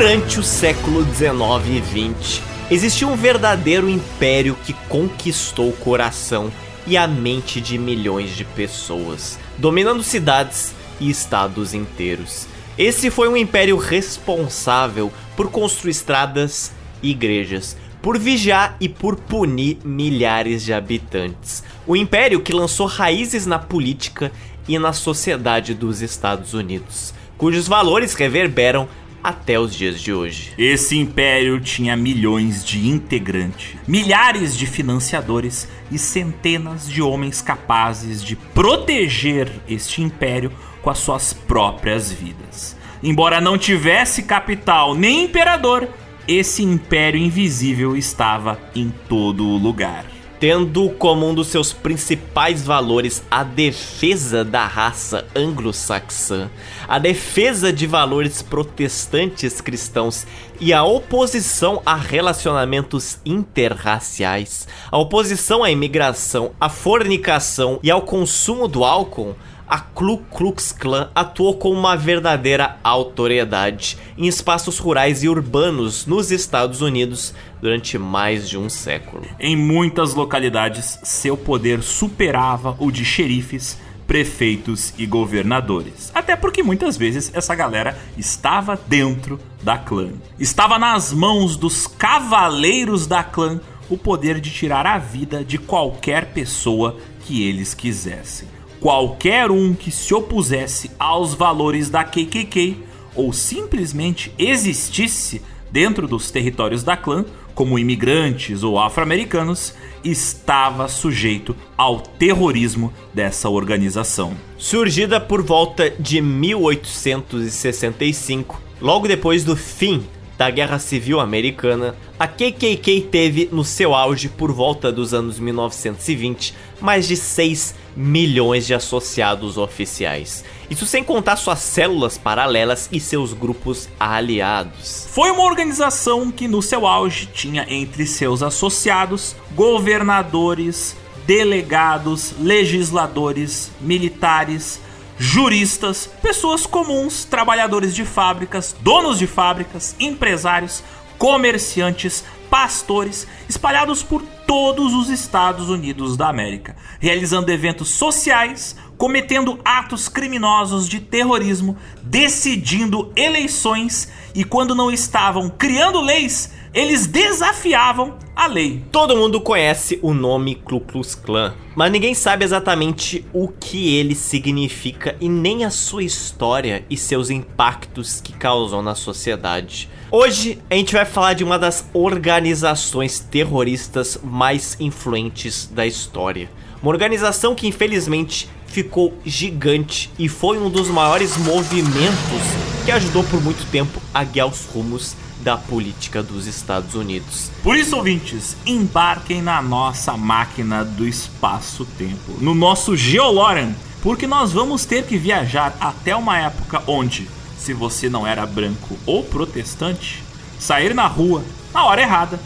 Durante o século 19 e 20, existiu um verdadeiro império que conquistou o coração e a mente de milhões de pessoas, dominando cidades e estados inteiros. Esse foi um império responsável por construir estradas e igrejas, por vigiar e por punir milhares de habitantes. O império que lançou raízes na política e na sociedade dos Estados Unidos, cujos valores reverberam até os dias de hoje. Esse império tinha milhões de integrantes, milhares de financiadores e centenas de homens capazes de proteger este império com as suas próprias vidas. Embora não tivesse capital nem imperador, esse império invisível estava em todo lugar. Tendo como um dos seus principais valores a defesa da raça anglo-saxã, a defesa de valores protestantes cristãos e a oposição a relacionamentos interraciais, a oposição à imigração, à fornicação e ao consumo do álcool, a Ku Klux Klan atuou como uma verdadeira autoridade em espaços rurais e urbanos nos Estados Unidos durante mais de um século. Em muitas localidades, seu poder superava o de xerifes, prefeitos e governadores. Até porque muitas vezes essa galera estava dentro da clã. Estava nas mãos dos cavaleiros da clã o poder de tirar a vida de qualquer pessoa que eles quisessem qualquer um que se opusesse aos valores da KKK ou simplesmente existisse dentro dos territórios da clã, como imigrantes ou afro-americanos, estava sujeito ao terrorismo dessa organização. Surgida por volta de 1865, logo depois do fim da Guerra Civil Americana, a KKK teve no seu auge por volta dos anos 1920 mais de 6 milhões de associados oficiais. Isso sem contar suas células paralelas e seus grupos aliados. Foi uma organização que no seu auge tinha entre seus associados governadores, delegados, legisladores, militares, juristas, pessoas comuns, trabalhadores de fábricas, donos de fábricas, empresários, comerciantes, pastores, espalhados por todos os Estados Unidos da América, realizando eventos sociais, cometendo atos criminosos de terrorismo, decidindo eleições e quando não estavam criando leis, eles desafiavam a lei. Todo mundo conhece o nome Ku Klux Klan, mas ninguém sabe exatamente o que ele significa e nem a sua história e seus impactos que causou na sociedade. Hoje a gente vai falar de uma das organizações terroristas mais influentes da história. Uma organização que infelizmente ficou gigante e foi um dos maiores movimentos que ajudou por muito tempo a guiar os rumos da política dos Estados Unidos. Por isso, ouvintes, embarquem na nossa máquina do espaço-tempo, no nosso Geoloran, porque nós vamos ter que viajar até uma época onde, se você não era branco ou protestante, sair na rua na hora errada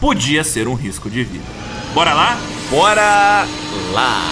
podia ser um risco de vida. Bora lá? Bora lá!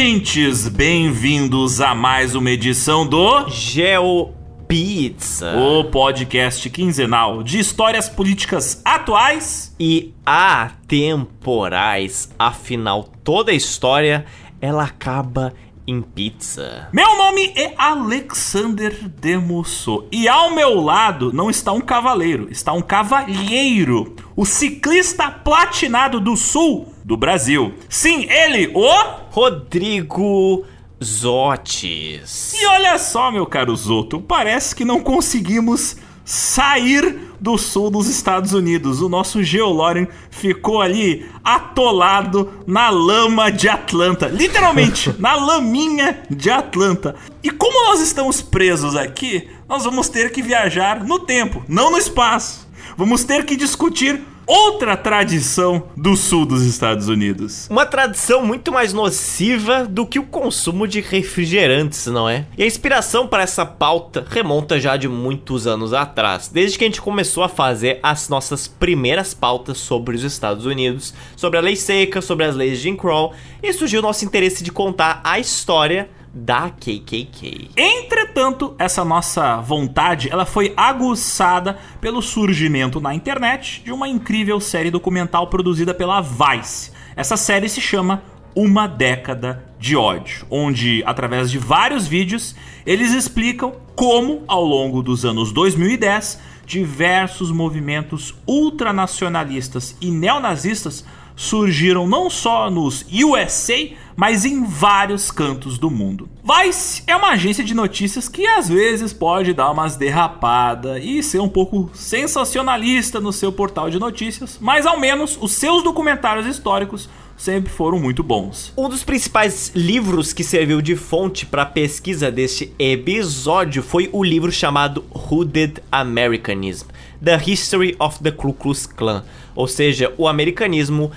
Ouvintes, bem-vindos a mais uma edição do Geo Pizza, o podcast quinzenal de histórias políticas atuais e atemporais. Afinal, toda história ela acaba em pizza. Meu nome é Alexander Demusso e ao meu lado não está um cavaleiro, está um cavalheiro, o ciclista platinado do sul do Brasil. Sim, ele, o Rodrigo Zotes. E olha só, meu caro Zoto, parece que não conseguimos sair do sul dos Estados Unidos. O nosso Geolorian ficou ali atolado na lama de Atlanta. Literalmente, na laminha de Atlanta. E como nós estamos presos aqui, nós vamos ter que viajar no tempo, não no espaço. Vamos ter que discutir outra tradição do sul dos Estados Unidos. Uma tradição muito mais nociva do que o consumo de refrigerantes, não é? E a inspiração para essa pauta remonta já de muitos anos atrás, desde que a gente começou a fazer as nossas primeiras pautas sobre os Estados Unidos, sobre a lei seca, sobre as leis de Jim Crow, e surgiu o nosso interesse de contar a história da KKK. Entretanto, essa nossa vontade, ela foi aguçada pelo surgimento na internet de uma incrível série documental produzida pela Vice. Essa série se chama Uma Década de Ódio, onde através de vários vídeos eles explicam como ao longo dos anos 2010 diversos movimentos ultranacionalistas e neonazistas surgiram não só nos USA, mas em vários cantos do mundo. Vice é uma agência de notícias que às vezes pode dar umas derrapadas e ser um pouco sensacionalista no seu portal de notícias, mas ao menos os seus documentários históricos sempre foram muito bons. Um dos principais livros que serviu de fonte para a pesquisa deste episódio foi o livro chamado Hooded Americanism: The History of the Ku Klux Klan, ou seja, o americanismo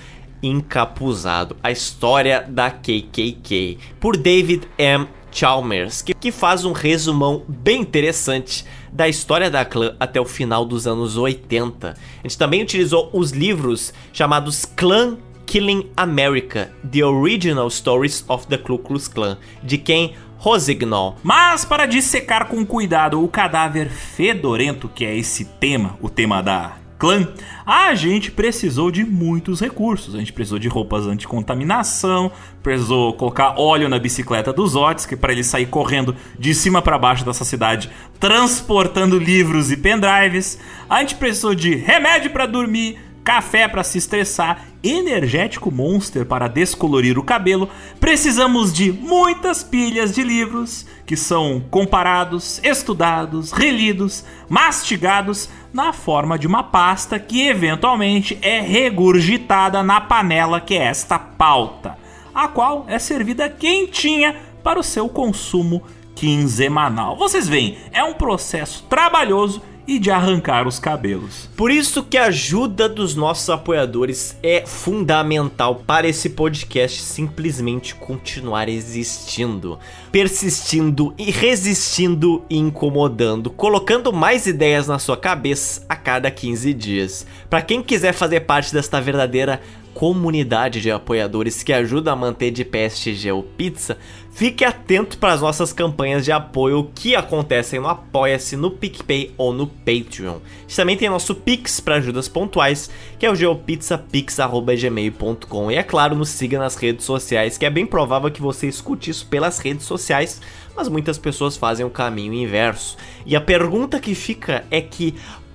encapuzado, a história da KKK, por David M. Chalmers, que, que faz um resumão bem interessante da história da clã até o final dos anos 80. A gente também utilizou os livros chamados Clan Killing America: The Original Stories of the Ku Klux Klan, de quem Rosignol. Mas para dissecar com cuidado o cadáver fedorento que é esse tema, o tema da clã, a gente precisou de muitos recursos. A gente precisou de roupas anti-contaminação, precisou colocar óleo na bicicleta dos Otis, que para ele sair correndo de cima para baixo dessa cidade, transportando livros e pendrives. A gente precisou de remédio para dormir, café para se estressar, energético Monster para descolorir o cabelo, precisamos de muitas pilhas de livros que são comparados, estudados, relidos, mastigados na forma de uma pasta que eventualmente é regurgitada na panela que é esta pauta, a qual é servida quentinha para o seu consumo quinzenal. Vocês veem, é um processo trabalhoso e de arrancar os cabelos. Por isso que a ajuda dos nossos apoiadores é fundamental para esse podcast simplesmente continuar existindo, persistindo e resistindo e incomodando, colocando mais ideias na sua cabeça a cada 15 dias. Para quem quiser fazer parte desta verdadeira comunidade de apoiadores que ajuda a manter de pé este Pizza, fique atento para as nossas campanhas de apoio que acontecem no Apoia-se, no PicPay ou no Patreon. Também tem nosso Pix para ajudas pontuais, que é o geopizzapix.gmail.com. E é claro, nos siga nas redes sociais, que é bem provável que você escute isso pelas redes sociais, mas muitas pessoas fazem o caminho inverso. E a pergunta que fica é que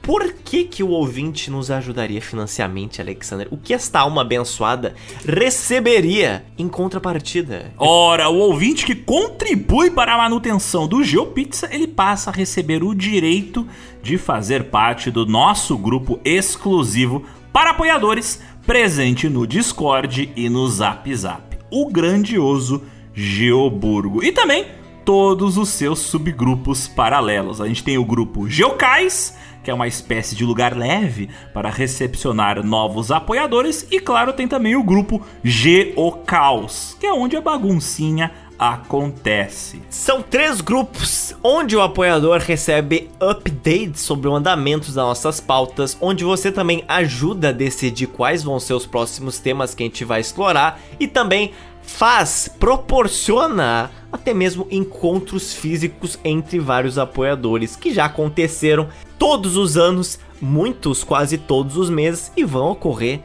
por que, que o ouvinte nos ajudaria financeiramente, Alexander? O que esta alma abençoada receberia em contrapartida? Ora, o ouvinte que contribui para a manutenção do GeoPizza, ele passa a receber o direito de fazer parte do nosso grupo exclusivo para apoiadores, presente no Discord e no Zap Zap. O grandioso Geoburgo. E também todos os seus subgrupos paralelos. A gente tem o grupo Geocais, que é uma espécie de lugar leve para recepcionar novos apoiadores, e claro, tem também o grupo Geocaos, que é onde a baguncinha acontece. São três grupos onde o apoiador recebe updates sobre o andamento das nossas pautas, onde você também ajuda a decidir quais vão ser os próximos temas que a gente vai explorar e também faz, proporciona até mesmo encontros físicos entre vários apoiadores que já aconteceram todos os anos, muitos, quase todos os meses e vão ocorrer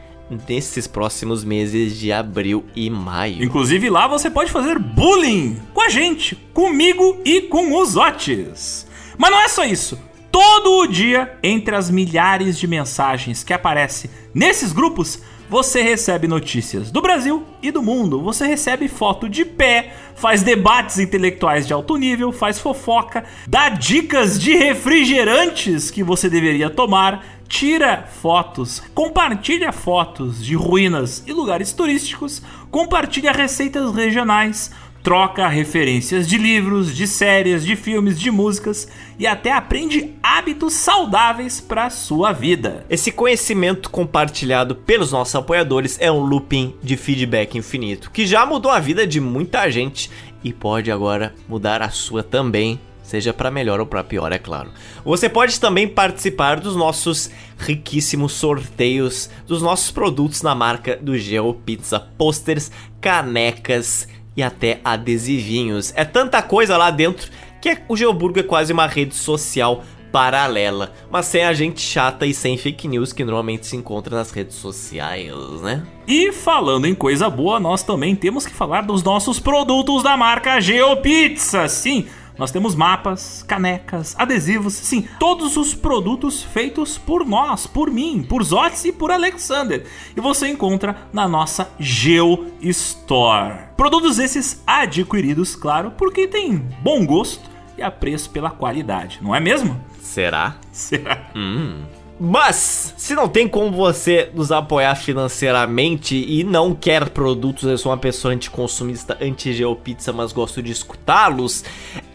nesses próximos meses de abril e maio. Inclusive lá você pode fazer bullying com a gente, comigo e com os Otis. Mas não é só isso. Todo o dia, entre as milhares de mensagens que aparecem nesses grupos, você recebe notícias do Brasil e do mundo. Você recebe foto de pé, faz debates intelectuais de alto nível, faz fofoca, dá dicas de refrigerantes que você deveria tomar, tira fotos, compartilha fotos de ruínas e lugares turísticos, compartilha receitas regionais. Troca referências de livros, de séries, de filmes, de músicas e até aprende hábitos saudáveis para sua vida. Esse conhecimento compartilhado pelos nossos apoiadores é um looping de feedback infinito que já mudou a vida de muita gente e pode agora mudar a sua também seja para melhor ou para pior, é claro. Você pode também participar dos nossos riquíssimos sorteios dos nossos produtos na marca do Geo Pizza, posters, canecas e até adesivinhos. É tanta coisa lá dentro que o Geoburgo é quase uma rede social paralela, mas sem a gente chata e sem fake news que normalmente se encontra nas redes sociais, né? E falando em coisa boa, nós também temos que falar dos nossos produtos da marca GeoPizza. Sim, nós temos mapas, canecas, adesivos, sim, todos os produtos feitos por nós, por mim, por Zotes e por Alexander. E você encontra na nossa Geo Store. Produtos esses adquiridos, claro, porque tem bom gosto e apreço pela qualidade, não é mesmo? Será? Será? Hum. Mas, se não tem como você nos apoiar financeiramente e não quer produtos, eu sou uma pessoa anticonsumista, anti-geopizza, mas gosto de escutá-los,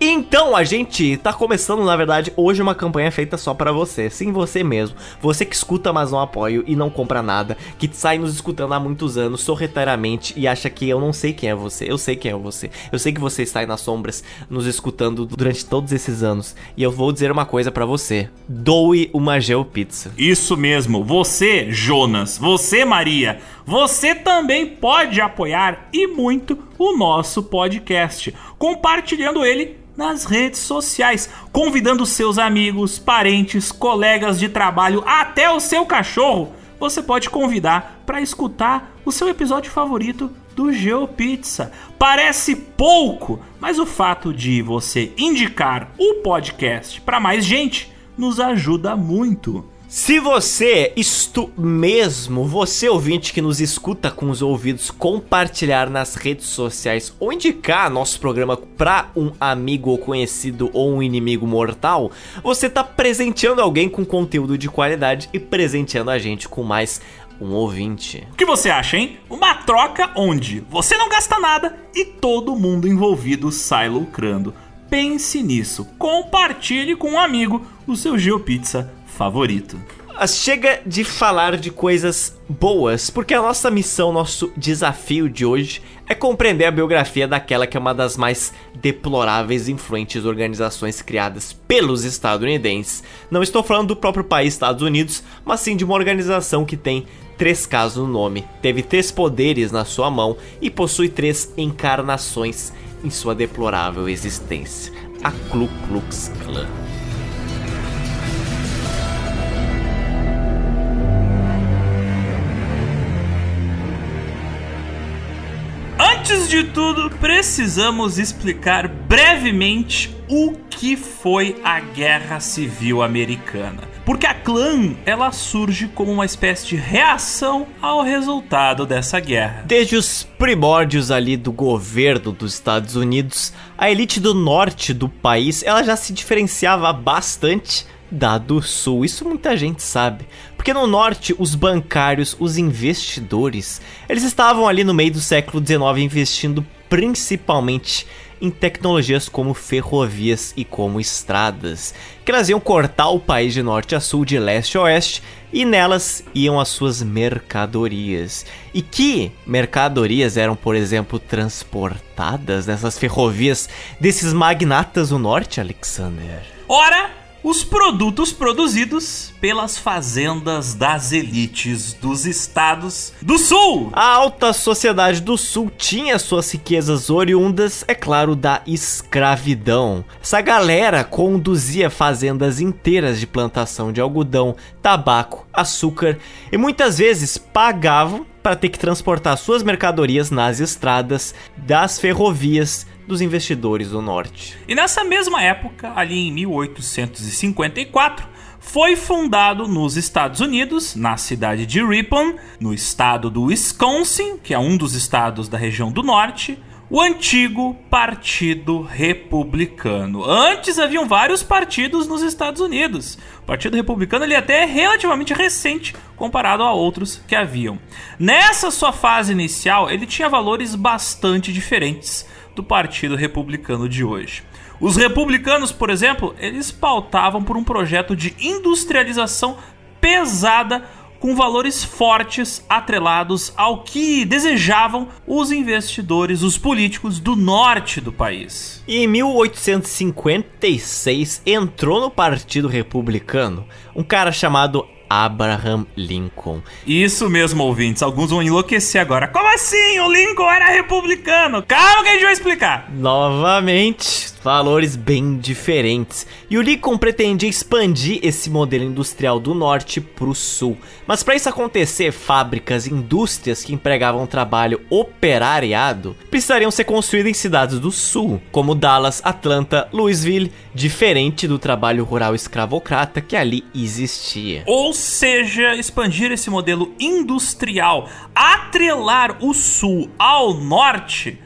então a gente tá começando, na verdade, hoje uma campanha feita só para você, sim, você mesmo. Você que escuta, mas não apoia e não compra nada, que sai nos escutando há muitos anos, sorretariamente, e acha que eu não sei quem é você. Eu sei quem é você. Eu sei que você está aí nas sombras, nos escutando durante todos esses anos. E eu vou dizer uma coisa para você. Doe uma geopizza pizza. Isso mesmo, você, Jonas, você, Maria, você também pode apoiar e muito o nosso podcast, compartilhando ele nas redes sociais, convidando seus amigos, parentes, colegas de trabalho, até o seu cachorro. Você pode convidar para escutar o seu episódio favorito do GeoPizza. Parece pouco, mas o fato de você indicar o podcast para mais gente nos ajuda muito. Se você, isto mesmo, você ouvinte que nos escuta com os ouvidos, compartilhar nas redes sociais ou indicar nosso programa para um amigo ou conhecido ou um inimigo mortal, você tá presenteando alguém com conteúdo de qualidade e presenteando a gente com mais um ouvinte. O que você acha, hein? Uma troca onde você não gasta nada e todo mundo envolvido sai lucrando. Pense nisso. Compartilhe com um amigo o seu GeoPizza favorito. Chega de falar de coisas boas, porque a nossa missão, nosso desafio de hoje é compreender a biografia daquela que é uma das mais deploráveis e influentes organizações criadas pelos estadunidenses. Não estou falando do próprio país Estados Unidos, mas sim de uma organização que tem três casos no nome, teve três poderes na sua mão e possui três encarnações em sua deplorável existência: a Ku Klux Klan. Antes de tudo, precisamos explicar brevemente o que foi a Guerra Civil Americana. Porque a clã, ela surge como uma espécie de reação ao resultado dessa guerra. Desde os primórdios ali do governo dos Estados Unidos, a elite do norte do país, ela já se diferenciava bastante da do sul. Isso muita gente sabe. Porque no norte, os bancários, os investidores, eles estavam ali no meio do século XIX investindo principalmente em tecnologias como ferrovias e como estradas, que elas iam cortar o país de norte a sul, de leste a oeste, e nelas iam as suas mercadorias. E que mercadorias eram, por exemplo, transportadas nessas ferrovias desses magnatas do norte, Alexander? Ora, os produtos produzidos pelas fazendas das elites dos estados do sul. A alta sociedade do sul tinha suas riquezas oriundas, é claro, da escravidão. Essa galera conduzia fazendas inteiras de plantação de algodão, tabaco, açúcar e muitas vezes pagavam para ter que transportar suas mercadorias nas estradas das ferrovias dos investidores do norte. E nessa mesma época, ali em 1854, foi fundado nos Estados Unidos, na cidade de Ripon, no estado do Wisconsin, que é um dos estados da região do norte, o antigo Partido Republicano. Antes haviam vários partidos nos Estados Unidos. O Partido Republicano ele é até relativamente recente comparado a outros que haviam. Nessa sua fase inicial, ele tinha valores bastante diferentes do Partido Republicano de hoje. Os republicanos, por exemplo, eles pautavam por um projeto de industrialização pesada com valores fortes atrelados ao que desejavam os investidores, os políticos do norte do país. E em 1856 entrou no Partido Republicano um cara chamado Abraham Lincoln. Isso mesmo, ouvintes. Alguns vão enlouquecer agora. Como assim? O Lincoln era republicano? Calma que a gente vai explicar. Novamente, valores bem diferentes. E o Lincoln pretendia expandir esse modelo industrial do norte para o sul. Mas para isso acontecer, fábricas indústrias que empregavam trabalho operariado precisariam ser construídas em cidades do sul, como Dallas, Atlanta, Louisville, diferente do trabalho rural escravocrata que ali existia. Ou seja, expandir esse modelo industrial, atrelar o sul ao norte,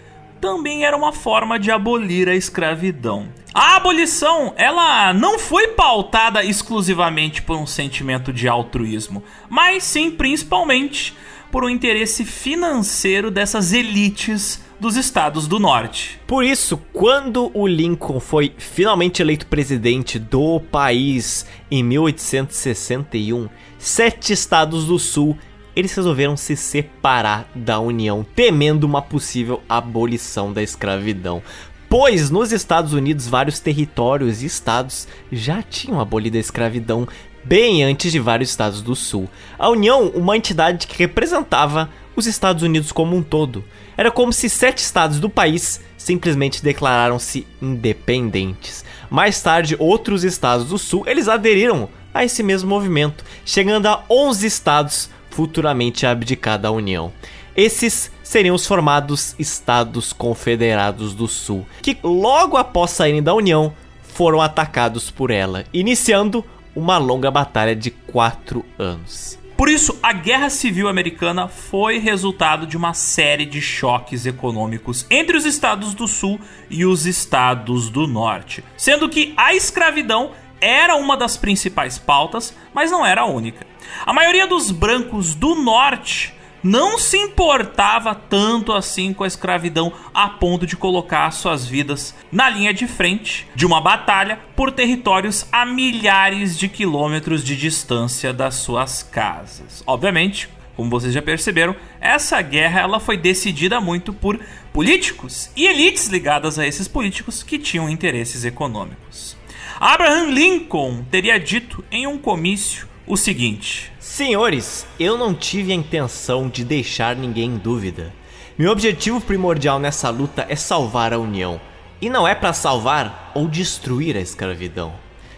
também era uma forma de abolir a escravidão. A abolição, ela não foi pautada exclusivamente por um sentimento de altruísmo, mas sim principalmente por um interesse financeiro dessas elites dos estados do norte. Por isso, quando o Lincoln foi finalmente eleito presidente do país em 1861, sete estados do sul eles resolveram se separar da União, temendo uma possível abolição da escravidão. Pois nos Estados Unidos vários territórios e estados já tinham abolido a escravidão bem antes de vários estados do sul. A União, uma entidade que representava os Estados Unidos como um todo. Era como se sete estados do país simplesmente declararam-se independentes. Mais tarde, outros estados do sul, eles aderiram a esse mesmo movimento, chegando a 11 estados futuramente abdicar da União. Esses seriam os formados Estados Confederados do Sul, que logo após saírem da União foram atacados por ela, iniciando uma longa batalha de quatro anos. Por isso, a Guerra Civil Americana foi resultado de uma série de choques econômicos entre os estados do Sul e os estados do Norte, sendo que a escravidão era uma das principais pautas, mas não era a única. A maioria dos brancos do Norte não se importava tanto assim com a escravidão a ponto de colocar suas vidas na linha de frente de uma batalha por territórios a milhares de quilômetros de distância das suas casas. Obviamente, como vocês já perceberam, essa guerra ela foi decidida muito por políticos e elites ligadas a esses políticos que tinham interesses econômicos. Abraham Lincoln teria dito em um comício o seguinte: Senhores, eu não tive a intenção de deixar ninguém em dúvida. Meu objetivo primordial nessa luta é salvar a União. E não é para salvar ou destruir a escravidão.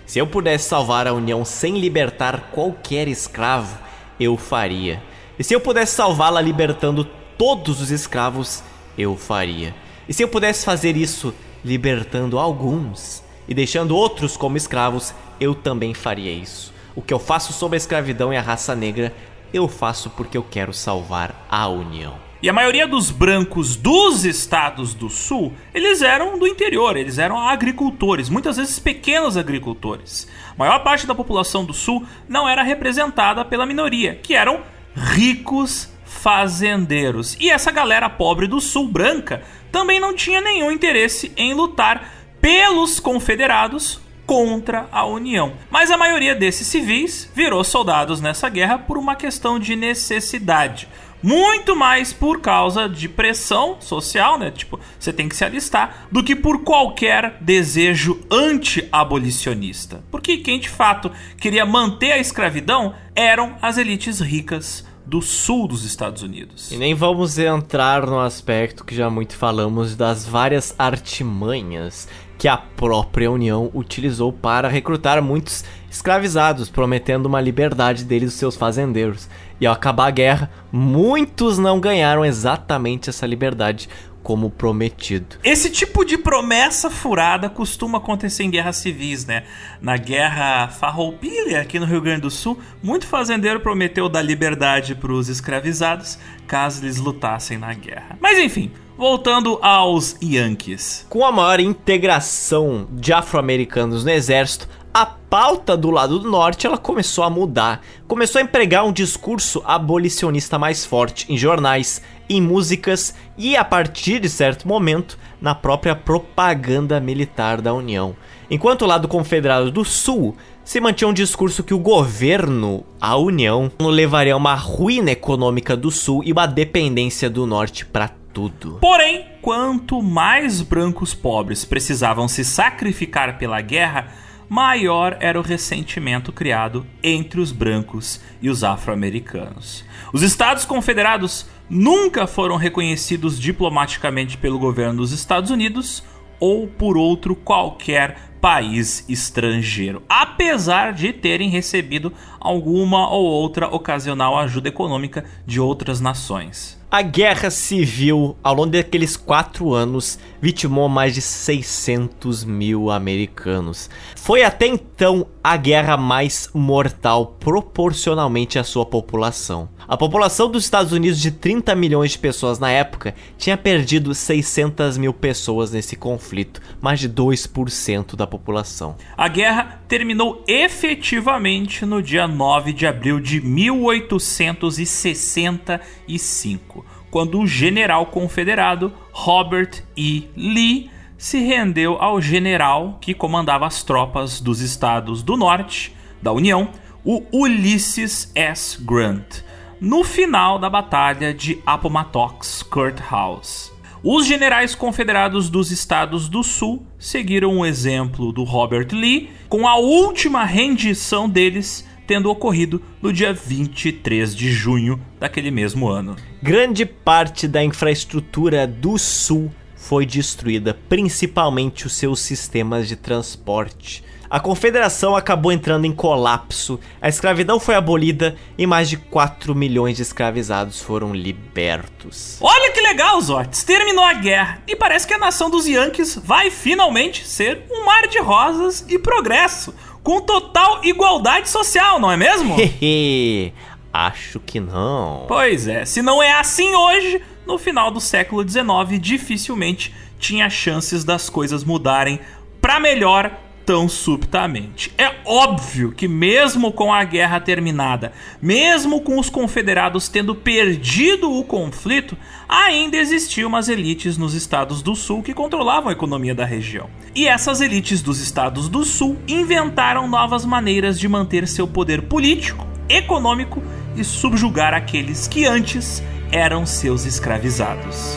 Se eu pudesse salvar a União sem libertar qualquer escravo, eu faria. E se eu pudesse salvá-la libertando todos os escravos, eu faria. E se eu pudesse fazer isso libertando alguns e deixando outros como escravos, eu também faria isso. O que eu faço sobre a escravidão e a raça negra, eu faço porque eu quero salvar a União. E a maioria dos brancos dos estados do sul, eles eram do interior, eles eram agricultores, muitas vezes pequenos agricultores. A maior parte da população do sul não era representada pela minoria, que eram ricos fazendeiros. E essa galera pobre do sul branca também não tinha nenhum interesse em lutar pelos confederados contra a União. Mas a maioria desses civis virou soldados nessa guerra por uma questão de necessidade. Muito mais por causa de pressão social, né? Tipo, você tem que se alistar, do que por qualquer desejo anti-abolicionista. Porque quem de fato queria manter a escravidão eram as elites ricas do sul dos Estados Unidos. E nem vamos entrar no aspecto que já muito falamos das várias artimanhas que a própria União utilizou para recrutar muitos escravizados, prometendo uma liberdade deles e seus fazendeiros. E ao acabar a guerra, muitos não ganharam exatamente essa liberdade como prometido. Esse tipo de promessa furada costuma acontecer em guerras civis, né? Na guerra Farroupilha, aqui no Rio Grande do Sul, muito fazendeiro prometeu dar liberdade para os escravizados caso eles lutassem na guerra. Mas enfim, Voltando aos Yankees. Com a maior integração de afro-americanos no exército, a pauta do lado do norte ela começou a mudar. Começou a empregar um discurso abolicionista mais forte em jornais, em músicas e a partir de certo momento na própria propaganda militar da União. Enquanto o lado confederado do Sul se mantinha um discurso que o governo, a União, levaria a uma ruína econômica do Sul e uma dependência do Norte para tudo. Porém, quanto mais brancos pobres precisavam se sacrificar pela guerra, maior era o ressentimento criado entre os brancos e os afro-americanos. Os Estados Confederados nunca foram reconhecidos diplomaticamente pelo governo dos Estados Unidos ou por outro qualquer país estrangeiro, apesar de terem recebido alguma ou outra ocasional ajuda econômica de outras nações. A guerra civil, ao longo daqueles quatro anos, vitimou mais de 600 mil americanos. Foi até então a guerra mais mortal proporcionalmente à sua população. A população dos Estados Unidos, de 30 milhões de pessoas na época, tinha perdido 600 mil pessoas nesse conflito, mais de 2% da população. A guerra terminou efetivamente no dia 9 de abril de 1865 quando o general confederado Robert E. Lee se rendeu ao general que comandava as tropas dos estados do norte da União, o Ulysses S. Grant, no final da Batalha de Appomattox Courthouse. Os generais confederados dos estados do sul seguiram o exemplo do Robert Lee, com a última rendição deles tendo ocorrido no dia 23 de junho daquele mesmo ano. Grande parte da infraestrutura do Sul foi destruída, principalmente os seus sistemas de transporte. A confederação acabou entrando em colapso, a escravidão foi abolida e mais de 4 milhões de escravizados foram libertos. Olha que legal, Zortes! Terminou a guerra e parece que a nação dos Yankees vai finalmente ser um mar de rosas e progresso com total igualdade social, não é mesmo? Acho que não. Pois é, se não é assim hoje, no final do século XIX dificilmente tinha chances das coisas mudarem para melhor tão subitamente. É óbvio que, mesmo com a guerra terminada, mesmo com os confederados tendo perdido o conflito, ainda existiam umas elites nos estados do sul que controlavam a economia da região. E essas elites dos estados do sul inventaram novas maneiras de manter seu poder político, econômico e subjugar aqueles que antes eram seus escravizados.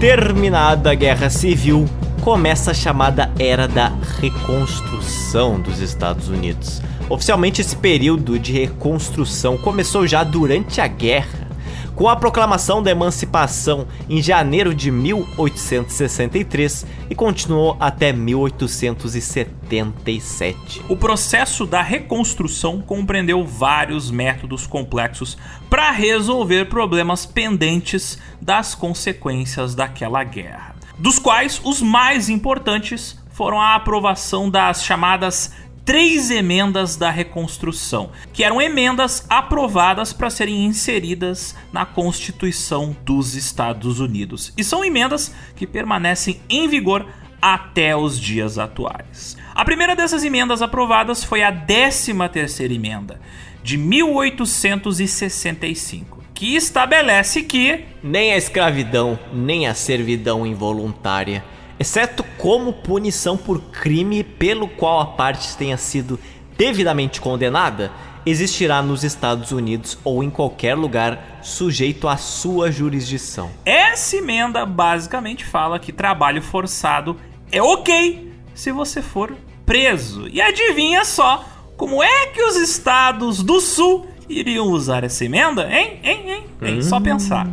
Terminada a Guerra Civil, começa a chamada Era da Reconstrução dos Estados Unidos. Oficialmente, esse período de reconstrução começou já durante a guerra com a proclamação da emancipação em janeiro de 1863 e continuou até 1877. O processo da reconstrução compreendeu vários métodos complexos para resolver problemas pendentes das consequências daquela guerra, dos quais os mais importantes foram a aprovação das chamadas três emendas da reconstrução, que eram emendas aprovadas para serem inseridas na Constituição dos Estados Unidos. E são emendas que permanecem em vigor até os dias atuais. A primeira dessas emendas aprovadas foi a 13ª emenda, de 1865, que estabelece que nem a escravidão, nem a servidão involuntária exceto como punição por crime pelo qual a parte tenha sido devidamente condenada, existirá nos Estados Unidos ou em qualquer lugar sujeito à sua jurisdição. Essa emenda basicamente fala que trabalho forçado é ok se você for preso. E adivinha só, como é que os estados do sul iriam usar essa emenda? Hein? Hein? Hein? hein? Hum. Só pensar.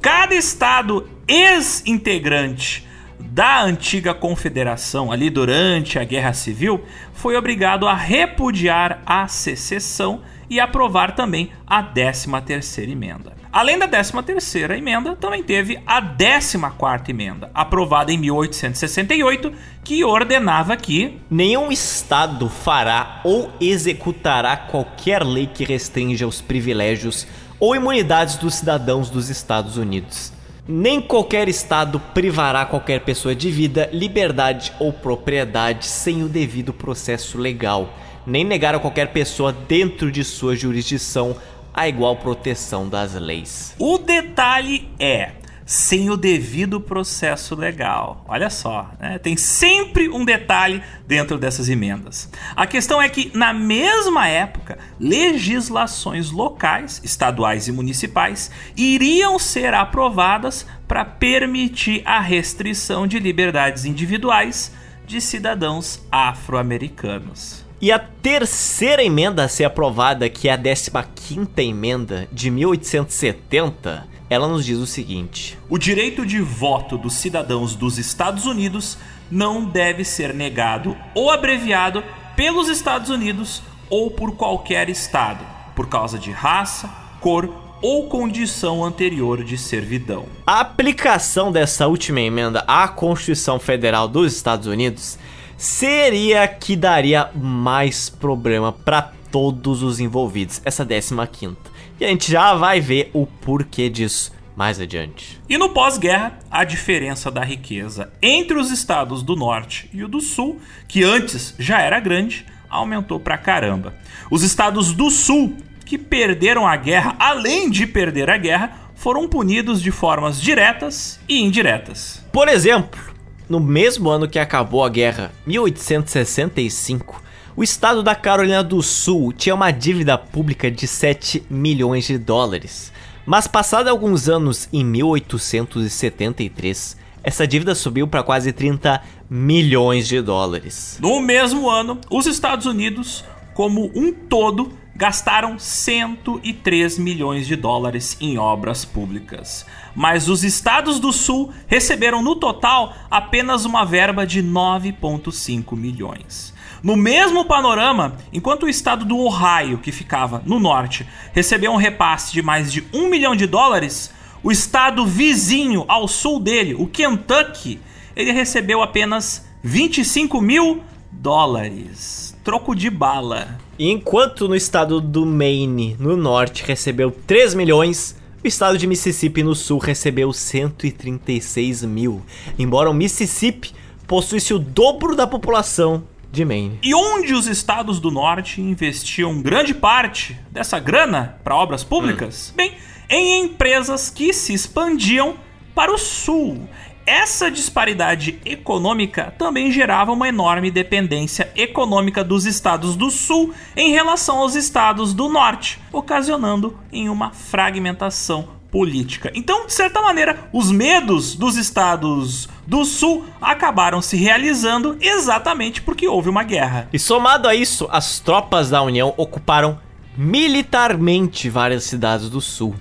Cada estado ex-integrante da antiga confederação, ali durante a Guerra Civil, foi obrigado a repudiar a secessão e aprovar também a 13ª emenda. Além da 13ª emenda, também teve a 14ª emenda, aprovada em 1868, que ordenava que nenhum estado fará ou executará qualquer lei que restrinja os privilégios ou imunidades dos cidadãos dos Estados Unidos. Nem qualquer estado privará qualquer pessoa de vida, liberdade ou propriedade sem o devido processo legal, nem negar a qualquer pessoa dentro de sua jurisdição a igual proteção das leis. O detalhe é sem o devido processo legal. Olha só, né? tem sempre um detalhe dentro dessas emendas. A questão é que, na mesma época, legislações locais, estaduais e municipais iriam ser aprovadas para permitir a restrição de liberdades individuais de cidadãos afro-americanos. E a terceira emenda a ser aprovada, que é a 15 emenda de 1870, ela nos diz o seguinte: O direito de voto dos cidadãos dos Estados Unidos não deve ser negado ou abreviado pelos Estados Unidos ou por qualquer estado, por causa de raça, cor ou condição anterior de servidão. A aplicação dessa última emenda à Constituição Federal dos Estados Unidos seria que daria mais problema para todos os envolvidos, essa 15 quinta. E a gente já vai ver o porquê disso mais adiante. E no pós-guerra, a diferença da riqueza entre os estados do norte e o do sul, que antes já era grande, aumentou pra caramba. Os estados do sul, que perderam a guerra, além de perder a guerra, foram punidos de formas diretas e indiretas. Por exemplo, no mesmo ano que acabou a guerra, 1865, o estado da Carolina do Sul tinha uma dívida pública de 7 milhões de dólares. Mas passado alguns anos, em 1873, essa dívida subiu para quase 30 milhões de dólares. No mesmo ano, os Estados Unidos, como um todo, gastaram 103 milhões de dólares em obras públicas. Mas os estados do Sul receberam no total apenas uma verba de 9,5 milhões. No mesmo panorama, enquanto o estado do Ohio, que ficava no norte, recebeu um repasse de mais de um milhão de dólares, o estado vizinho ao sul dele, o Kentucky, ele recebeu apenas 25 mil dólares. Troco de bala. Enquanto no estado do Maine, no norte, recebeu 3 milhões, o estado de Mississippi, no sul, recebeu 136 mil. Embora o Mississippi possuísse o dobro da população de Maine. E onde os estados do norte investiam grande parte dessa grana para obras públicas? Hum. Bem, em empresas que se expandiam para o sul. Essa disparidade econômica também gerava uma enorme dependência econômica dos estados do sul em relação aos estados do norte, ocasionando em uma fragmentação política. Então, de certa maneira, os medos dos estados do sul acabaram se realizando exatamente porque houve uma guerra. E somado a isso, as tropas da União ocuparam militarmente várias cidades do sul.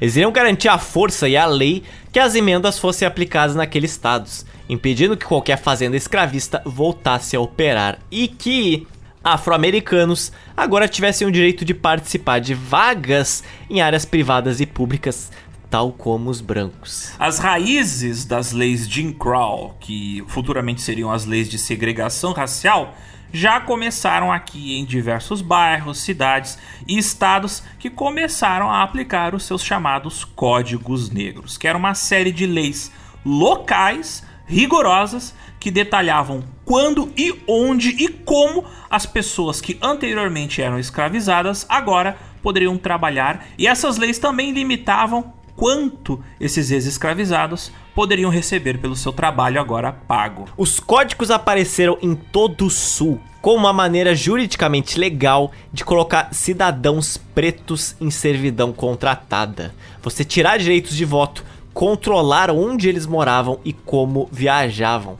Eles iriam garantir a força e a lei que as emendas fossem aplicadas naqueles estados, impedindo que qualquer fazenda escravista voltasse a operar e que afro-americanos agora tivessem o direito de participar de vagas em áreas privadas e públicas, tal como os brancos. As raízes das leis Jim Crow, que futuramente seriam as leis de segregação racial, já começaram aqui em diversos bairros, cidades e estados que começaram a aplicar os seus chamados códigos negros, que era uma série de leis locais rigorosas que detalhavam quando e onde e como as pessoas que anteriormente eram escravizadas agora poderiam trabalhar, e essas leis também limitavam quanto esses ex-escravizados poderiam receber pelo seu trabalho agora pago. Os códigos apareceram em todo o sul como uma maneira juridicamente legal de colocar cidadãos pretos em servidão contratada. Você tirar direitos de voto, controlar onde eles moravam e como viajavam,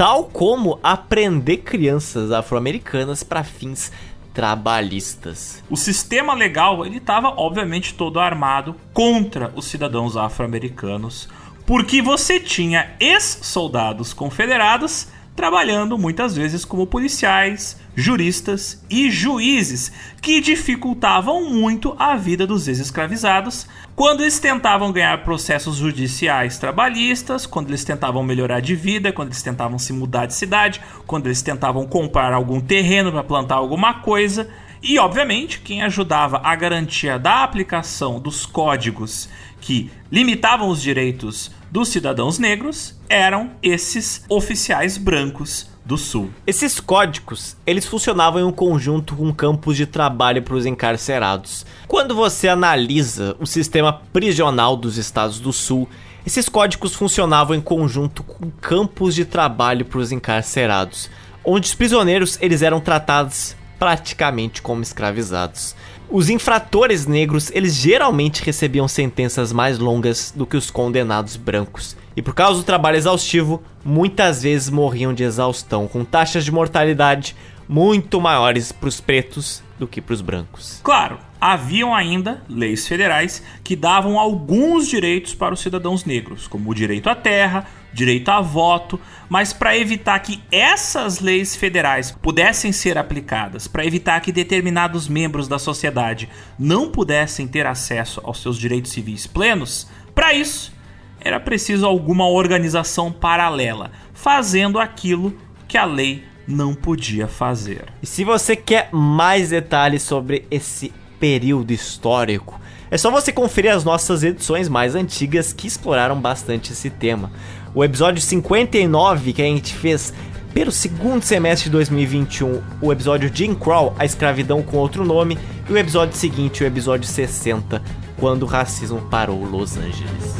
tal como aprender crianças afro-americanas para fins trabalhistas. O sistema legal ele estava obviamente todo armado contra os cidadãos afro-americanos, porque você tinha ex-soldados confederados trabalhando muitas vezes como policiais, juristas e juízes, que dificultavam muito a vida dos ex-escravizados quando eles tentavam ganhar processos judiciais trabalhistas, quando eles tentavam melhorar de vida, quando eles tentavam se mudar de cidade, quando eles tentavam comprar algum terreno para plantar alguma coisa. E, obviamente, quem ajudava a garantia da aplicação dos códigos que limitavam os direitos dos cidadãos negros eram esses oficiais brancos do Sul. Esses códigos, eles funcionavam em um conjunto com campos de trabalho para os encarcerados. Quando você analisa o sistema prisional dos estados do Sul, esses códigos funcionavam em conjunto com campos de trabalho para os encarcerados, onde os prisioneiros eles eram tratados praticamente como escravizados. Os infratores negros, eles geralmente recebiam sentenças mais longas do que os condenados brancos. E por causa do trabalho exaustivo, muitas vezes morriam de exaustão, com taxas de mortalidade muito maiores para os pretos do que para os brancos. Claro, haviam ainda leis federais que davam alguns direitos para os cidadãos negros, como o direito à terra, direito a voto, mas para evitar que essas leis federais pudessem ser aplicadas, para evitar que determinados membros da sociedade não pudessem ter acesso aos seus direitos civis plenos, para isso era preciso alguma organização paralela, fazendo aquilo que a lei não podia fazer. E se você quer mais detalhes sobre esse período histórico, é só você conferir as nossas edições mais antigas que exploraram bastante esse tema. O episódio 59 que a gente fez pelo segundo semestre de 2021, o episódio Jim Crow, A Escravidão com Outro Nome, e o episódio seguinte, o episódio 60, Quando o Racismo Parou Los Angeles.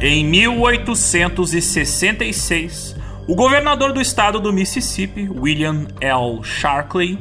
Em 1866, o governador do estado do Mississippi, William L. Sharkley,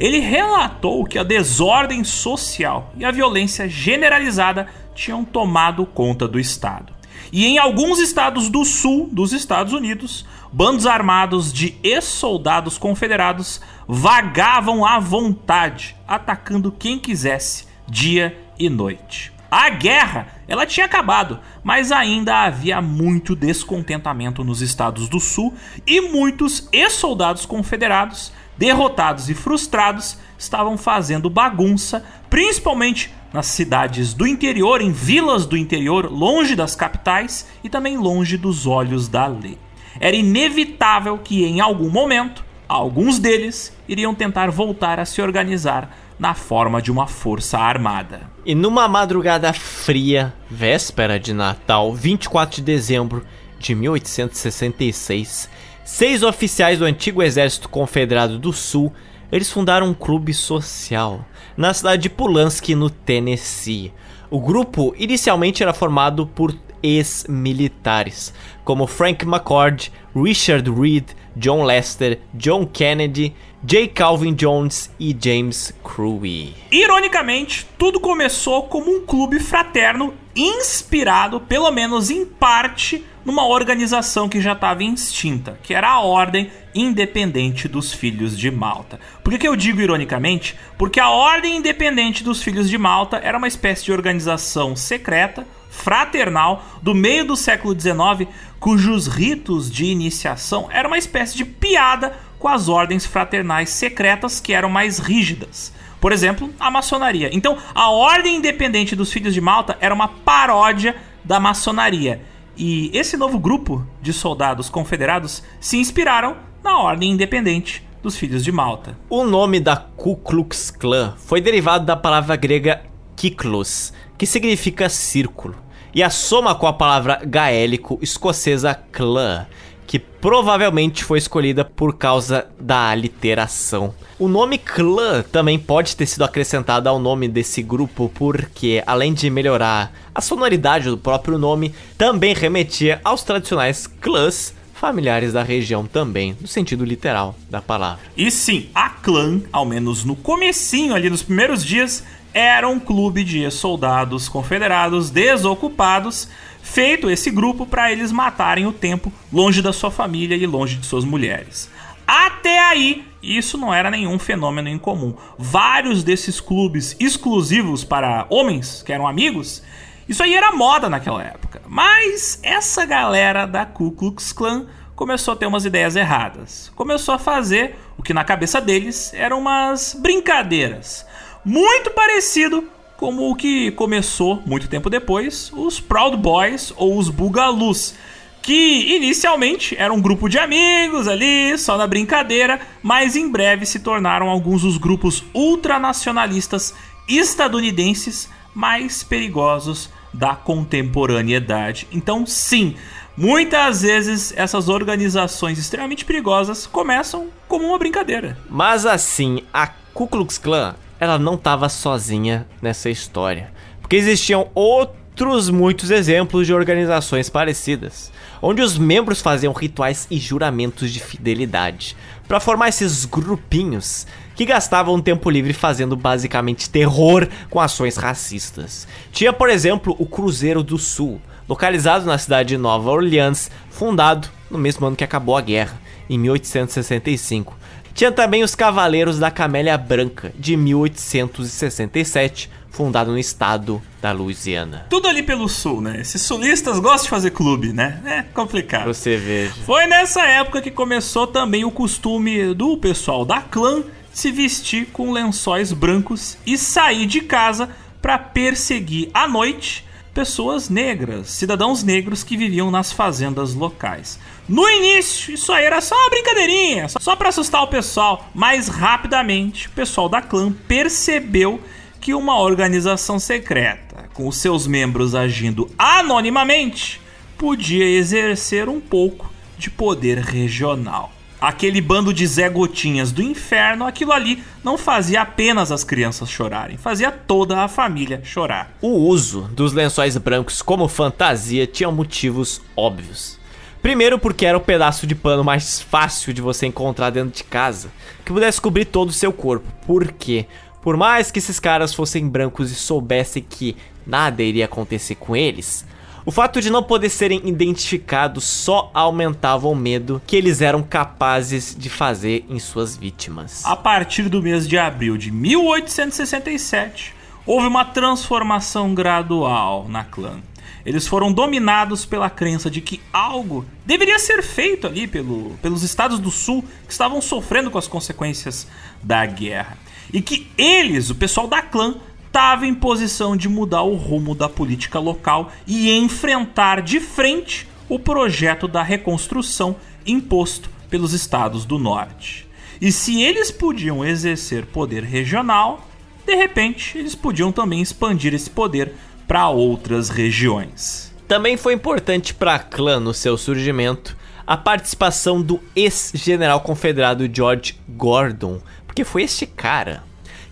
ele relatou que a desordem social e a violência generalizada tinham tomado conta do estado. E em alguns estados do sul dos Estados Unidos, bandos armados de ex-soldados confederados vagavam à vontade, atacando quem quisesse, dia e noite. A guerra, ela tinha acabado, mas ainda havia muito descontentamento nos estados do sul e muitos ex-soldados confederados, derrotados e frustrados, estavam fazendo bagunça, principalmente nas cidades do interior, em vilas do interior, longe das capitais e também longe dos olhos da lei. Era inevitável que em algum momento alguns deles iriam tentar voltar a se organizar na forma de uma força armada. E numa madrugada fria, véspera de Natal, 24 de dezembro de 1866, seis oficiais do antigo Exército Confederado do Sul, eles fundaram um clube social na cidade de Pulaski, no Tennessee. O grupo inicialmente era formado por ex-militares, como Frank McCord, Richard Reed, John Lester, John Kennedy, J. Calvin Jones e James Crewe. Ironicamente, tudo começou como um clube fraterno inspirado, pelo menos em parte, numa organização que já estava extinta, que era a Ordem Independente dos Filhos de Malta. Por que, que eu digo ironicamente? Porque a Ordem Independente dos Filhos de Malta era uma espécie de organização secreta, fraternal, do meio do século XIX, cujos ritos de iniciação eram uma espécie de piada com as ordens fraternais secretas que eram mais rígidas. Por exemplo, a maçonaria. Então, a Ordem Independente dos Filhos de Malta era uma paródia da maçonaria. E esse novo grupo de soldados confederados se inspiraram na Ordem Independente dos Filhos de Malta. O nome da Ku Klux Klan foi derivado da palavra grega kiklos, que significa círculo, e a soma com a palavra gaélico escocesa clã, que provavelmente foi escolhida por causa da aliteração. O nome clã também pode ter sido acrescentado ao nome desse grupo porque, além de melhorar a sonoridade do próprio nome, também remetia aos tradicionais clãs familiares da região também, no sentido literal da palavra. E sim, a clã, ao menos no comecinho ali nos primeiros dias, era um clube de soldados confederados desocupados, feito esse grupo para eles matarem o tempo longe da sua família e longe de suas mulheres. Até aí, isso não era nenhum fenômeno incomum. Vários desses clubes exclusivos para homens que eram amigos, isso aí era moda naquela época. Mas essa galera da Ku Klux Klan começou a ter umas ideias erradas. Começou a fazer o que na cabeça deles eram umas brincadeiras muito parecido como o que começou muito tempo depois, os Proud Boys ou os Bugalus, que inicialmente era um grupo de amigos ali, só na brincadeira, mas em breve se tornaram alguns dos grupos ultranacionalistas estadunidenses mais perigosos da contemporaneidade. Então, sim, muitas vezes essas organizações extremamente perigosas começam como uma brincadeira. Mas assim, a Ku Klux Klan, ela não estava sozinha nessa história, porque existiam outros muitos exemplos de organizações parecidas, onde os membros faziam rituais e juramentos de fidelidade para formar esses grupinhos que gastavam tempo livre fazendo basicamente terror com ações racistas. Tinha, por exemplo, o Cruzeiro do Sul, localizado na cidade de Nova Orleans, fundado no mesmo ano que acabou a guerra, em 1865. Tinha também os Cavaleiros da Camélia Branca, de 1867, fundado no estado da Louisiana. Tudo ali pelo sul, né? Esses sulistas gostam de fazer clube, né? É complicado. Você veja. Foi nessa época que começou também o costume do pessoal da clã se vestir com lençóis brancos e sair de casa para perseguir à noite pessoas negras, cidadãos negros que viviam nas fazendas locais. No início, isso aí era só uma brincadeirinha, só para assustar o pessoal, mas rapidamente o pessoal da clã percebeu que uma organização secreta, com os seus membros agindo anonimamente, podia exercer um pouco de poder regional aquele bando de Zé Gotinhas do inferno, aquilo ali não fazia apenas as crianças chorarem, fazia toda a família chorar. O uso dos lençóis brancos como fantasia tinha motivos óbvios. Primeiro, porque era o pedaço de pano mais fácil de você encontrar dentro de casa, que pudesse cobrir todo o seu corpo. Por quê? Por mais que esses caras fossem brancos e soubessem que nada iria acontecer com eles, o fato de não poder serem identificados só aumentava o medo que eles eram capazes de fazer em suas vítimas. A partir do mês de abril de 1867, houve uma transformação gradual na clã. Eles foram dominados pela crença de que algo deveria ser feito ali pelo, pelos estados do sul que estavam sofrendo com as consequências da guerra. E que eles, o pessoal da clã, estava em posição de mudar o rumo da política local e enfrentar de frente o projeto da reconstrução imposto pelos estados do norte. E se eles podiam exercer poder regional, de repente eles podiam também expandir esse poder para outras regiões. Também foi importante para a clã no seu surgimento a participação do ex-general confederado George Gordon, porque foi este cara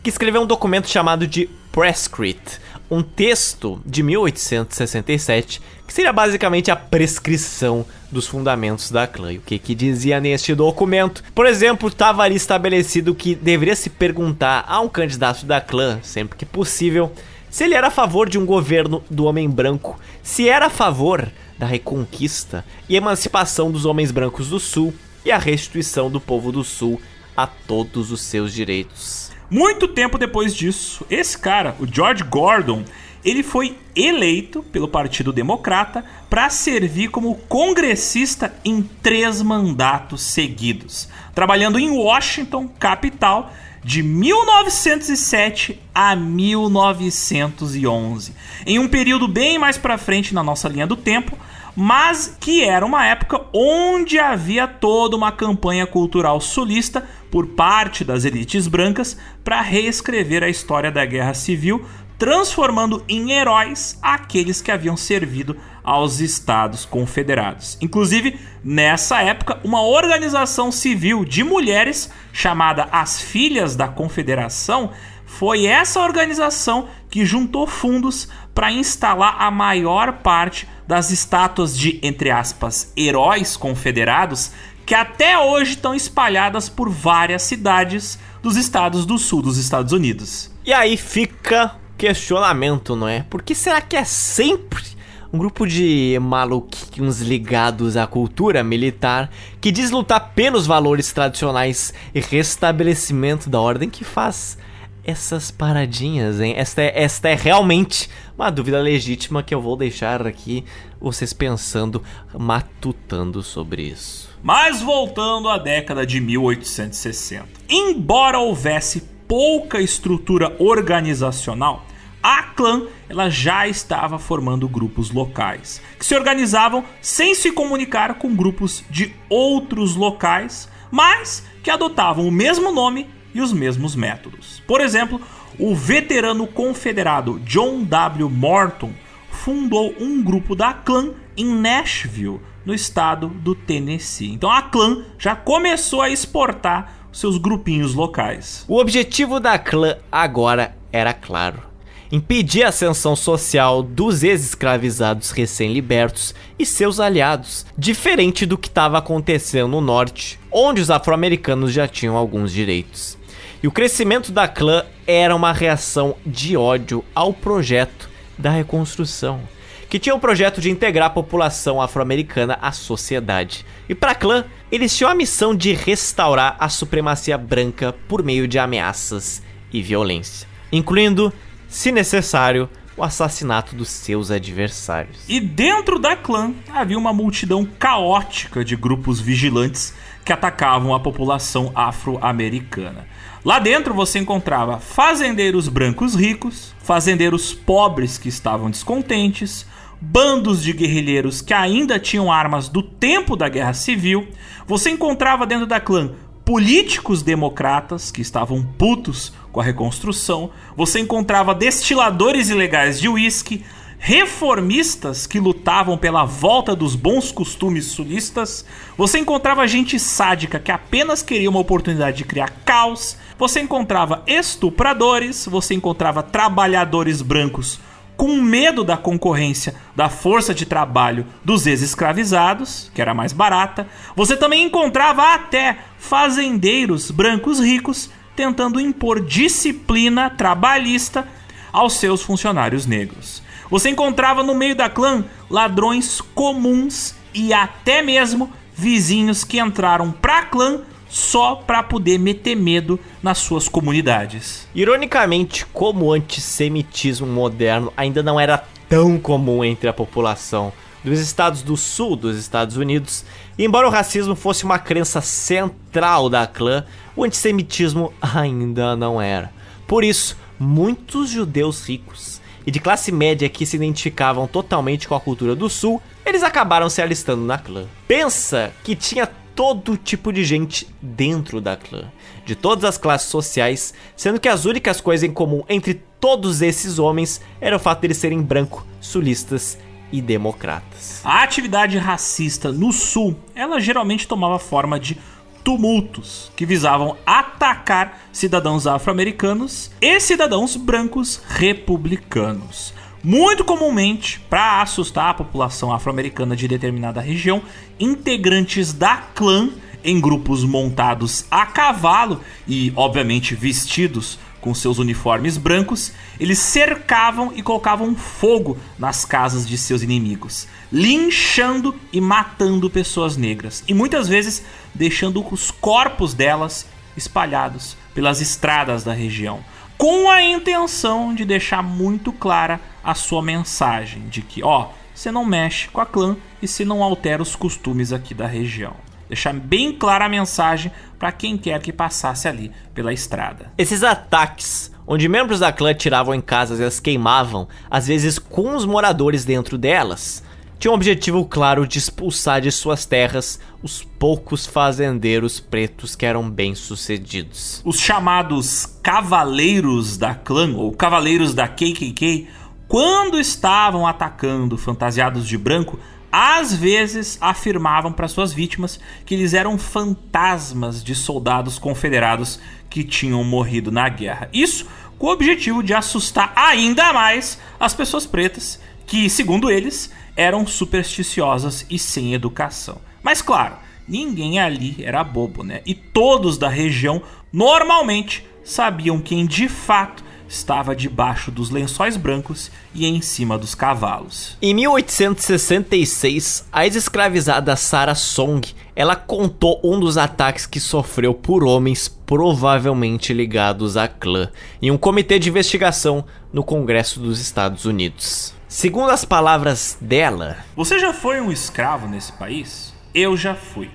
que escreveu um documento chamado de Prescript, um texto de 1867 que seria basicamente a prescrição dos fundamentos da clã. E o que, que dizia neste documento? Por exemplo, estava ali estabelecido que deveria se perguntar a um candidato da clã, sempre que possível, se ele era a favor de um governo do homem branco, se era a favor da reconquista e emancipação dos homens brancos do Sul e a restituição do povo do Sul a todos os seus direitos. Muito tempo depois disso, esse cara, o George Gordon, ele foi eleito pelo Partido Democrata para servir como congressista em três mandatos seguidos, trabalhando em Washington, capital, de 1907 a 1911, em um período bem mais para frente na nossa linha do tempo, mas que era uma época onde havia toda uma campanha cultural sulista por parte das elites brancas para reescrever a história da Guerra Civil, transformando em heróis aqueles que haviam servido aos Estados Confederados. Inclusive, nessa época, uma organização civil de mulheres chamada As Filhas da Confederação foi essa organização que juntou fundos para instalar a maior parte das estátuas de, entre aspas, heróis confederados que até hoje estão espalhadas por várias cidades dos estados do sul dos Estados Unidos. E aí fica questionamento, não é? Por que será que é sempre um grupo de maluquinhos ligados à cultura militar que diz lutar pelos valores tradicionais e restabelecimento da ordem que faz essas paradinhas, hein? Esta é, esta é realmente uma dúvida legítima que eu vou deixar aqui vocês pensando, matutando sobre isso. Mas voltando à década de 1860. Embora houvesse pouca estrutura organizacional, a clã ela já estava formando grupos locais, que se organizavam sem se comunicar com grupos de outros locais, mas que adotavam o mesmo nome e os mesmos métodos. Por exemplo, o veterano confederado John W. Morton fundou um grupo da clã em Nashville, no estado do Tennessee. Então a clã já começou a exportar seus grupinhos locais. O objetivo da clã agora era claro: impedir a ascensão social dos ex-escravizados recém-libertos e seus aliados, diferente do que estava acontecendo no norte, onde os afro-americanos já tinham alguns direitos. E o crescimento da clã era uma reação de ódio ao projeto da reconstrução, que tinha o projeto de integrar a população afro-americana à sociedade. E para clã, eles tinham a missão de restaurar a supremacia branca por meio de ameaças e violência, incluindo, se necessário, o assassinato dos seus adversários. E dentro da clã havia uma multidão caótica de grupos vigilantes que atacavam a população afro-americana. Lá dentro você encontrava fazendeiros brancos ricos, fazendeiros pobres que estavam descontentes, bandos de guerrilheiros que ainda tinham armas do tempo da Guerra Civil. Você encontrava dentro da clã políticos democratas que estavam putos com a reconstrução. Você encontrava destiladores ilegais de uísque, reformistas que lutavam pela volta dos bons costumes sulistas, você encontrava gente sádica que apenas queria uma oportunidade de criar caos, você encontrava estupradores, você encontrava trabalhadores brancos com medo da concorrência da força de trabalho dos ex-escravizados, que era mais barata, você também encontrava até fazendeiros brancos ricos tentando impor disciplina trabalhista aos seus funcionários negros. Você encontrava no meio da clã ladrões comuns e até mesmo vizinhos que entraram pra clã só para poder meter medo nas suas comunidades. Ironicamente, como o antissemitismo moderno ainda não era tão comum entre a população dos estados do sul dos Estados Unidos, embora o racismo fosse uma crença central da clã, o antissemitismo ainda não era. Por isso, muitos judeus ricos e de classe média que se identificavam totalmente com a cultura do sul, eles acabaram se alistando na clã. Pensa que tinha todo tipo de gente dentro da clã, de todas as classes sociais, sendo que as únicas coisas em comum entre todos esses homens era o fato de eles serem branco, sulistas e democratas. A atividade racista no sul, ela geralmente tomava forma de tumultos que visavam atacar cidadãos afro-americanos e cidadãos brancos republicanos. Muito comumente, para assustar a população afro-americana de determinada região, integrantes da clã em grupos montados a cavalo e, obviamente, vestidos com seus uniformes brancos, eles cercavam e colocavam fogo nas casas de seus inimigos, linchando e matando pessoas negras, e muitas vezes deixando os corpos delas espalhados pelas estradas da região, com a intenção de deixar muito clara a sua mensagem de que, ó, você não mexe com a clã e se não altera os costumes aqui da região. Deixar bem clara a mensagem para quem quer que passasse ali pela estrada. Esses ataques, onde membros da clã tiravam em casas e as queimavam, às vezes com os moradores dentro delas, tinham um objetivo claro de expulsar de suas terras os poucos fazendeiros pretos que eram bem-sucedidos. Os chamados cavaleiros da clã ou cavaleiros da KKK, quando estavam atacando fantasiados de branco, às vezes afirmavam para suas vítimas que eles eram fantasmas de soldados confederados que tinham morrido na guerra. Isso com o objetivo de assustar ainda mais as pessoas pretas, que, segundo eles, eram supersticiosas e sem educação. Mas claro, ninguém ali era bobo, né? E todos da região normalmente sabiam quem de fato estava debaixo dos lençóis brancos e em cima dos cavalos. Em 1866, a ex-escravizada Sarah Song, ela contou um dos ataques que sofreu por homens provavelmente ligados à clã em um comitê de investigação no Congresso dos Estados Unidos. Segundo as palavras dela, Você já foi um escravo nesse país? Eu já fui.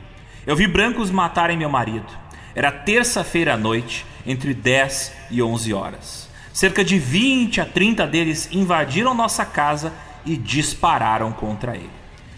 Eu vi brancos matarem meu marido. Era terça-feira à noite, entre 10 e 11 horas. Cerca de 20 a 30 deles invadiram nossa casa e dispararam contra ele.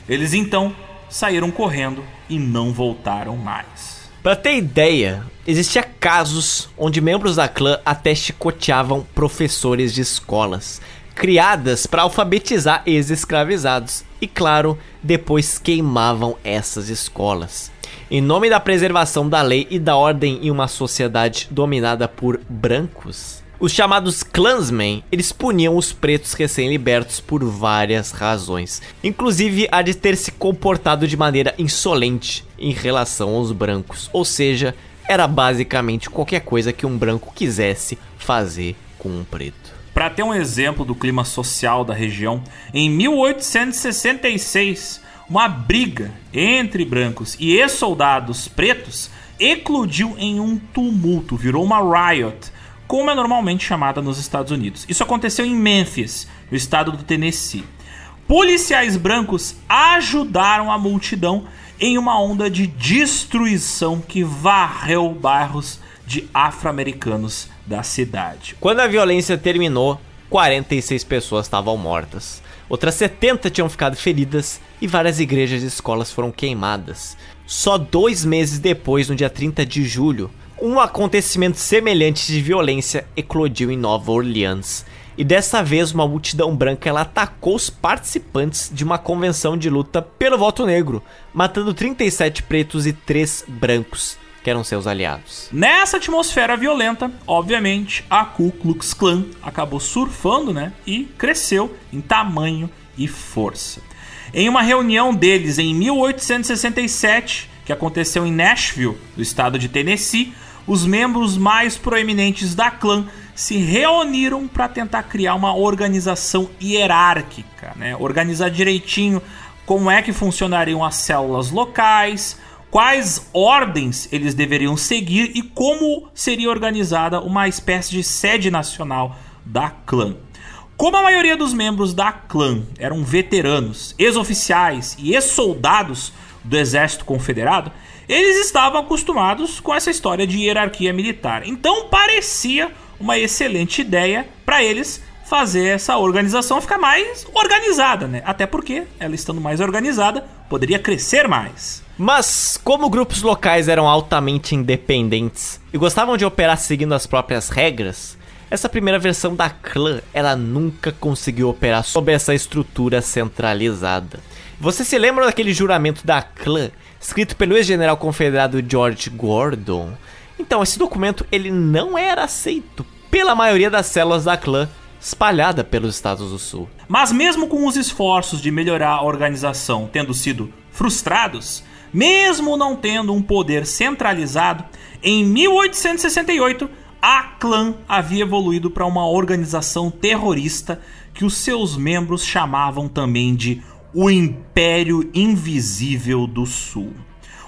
Eles então saíram correndo e não voltaram mais. Para ter ideia, existia casos onde membros da clã até chicoteavam professores de escolas, criadas para alfabetizar ex-escravizados, e claro, depois queimavam essas escolas. Em nome da preservação da lei e da ordem em uma sociedade dominada por brancos, os chamados Klansmen, eles puniam os pretos recém-libertos por várias razões, inclusive a de ter se comportado de maneira insolente em relação aos brancos, ou seja, era basicamente qualquer coisa que um branco quisesse fazer com um preto. Para ter um exemplo do clima social da região, em 1866, uma briga entre brancos e ex-soldados pretos eclodiu em um tumulto, virou uma riot como é normalmente chamada nos Estados Unidos. Isso aconteceu em Memphis, no estado do Tennessee. Policiais brancos ajudaram a multidão em uma onda de destruição que varreu bairros de afro-americanos da cidade. Quando a violência terminou, 46 pessoas estavam mortas. Outras 70 tinham ficado feridas e várias igrejas e escolas foram queimadas. Só dois meses depois, no dia 30 de julho, um acontecimento semelhante de violência eclodiu em Nova Orleans. E dessa vez uma multidão branca ela atacou os participantes de uma convenção de luta pelo voto negro, matando 37 pretos e 3 brancos, que eram seus aliados. Nessa atmosfera violenta, obviamente, a Ku Klux Klan acabou surfando, né, e cresceu em tamanho e força. Em uma reunião deles em 1867, que aconteceu em Nashville, no estado de Tennessee, os membros mais proeminentes da clã se reuniram para tentar criar uma organização hierárquica, né? organizar direitinho como é que funcionariam as células locais, quais ordens eles deveriam seguir e como seria organizada uma espécie de sede nacional da clã. Como a maioria dos membros da clã eram veteranos, ex-oficiais e ex-soldados do exército confederado, eles estavam acostumados com essa história de hierarquia militar. Então parecia uma excelente ideia para eles fazer essa organização ficar mais organizada, né? Até porque ela estando mais organizada poderia crescer mais. Mas como grupos locais eram altamente independentes e gostavam de operar seguindo as próprias regras, essa primeira versão da clã ela nunca conseguiu operar sob essa estrutura centralizada. Você se lembra daquele juramento da clã escrito pelo ex-general confederado George Gordon. Então, esse documento ele não era aceito pela maioria das células da clã espalhada pelos estados do sul. Mas mesmo com os esforços de melhorar a organização tendo sido frustrados, mesmo não tendo um poder centralizado, em 1868 a clã havia evoluído para uma organização terrorista que os seus membros chamavam também de o Império Invisível do Sul.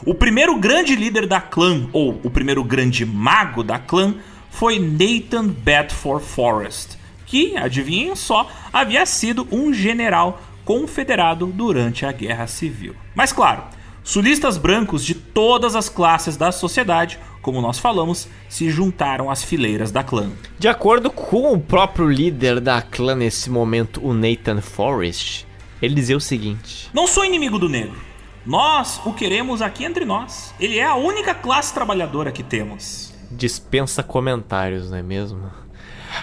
O primeiro grande líder da clã, ou o primeiro grande mago da clã, foi Nathan Bedford Forrest, que, adivinhem só, havia sido um general confederado durante a Guerra Civil. Mas claro, sulistas brancos de todas as classes da sociedade, como nós falamos, se juntaram às fileiras da clã. De acordo com o próprio líder da clã nesse momento, o Nathan Forrest, ele dizia o seguinte: Não sou inimigo do negro. Nós o queremos aqui entre nós. Ele é a única classe trabalhadora que temos. Dispensa comentários, não é mesmo?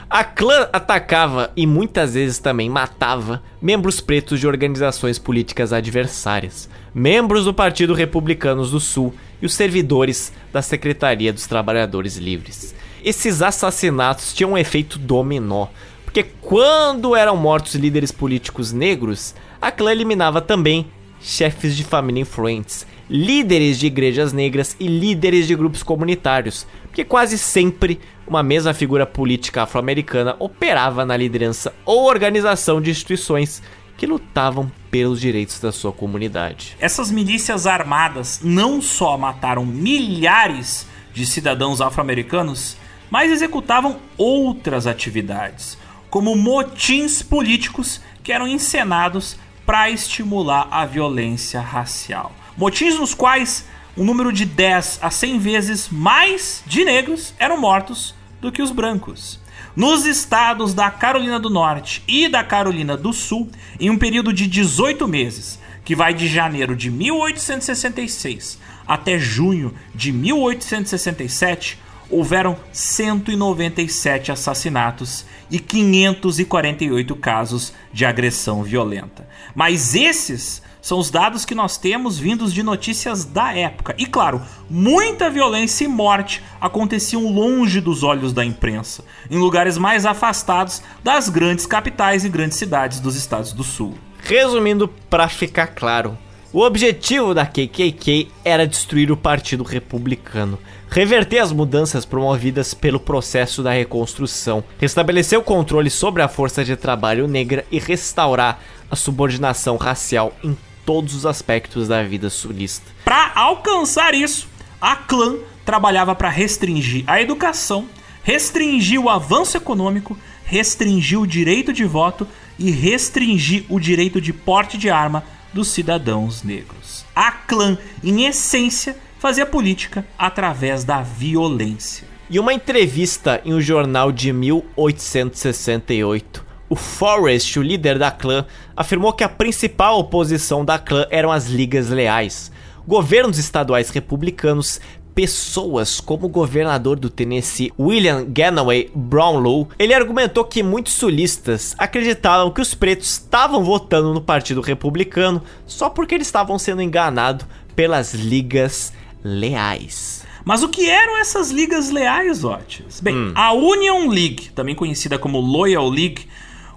A clã atacava e muitas vezes também matava membros pretos de organizações políticas adversárias, membros do Partido Republicanos do Sul e os servidores da Secretaria dos Trabalhadores Livres. Esses assassinatos tinham um efeito dominó, porque quando eram mortos líderes políticos negros, a clã eliminava também chefes de família influentes, líderes de igrejas negras e líderes de grupos comunitários, porque quase sempre uma mesma figura política afro-americana operava na liderança ou organização de instituições que lutavam pelos direitos da sua comunidade. Essas milícias armadas não só mataram milhares de cidadãos afro-americanos, mas executavam outras atividades como motins políticos que eram encenados para estimular a violência racial. Motins nos quais um número de 10 a 100 vezes mais de negros eram mortos do que os brancos. nos estados da Carolina do Norte e da Carolina do Sul em um período de 18 meses, que vai de janeiro de 1866 até junho de 1867, houveram 197 assassinatos e 548 casos de agressão violenta. Mas esses são os dados que nós temos vindos de notícias da época. E claro, muita violência e morte aconteciam longe dos olhos da imprensa, em lugares mais afastados das grandes capitais e grandes cidades dos Estados do Sul. Resumindo, para ficar claro, o objetivo da KKK era destruir o Partido Republicano, reverter as mudanças promovidas pelo processo da reconstrução, restabelecer o controle sobre a força de trabalho negra e restaurar a subordinação racial em todos os aspectos da vida sulista. Para alcançar isso, a clã trabalhava para restringir a educação, restringir o avanço econômico, restringir o direito de voto e restringir o direito de porte de arma dos cidadãos negros. A clã, em essência, fazia política através da violência. Em uma entrevista em um jornal de 1868, o Forrest, o líder da clã, afirmou que a principal oposição da clã eram as Ligas Leais, governos estaduais republicanos, pessoas como o governador do Tennessee, William Ganaway Brownlow. Ele argumentou que muitos sulistas acreditavam que os pretos estavam votando no Partido Republicano só porque eles estavam sendo enganados pelas Ligas Leais. Mas o que eram essas ligas leais, Otis? Bem, hum. a Union League, também conhecida como Loyal League,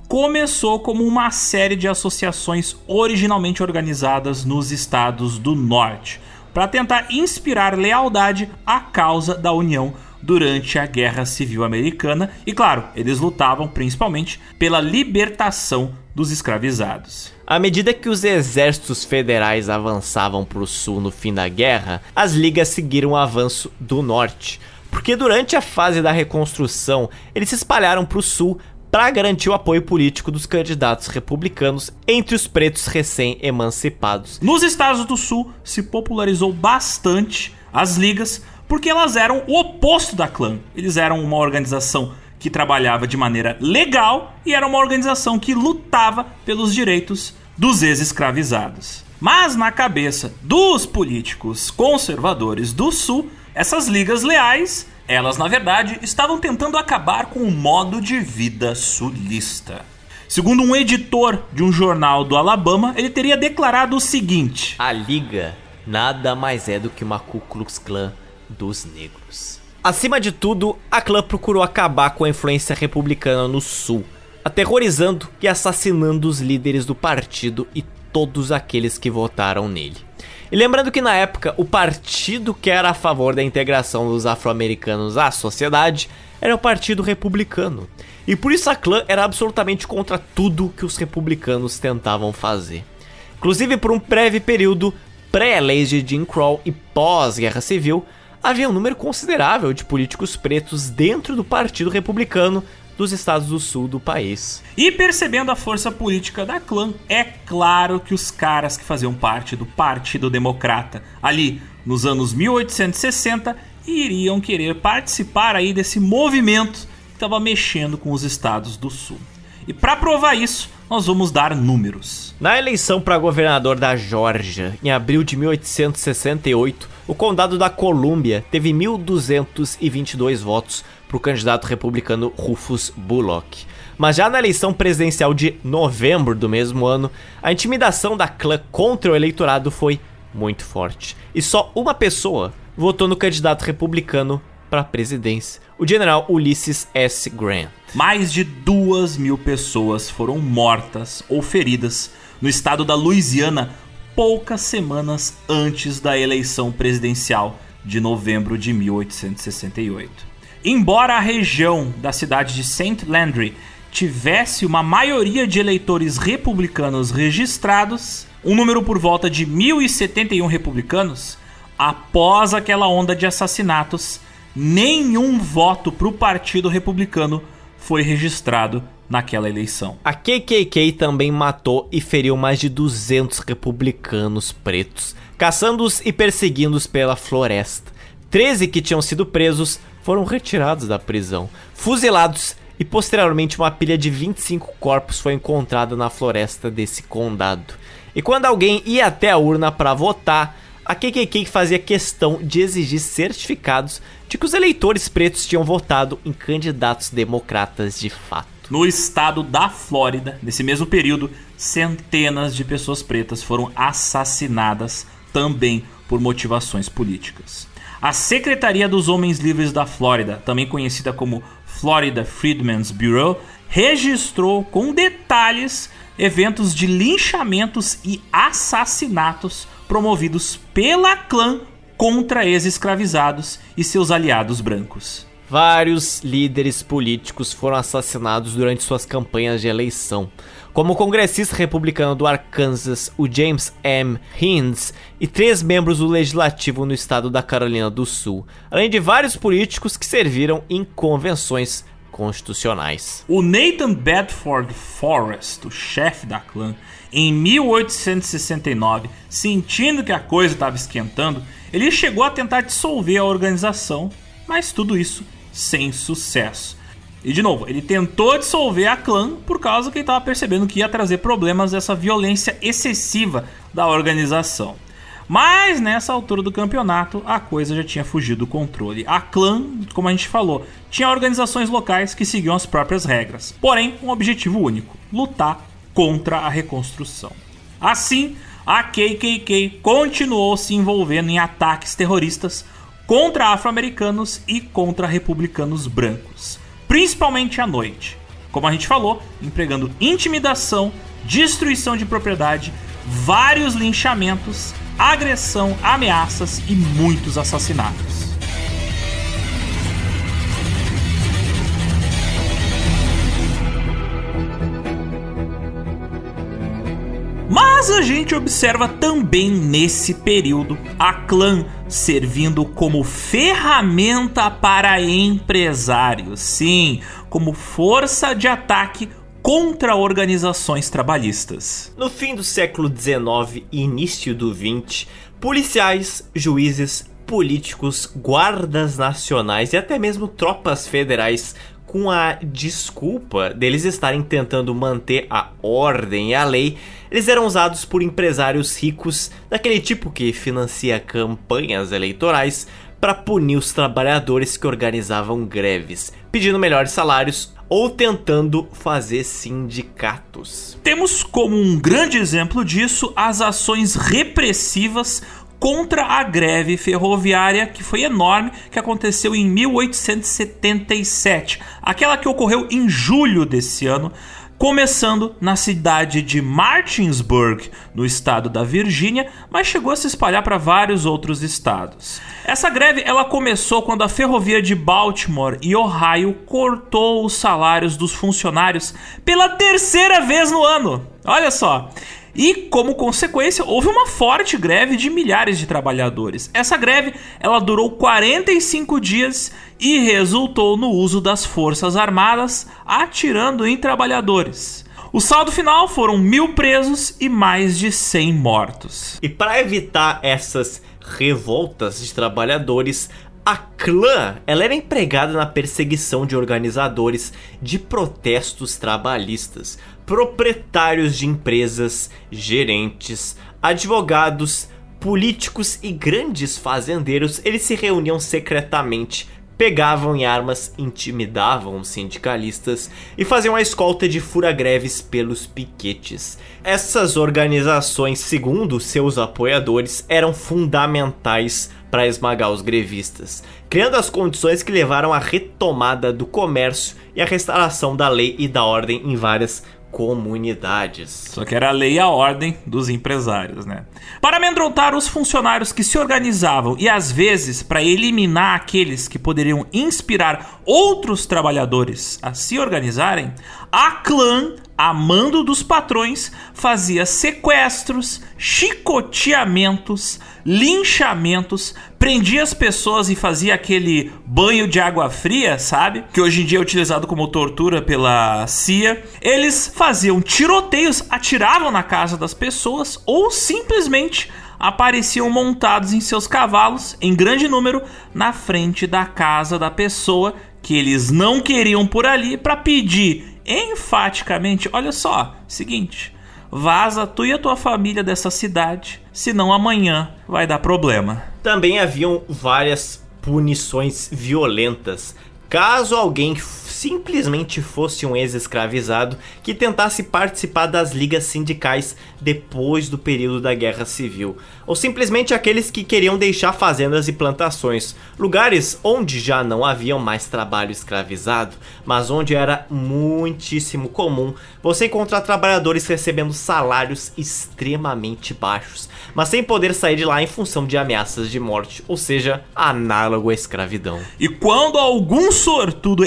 começou como uma série de associações originalmente organizadas nos estados do norte, para tentar inspirar lealdade à causa da União durante a Guerra Civil Americana e, claro, eles lutavam principalmente pela libertação dos escravizados. À medida que os exércitos federais avançavam para o sul no fim da guerra, as ligas seguiram o avanço do norte. Porque durante a fase da reconstrução, eles se espalharam para o sul para garantir o apoio político dos candidatos republicanos entre os pretos recém-emancipados. Nos Estados do Sul se popularizou bastante as ligas porque elas eram o oposto da clã. Eles eram uma organização que trabalhava de maneira legal e era uma organização que lutava pelos direitos dos ex-escravizados. Mas na cabeça dos políticos conservadores do Sul, essas ligas leais elas, na verdade, estavam tentando acabar com o modo de vida sulista. Segundo um editor de um jornal do Alabama, ele teria declarado o seguinte: A Liga nada mais é do que uma Ku Klux Klan dos negros. Acima de tudo, a clã procurou acabar com a influência republicana no sul, aterrorizando e assassinando os líderes do partido e todos aqueles que votaram nele. E lembrando que na época o partido que era a favor da integração dos afro-americanos à sociedade era o Partido Republicano. E por isso a clã era absolutamente contra tudo que os republicanos tentavam fazer. Inclusive por um breve período pré-leis de Jim Crow e pós-guerra civil, havia um número considerável de políticos pretos dentro do Partido Republicano dos estados do sul do país. E percebendo a força política da clã, é claro que os caras que faziam parte do Partido Democrata ali nos anos 1860 iriam querer participar aí desse movimento que estava mexendo com os estados do sul. E para provar isso, nós vamos dar números. Na eleição para governador da Geórgia, em abril de 1868, o condado da Colômbia teve 1.222 votos para o candidato republicano Rufus Bullock. Mas já na eleição presidencial de novembro do mesmo ano, a intimidação da clã contra o eleitorado foi muito forte. E só uma pessoa votou no candidato republicano para a presidência, o general Ulysses S. Grant. Mais de duas mil pessoas foram mortas ou feridas no estado da Louisiana poucas semanas antes da eleição presidencial de novembro de 1868. Embora a região da cidade de St. Landry tivesse uma maioria de eleitores republicanos registrados, um número por volta de 1.071 republicanos, após aquela onda de assassinatos, nenhum voto para o Partido Republicano foi registrado naquela eleição. A KKK também matou e feriu mais de 200 republicanos pretos, caçando-os e perseguindo-os pela floresta. 13 que tinham sido presos foram retirados da prisão, fuzilados e posteriormente uma pilha de 25 corpos foi encontrada na floresta desse condado. E quando alguém ia até a urna para votar, a KKK fazia questão de exigir certificados de que os eleitores pretos tinham votado em candidatos democratas de fato. No estado da Flórida, nesse mesmo período, centenas de pessoas pretas foram assassinadas também por motivações políticas. A Secretaria dos Homens Livres da Flórida, também conhecida como Florida Freedmen's Bureau, registrou com detalhes eventos de linchamentos e assassinatos promovidos pela clã contra ex-escravizados e seus aliados brancos. Vários líderes políticos foram assassinados durante suas campanhas de eleição, como o congressista republicano do Arkansas, o James M. Hinds, e três membros do legislativo no estado da Carolina do Sul, além de vários políticos que serviram em convenções constitucionais. O Nathan Bedford Forrest, o chefe da clã, em 1869, sentindo que a coisa estava esquentando, ele chegou a tentar dissolver a organização, mas tudo isso sem sucesso. E de novo, ele tentou dissolver a clã por causa que ele estava percebendo que ia trazer problemas dessa violência excessiva da organização. Mas nessa altura do campeonato, a coisa já tinha fugido do controle. A clã, como a gente falou, tinha organizações locais que seguiam as próprias regras, porém um objetivo único: lutar contra a reconstrução. Assim, a KKK continuou se envolvendo em ataques terroristas contra afro-americanos e contra republicanos brancos, principalmente à noite. Como a gente falou, empregando intimidação, destruição de propriedade, vários linchamentos, agressão, ameaças e muitos assassinatos. Mas a gente observa também nesse período a clã servindo como ferramenta para empresários, sim, como força de ataque contra organizações trabalhistas. No fim do século XIX e início do XX, policiais, juízes, políticos, guardas nacionais e até mesmo tropas federais com a desculpa deles estarem tentando manter a ordem e a lei, eles eram usados por empresários ricos, daquele tipo que financia campanhas eleitorais, para punir os trabalhadores que organizavam greves, pedindo melhores salários ou tentando fazer sindicatos. Temos como um grande exemplo disso as ações repressivas contra a greve ferroviária que foi enorme, que aconteceu em 1877, aquela que ocorreu em julho desse ano, começando na cidade de Martinsburg, no estado da Virgínia, mas chegou a se espalhar para vários outros estados. Essa greve ela começou quando a ferrovia de Baltimore e Ohio cortou os salários dos funcionários pela terceira vez no ano. Olha só. E como consequência, houve uma forte greve de milhares de trabalhadores. Essa greve, ela durou 45 dias e resultou no uso das forças armadas atirando em trabalhadores. O saldo final foram mil presos e mais de 100 mortos. E para evitar essas revoltas de trabalhadores, a clã ela era empregada na perseguição de organizadores de protestos trabalhistas, proprietários de empresas, gerentes, advogados, políticos e grandes fazendeiros. Eles se reuniam secretamente, pegavam em armas, intimidavam os sindicalistas e faziam a escolta de fura-greves pelos piquetes. Essas organizações, segundo seus apoiadores, eram fundamentais para esmagar os grevistas, criando as condições que levaram à retomada do comércio e à restauração da lei e da ordem em várias comunidades. Só que era a lei e a ordem dos empresários, né? Para amedrontar os funcionários que se organizavam e às vezes para eliminar aqueles que poderiam inspirar outros trabalhadores a se organizarem, a clã a mando dos patrões, fazia sequestros, chicoteamentos, linchamentos, prendia as pessoas e fazia aquele banho de água fria, sabe? Que hoje em dia é utilizado como tortura pela CIA. Eles faziam tiroteios, atiravam na casa das pessoas ou simplesmente apareciam montados em seus cavalos, em grande número, na frente da casa da pessoa que eles não queriam por ali para pedir enfaticamente: olha só, seguinte, vaza tu e a tua família dessa cidade, senão amanhã vai dar problema. Também haviam várias punições violentas. Caso alguém simplesmente fosse um ex-escravizado que tentasse participar das ligas sindicais depois do período da Guerra Civil, ou simplesmente aqueles que queriam deixar fazendas e plantações, lugares onde já não havia mais trabalho escravizado, mas onde era muitíssimo comum você encontrar trabalhadores recebendo salários extremamente baixos, mas sem poder sair de lá em função de ameaças de morte, ou seja, análogo à escravidão. E quando algum sortudo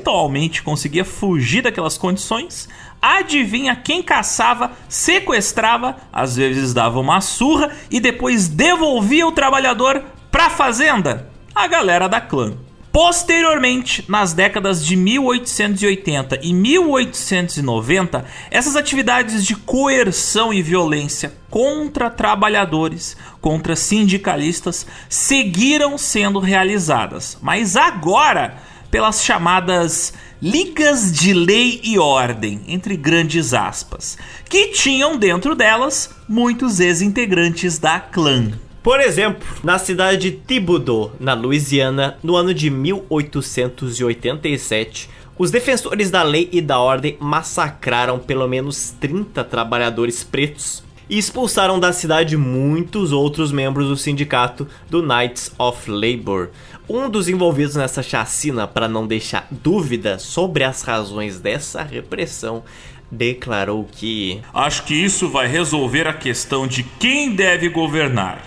eventualmente conseguia fugir daquelas condições, adivinha quem caçava, sequestrava, às vezes dava uma surra e depois devolvia o trabalhador para a fazenda? A galera da clã. Posteriormente, nas décadas de 1880 e 1890, essas atividades de coerção e violência contra trabalhadores, contra sindicalistas, seguiram sendo realizadas. Mas agora, pelas chamadas ligas de lei e ordem, entre grandes aspas, que tinham dentro delas muitos ex-integrantes da clã. Por exemplo, na cidade de Thibodeau, na Louisiana, no ano de 1887, os defensores da lei e da ordem massacraram pelo menos 30 trabalhadores pretos e expulsaram da cidade muitos outros membros do sindicato do Knights of Labor. Um dos envolvidos nessa chacina, para não deixar dúvida sobre as razões dessa repressão, declarou que: Acho que isso vai resolver a questão de quem deve governar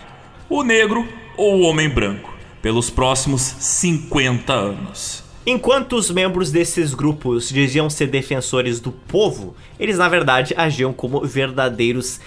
o negro ou o homem branco, pelos próximos 50 anos. Enquanto os membros desses grupos diziam ser defensores do povo, eles na verdade agiam como verdadeiros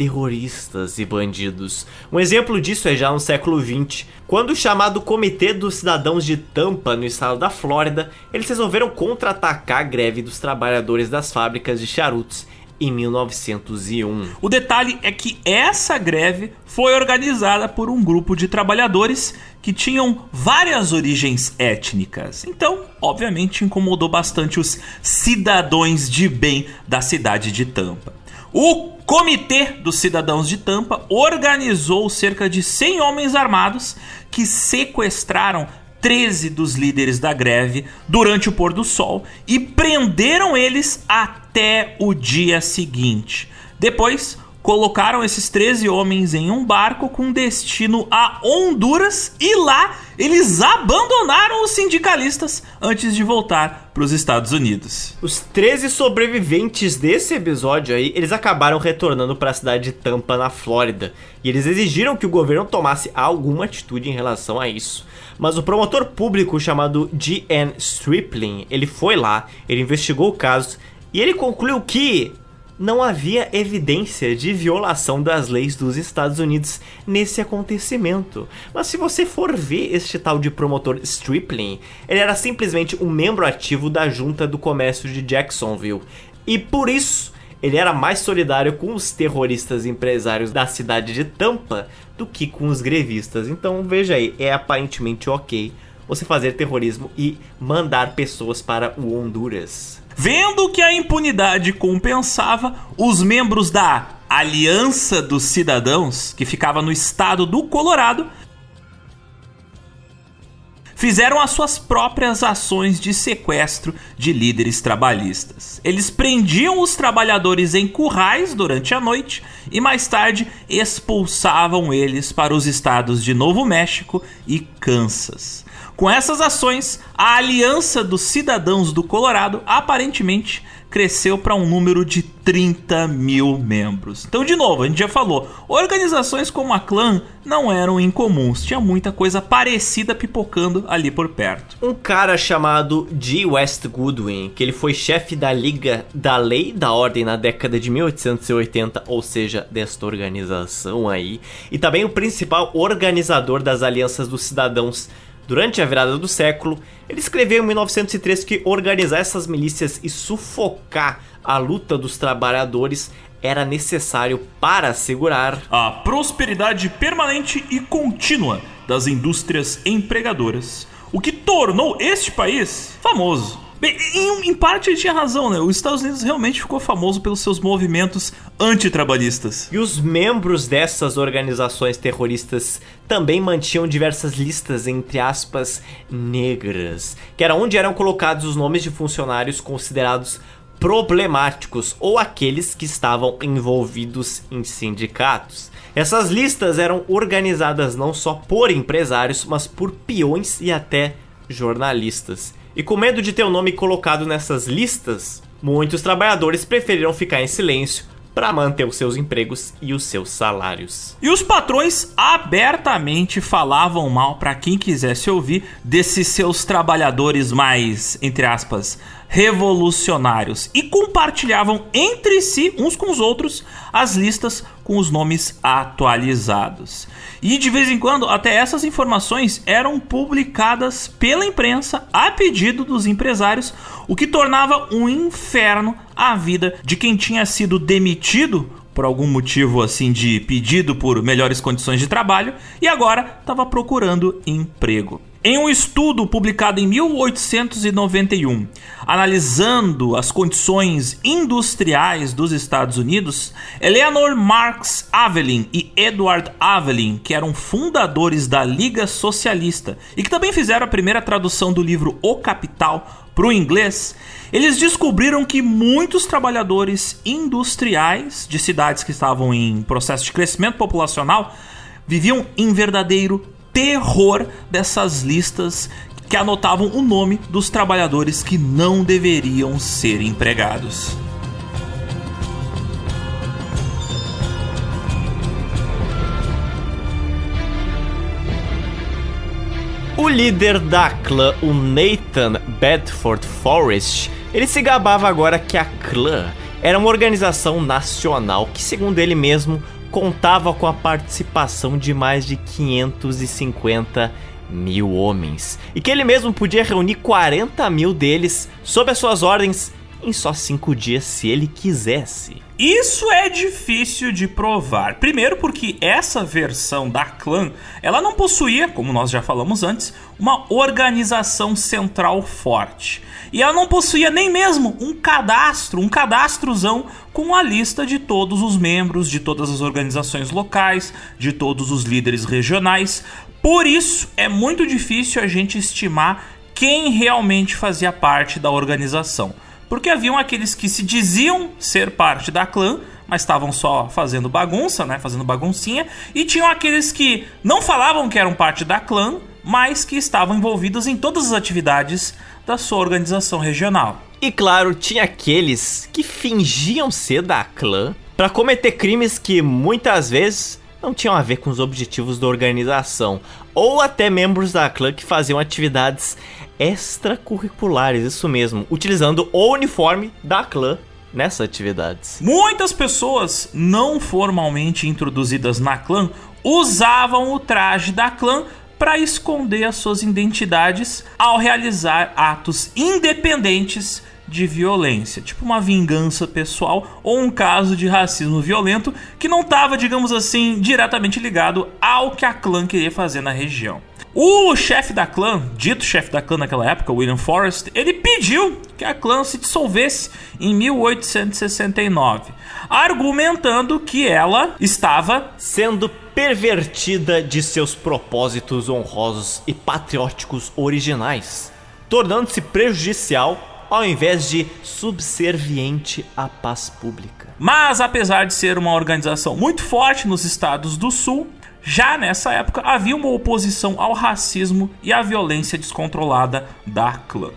terroristas e bandidos. Um exemplo disso é já no século XX, quando o chamado Comitê dos Cidadãos de Tampa, no estado da Flórida, eles resolveram contra-atacar a greve dos trabalhadores das fábricas de charutos em 1901. O detalhe é que essa greve foi organizada por um grupo de trabalhadores que tinham várias origens étnicas. Então, obviamente, incomodou bastante os cidadãos de bem da cidade de Tampa. O Comitê dos Cidadãos de Tampa organizou cerca de 100 homens armados que sequestraram 13 dos líderes da greve durante o pôr do sol e prenderam eles até o dia seguinte. Depois, colocaram esses 13 homens em um barco com destino a Honduras e lá eles abandonaram os sindicalistas antes de voltar para os Estados Unidos. Os 13 sobreviventes desse episódio aí, eles acabaram retornando para a cidade de Tampa, na Flórida, e eles exigiram que o governo tomasse alguma atitude em relação a isso. Mas o promotor público chamado G.N. Stripling, ele foi lá, ele investigou o caso e ele concluiu que não havia evidência de violação das leis dos Estados Unidos nesse acontecimento. Mas se você for ver este tal de promotor Stripling, ele era simplesmente um membro ativo da junta do comércio de Jacksonville. E por isso, ele era mais solidário com os terroristas empresários da cidade de Tampa do que com os grevistas. Então veja aí, é aparentemente ok você fazer terrorismo e mandar pessoas para o Honduras. Vendo que a impunidade compensava, os membros da Aliança dos Cidadãos, que ficava no estado do Colorado, fizeram as suas próprias ações de sequestro de líderes trabalhistas. Eles prendiam os trabalhadores em currais durante a noite e mais tarde expulsavam eles para os estados de Novo México e Kansas. Com essas ações, a Aliança dos Cidadãos do Colorado aparentemente cresceu para um número de 30 mil membros. Então, de novo, a gente já falou, organizações como a Clã não eram incomuns, tinha muita coisa parecida pipocando ali por perto. Um cara chamado G. West Goodwin, que ele foi chefe da Liga da Lei da Ordem na década de 1880, ou seja, desta organização aí, e também o principal organizador das alianças dos cidadãos Durante a virada do século, ele escreveu em 1903 que organizar essas milícias e sufocar a luta dos trabalhadores era necessário para assegurar a prosperidade permanente e contínua das indústrias empregadoras, o que tornou este país famoso. Bem, em, em, parte ele tinha razão, né? Os Estados Unidos realmente ficou famoso pelos seus movimentos antitrabalhistas. E os membros dessas organizações terroristas também mantinham diversas listas, entre aspas, negras, que era onde eram colocados os nomes de funcionários considerados problemáticos ou aqueles que estavam envolvidos em sindicatos. Essas listas eram organizadas não só por empresários, mas por peões e até jornalistas. E com medo de ter o nome colocado nessas listas, muitos trabalhadores preferiram ficar em silêncio para manter os seus empregos e os seus salários. E os patrões abertamente falavam mal para quem quisesse ouvir desses seus trabalhadores mais, entre aspas, revolucionários e compartilhavam entre si, uns com os outros, as listas com os nomes atualizados. E de vez em quando, até essas informações eram publicadas pela imprensa a pedido dos empresários, o que tornava um inferno a vida de quem tinha sido demitido por algum motivo assim de pedido por melhores condições de trabalho e agora estava procurando emprego. Em um estudo publicado em 1891, analisando as condições industriais dos Estados Unidos, Eleanor Marx Avelin e Edward Avelin, que eram fundadores da Liga Socialista e que também fizeram a primeira tradução do livro O Capital para o inglês, eles descobriram que muitos trabalhadores industriais de cidades que estavam em processo de crescimento populacional viviam em verdadeiro terror dessas listas que anotavam o nome dos trabalhadores que não deveriam ser empregados. O líder da clã, o Nathan Bedford Forrest, ele se gabava agora que a clã era uma organização nacional que, segundo ele mesmo, contava com a participação de mais de 550 mil homens e que ele mesmo podia reunir 40 mil deles sob as suas ordens em só cinco dias se ele quisesse. Isso é difícil de provar. Primeiro porque essa versão da clã, ela não possuía, como nós já falamos antes, uma organização central forte. E ela não possuía nem mesmo um cadastro, um cadastrozão com a lista de todos os membros de todas as organizações locais, de todos os líderes regionais. Por isso é muito difícil a gente estimar quem realmente fazia parte da organização porque haviam aqueles que se diziam ser parte da clã, mas estavam só fazendo bagunça, né, fazendo baguncinha, e tinham aqueles que não falavam que eram parte da clã, mas que estavam envolvidos em todas as atividades da sua organização regional. E claro, tinha aqueles que fingiam ser da clã para cometer crimes que muitas vezes não tinham a ver com os objetivos da organização, ou até membros da clã que faziam atividades extracurriculares, isso mesmo, utilizando o uniforme da clã nessas atividades. Muitas pessoas não formalmente introduzidas na clã usavam o traje da clã para esconder as suas identidades ao realizar atos independentes de violência, tipo uma vingança pessoal ou um caso de racismo violento que não estava, digamos assim, diretamente ligado ao que a clã queria fazer na região. O chefe da clã, dito chefe da clã naquela época, William Forrest, ele pediu que a clã se dissolvesse em 1869, argumentando que ela estava sendo pervertida de seus propósitos honrosos e patrióticos originais, tornando-se prejudicial ao invés de subserviente à paz pública. Mas apesar de ser uma organização muito forte nos estados do sul, já nessa época havia uma oposição ao racismo e à violência descontrolada da clã.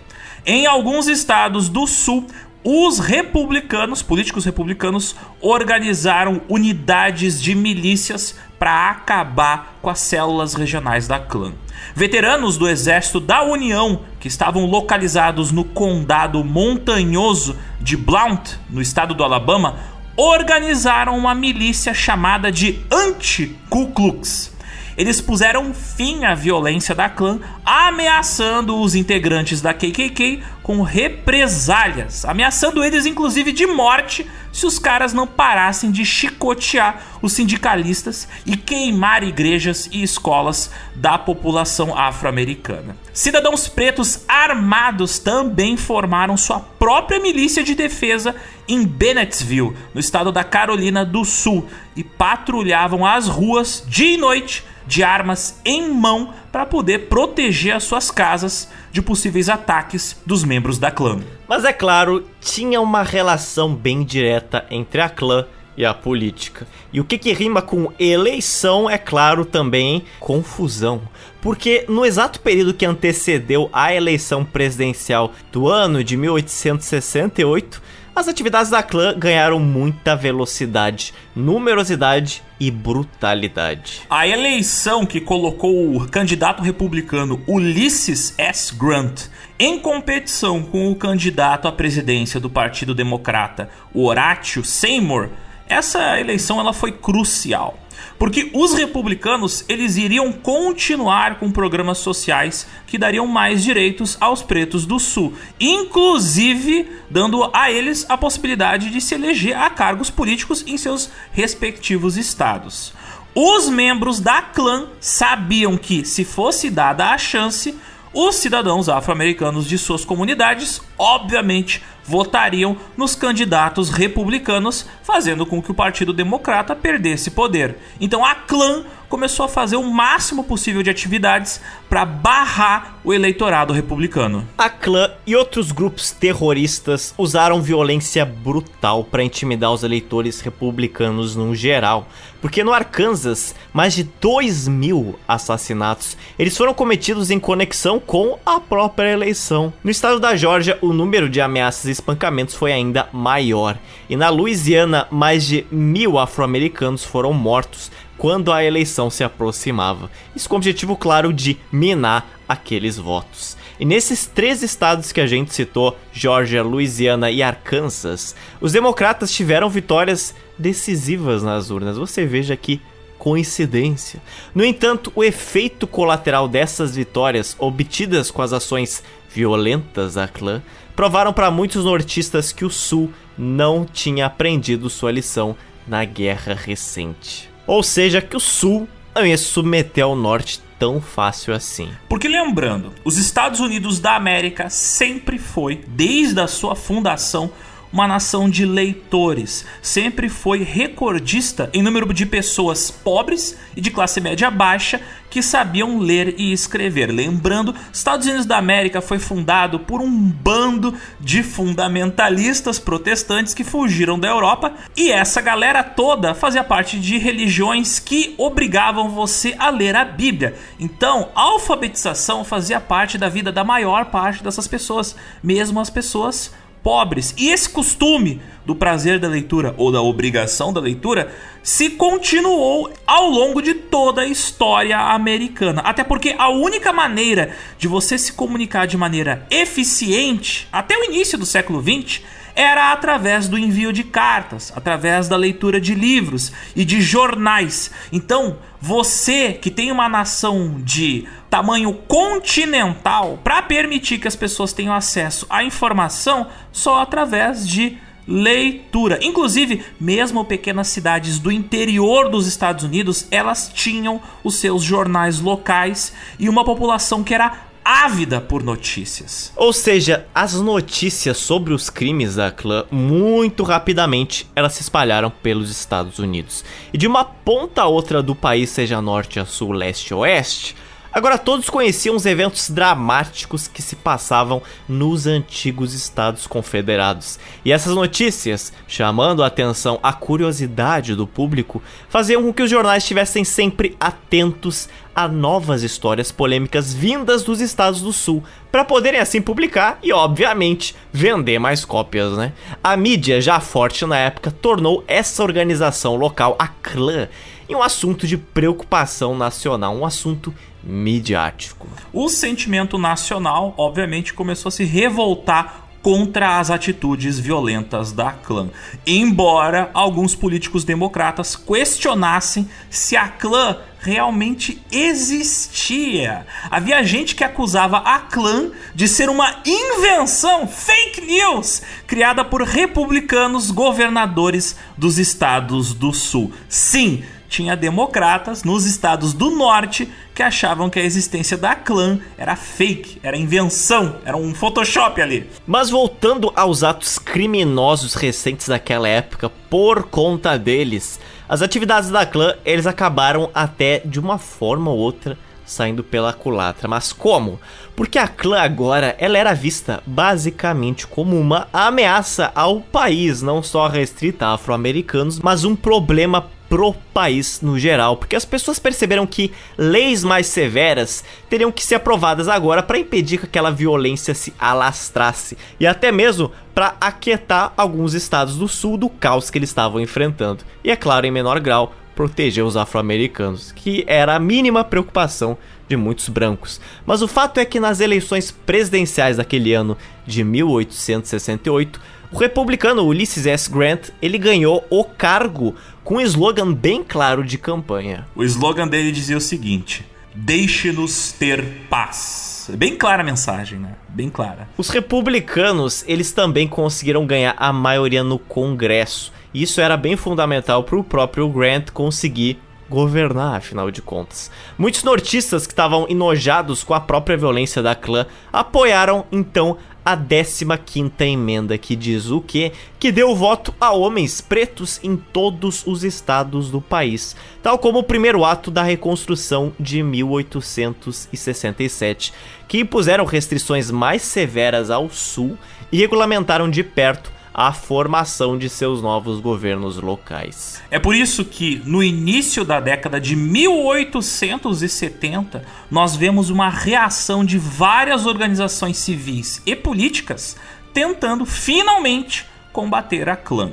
Em alguns estados do sul, os republicanos, políticos republicanos, organizaram unidades de milícias para acabar com as células regionais da clã. Veteranos do Exército da União, que estavam localizados no condado montanhoso de Blount, no estado do Alabama, organizaram uma milícia chamada de Anti-Ku Klux. Eles puseram fim à violência da clã, ameaçando os integrantes da KKK com represálias, ameaçando eles inclusive de morte se os caras não parassem de chicotear os sindicalistas e queimar igrejas e escolas da população afro-americana. Cidadãos pretos armados também formaram sua própria milícia de defesa em Bennettsville, no estado da Carolina do Sul, e patrulhavam as ruas dia e noite de armas em mão para poder proteger as suas casas de possíveis ataques dos membros da clã. Mas é claro, tinha uma relação bem direta entre a clã e a política. E o que, que rima com eleição é claro também confusão. Porque no exato período que antecedeu a eleição presidencial do ano de 1868, as atividades da clã ganharam muita velocidade, numerosidade e brutalidade. A eleição que colocou o candidato republicano Ulysses S. Grant em competição com o candidato à presidência do Partido Democrata, Horatio Seymour, essa eleição ela foi crucial. Porque os republicanos eles iriam continuar com programas sociais que dariam mais direitos aos pretos do Sul, inclusive dando a eles a possibilidade de se eleger a cargos políticos em seus respectivos estados. Os membros da clã sabiam que, se fosse dada a chance, os cidadãos afro-americanos de suas comunidades, obviamente, votariam nos candidatos republicanos, fazendo com que o Partido Democrata perdesse poder. Então a clã começou a fazer o máximo possível de atividades para barrar o eleitorado republicano. A clã e outros grupos terroristas usaram violência brutal para intimidar os eleitores republicanos no geral, porque no Arkansas, mais de 2 mil assassinatos eles foram cometidos em conexão com a própria eleição. No estado da Geórgia, o número de ameaças e espancamentos foi ainda maior, e na Louisiana, mais de mil afro-americanos foram mortos quando a eleição se aproximava. Isso com o objetivo claro de minar aqueles votos. E nesses três estados que a gente citou, Georgia, Louisiana e Arkansas, os democratas tiveram vitórias decisivas nas urnas. Você veja que coincidência. No entanto, o efeito colateral dessas vitórias obtidas com as ações violentas da clã provaram para muitos nortistas que o Sul não tinha aprendido sua lição na guerra recente. Ou seja, que o Sul não ia se submeter ao Norte tão fácil assim. Porque lembrando, os Estados Unidos da América sempre foi, desde a sua fundação, uma nação de leitores. Sempre foi recordista em número de pessoas pobres e de classe média baixa que sabiam ler e escrever. Lembrando, Estados Unidos da América foi fundado por um bando de fundamentalistas protestantes que fugiram da Europa e essa galera toda fazia parte de religiões que obrigavam você a ler a Bíblia. Então, a alfabetização fazia parte da vida da maior parte dessas pessoas, mesmo as pessoas pobres. E esse costume do prazer da leitura ou da obrigação da leitura se continuou ao longo de toda a história americana. Até porque a única maneira de você se comunicar de maneira eficiente até o início do século XX era através do envio de cartas, através da leitura de livros e de jornais. Então, você que tem uma nação de tamanho continental, para permitir que as pessoas tenham acesso à informação só através de leitura. Inclusive, mesmo pequenas cidades do interior dos Estados Unidos, elas tinham os seus jornais locais e uma população que era ávida por notícias. Ou seja, as notícias sobre os crimes da clã muito rapidamente elas se espalharam pelos Estados Unidos. E de uma ponta a outra do país, seja norte a sul, leste a oeste, Agora todos conheciam os eventos dramáticos que se passavam nos antigos Estados Confederados. E essas notícias, chamando a atenção a curiosidade do público, faziam com que os jornais estivessem sempre atentos a novas histórias polêmicas vindas dos estados do sul, para poderem assim publicar e, obviamente, vender mais cópias, né? A mídia, já forte na época, tornou essa organização local, a clã, em um assunto de preocupação nacional, um assunto midiático. O sentimento nacional, obviamente, começou a se revoltar contra as atitudes violentas da clã. Embora alguns políticos democratas questionassem se a clã realmente existia. Havia gente que acusava a clã de ser uma invenção, fake news, criada por republicanos governadores dos estados do sul. Sim, tinha democratas nos estados do norte que achavam que a existência da clã era fake, era invenção, era um Photoshop ali. Mas voltando aos atos criminosos recentes daquela época, por conta deles, as atividades da clã, eles acabaram até de uma forma ou outra saindo pela culatra. Mas como? Porque a clã agora ela era vista basicamente como uma ameaça ao país, não só restrita a afro-americanos, mas um problema pro país no geral, porque as pessoas perceberam que leis mais severas teriam que ser aprovadas agora para impedir que aquela violência se alastrasse e até mesmo para aquietar alguns estados do sul do caos que eles estavam enfrentando. E é claro, em menor grau, proteger os afro-americanos, que era a mínima preocupação de muitos brancos. Mas o fato é que nas eleições presidenciais daquele ano de 1868, o republicano Ulysses S. Grant, ele ganhou o cargo com um slogan bem claro de campanha. O slogan dele dizia o seguinte: Deixe-nos ter paz. Bem clara a mensagem, né? Bem clara. Os republicanos, eles também conseguiram ganhar a maioria no Congresso. Isso era bem fundamental para o próprio Grant conseguir governar, afinal de contas. Muitos nortistas que estavam enojados com a própria violência da clã apoiaram então a 15ª emenda que diz o quê? Que deu voto a homens pretos em todos os estados do país, tal como o primeiro ato da reconstrução de 1867, que impuseram restrições mais severas ao sul e regulamentaram de perto a formação de seus novos governos locais. É por isso que, no início da década de 1870, nós vemos uma reação de várias organizações civis e políticas tentando finalmente combater a clã.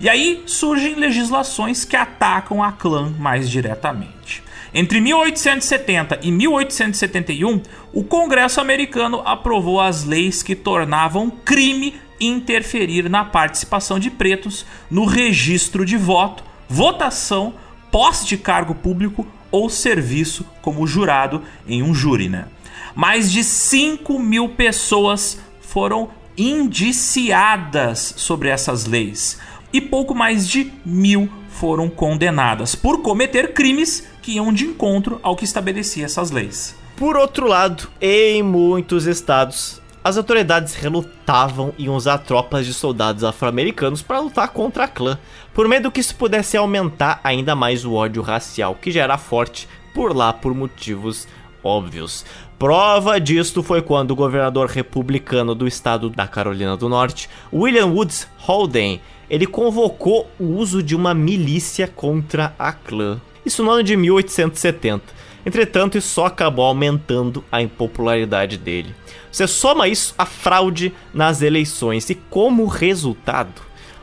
E aí surgem legislações que atacam a clã mais diretamente. Entre 1870 e 1871, o Congresso americano aprovou as leis que tornavam crime interferir na participação de pretos no registro de voto, votação, posse de cargo público ou serviço como jurado em um júri. Né? Mais de 5 mil pessoas foram indiciadas sobre essas leis e pouco mais de mil foram condenadas por cometer crimes que iam de encontro ao que estabelecia essas leis. Por outro lado, em muitos estados, as autoridades relutavam em usar tropas de soldados afro-americanos para lutar contra a clã, por medo que isso pudesse aumentar ainda mais o ódio racial, que já era forte por lá por motivos óbvios. Prova disto foi quando o governador republicano do estado da Carolina do Norte, William Woods Holden, ele convocou o uso de uma milícia contra a clã. Isso no ano de 1870. Entretanto, isso só acabou aumentando a impopularidade dele. Você soma isso à fraude nas eleições e como resultado,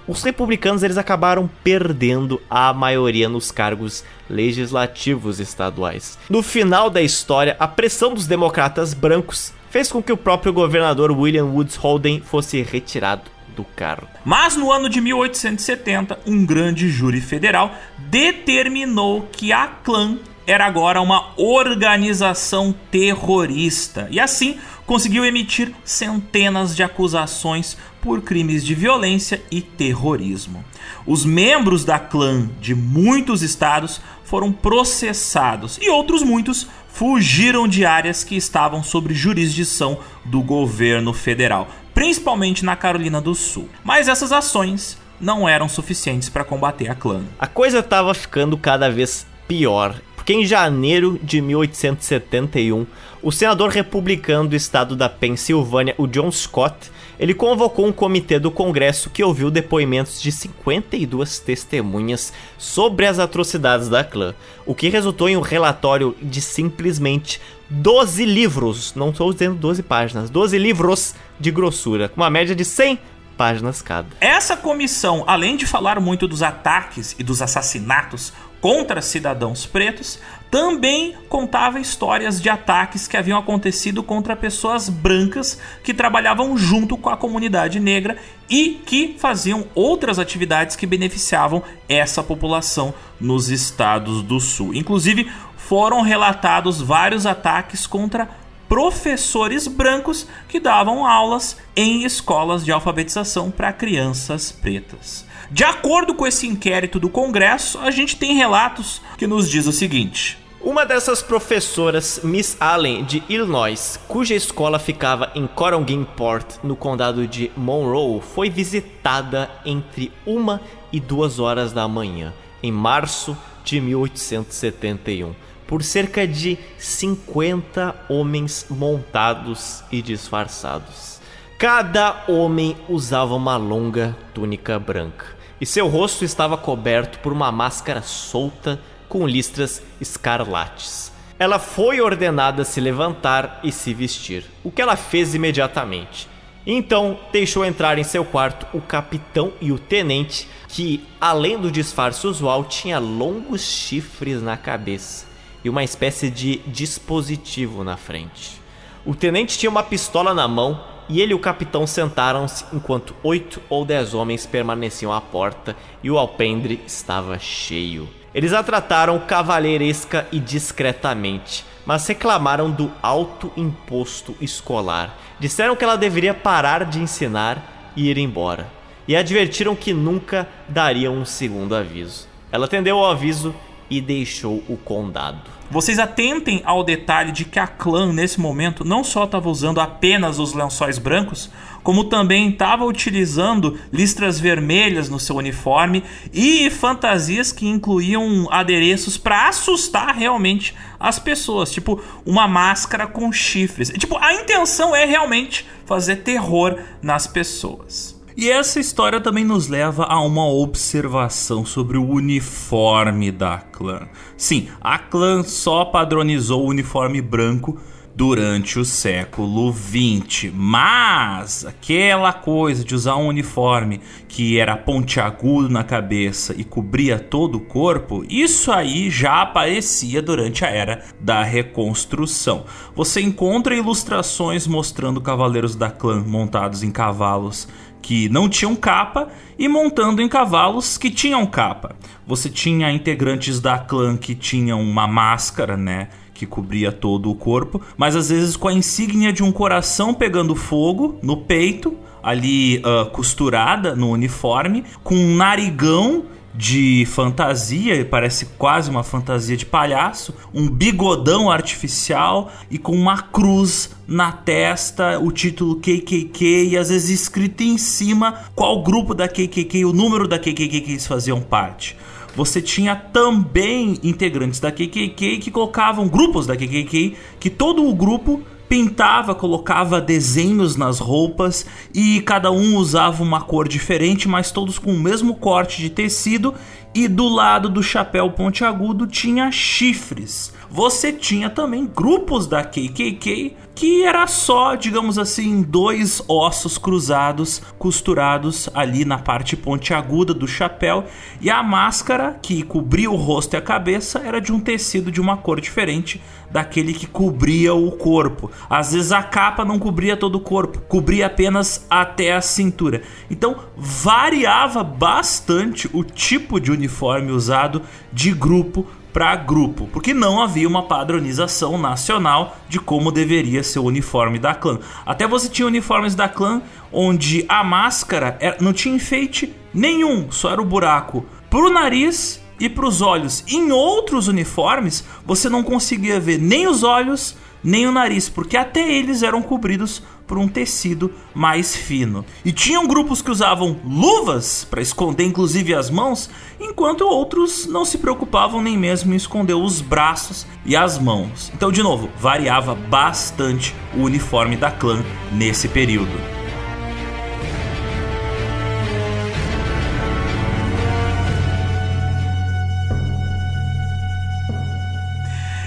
os republicanos eles acabaram perdendo a maioria nos cargos legislativos estaduais. No final da história, a pressão dos democratas brancos fez com que o próprio governador William Woods Holden fosse retirado do cargo. Mas no ano de 1870, um grande júri federal determinou que a clã era agora uma organização terrorista e assim conseguiu emitir centenas de acusações por crimes de violência e terrorismo. Os membros da clã de muitos estados foram processados e outros muitos fugiram de áreas que estavam sob jurisdição do governo federal, principalmente na Carolina do Sul. Mas essas ações não eram suficientes para combater a clã. A coisa estava ficando cada vez pior porque em janeiro de 1871, o senador republicano do estado da Pensilvânia, o John Scott, ele convocou um comitê do Congresso que ouviu depoimentos de 52 testemunhas sobre as atrocidades da clã, o que resultou em um relatório de simplesmente 12 livros, não estou dizendo 12 páginas, 12 livros de grossura, com uma média de 100 páginas cada. Essa comissão, além de falar muito dos ataques e dos assassinatos contra cidadãos pretos, também contava histórias de ataques que haviam acontecido contra pessoas brancas que trabalhavam junto com a comunidade negra e que faziam outras atividades que beneficiavam essa população nos estados do sul. Inclusive, foram relatados vários ataques contra professores brancos que davam aulas em escolas de alfabetização para crianças pretas. De acordo com esse inquérito do Congresso, a gente tem relatos que nos diz o seguinte: uma dessas professoras, Miss Allen, de Illinois, cuja escola ficava em Coronguinport, no condado de Monroe, foi visitada entre uma e duas horas da manhã, em março de 1871, por cerca de 50 homens montados e disfarçados. Cada homem usava uma longa túnica branca e seu rosto estava coberto por uma máscara solta com listras escarlates. Ela foi ordenada se levantar e se vestir, o que ela fez imediatamente. Então deixou entrar em seu quarto o capitão e o tenente, que, além do disfarce usual, tinha longos chifres na cabeça e uma espécie de dispositivo na frente. O tenente tinha uma pistola na mão e ele e o capitão sentaram-se enquanto oito ou dez homens permaneciam à porta e o alpendre estava cheio. Eles a trataram cavalheiresca e discretamente, mas reclamaram do alto imposto escolar. Disseram que ela deveria parar de ensinar e ir embora. E advertiram que nunca dariam um segundo aviso. Ela atendeu ao aviso e deixou o condado. Vocês atentem ao detalhe de que a clã, nesse momento, não só estava usando apenas os lençóis brancos, como também estava utilizando listras vermelhas no seu uniforme e fantasias que incluíam adereços para assustar realmente as pessoas, tipo uma máscara com chifres. Tipo, a intenção é realmente fazer terror nas pessoas. E essa história também nos leva a uma observação sobre o uniforme da clã. Sim, a clã só padronizou o uniforme branco durante o século XX, mas aquela coisa de usar um uniforme que era pontiagudo na cabeça e cobria todo o corpo, isso aí já aparecia durante a era da reconstrução. Você encontra ilustrações mostrando cavaleiros da clã montados em cavalos que não tinham capa e montando em cavalos que tinham capa. Você tinha integrantes da clã que tinham uma máscara, né? Que cobria todo o corpo, mas às vezes com a insígnia de um coração pegando fogo no peito, ali uh, costurada no uniforme, com um narigão de fantasia, parece quase uma fantasia de palhaço, um bigodão artificial e com uma cruz na testa, o título KKK e às vezes escrito em cima qual grupo da KKK, o número da KKK que eles faziam parte. Você tinha também integrantes da KKK que colocavam grupos da KKK que todo o grupo pintava, colocava desenhos nas roupas e cada um usava uma cor diferente, mas todos com o mesmo corte de tecido e do lado do chapéu pontiagudo tinha chifres. Você tinha também grupos da KKK que era só, digamos assim, dois ossos cruzados, costurados ali na parte pontiaguda do chapéu, e a máscara que cobria o rosto e a cabeça era de um tecido de uma cor diferente daquele que cobria o corpo. Às vezes a capa não cobria todo o corpo, cobria apenas até a cintura. Então variava bastante o tipo de uniforme usado de grupo para grupo, porque não havia uma padronização nacional de como deveria ser o uniforme da clã. Até você tinha uniformes da clã onde a máscara não tinha enfeite nenhum, só era o buraco pro nariz e pros olhos. Em outros uniformes, você não conseguia ver nem os olhos nem o nariz, porque até eles eram cobridos por um tecido mais fino. E tinham grupos que usavam luvas para esconder inclusive as mãos, enquanto outros não se preocupavam nem mesmo em esconder os braços e as mãos. Então, de novo, variava bastante o uniforme da clã nesse período.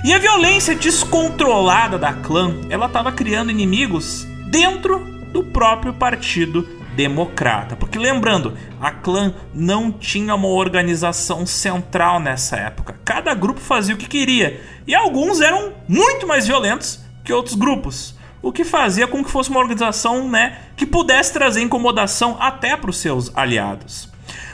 E a violência descontrolada da clã, ela estava criando inimigos dentro do próprio partido democrata. Porque lembrando, a clã não tinha uma organização central nessa época. Cada grupo fazia o que queria e alguns eram muito mais violentos que outros grupos. O que fazia com que fosse uma organização né, que pudesse trazer incomodação até para os seus aliados.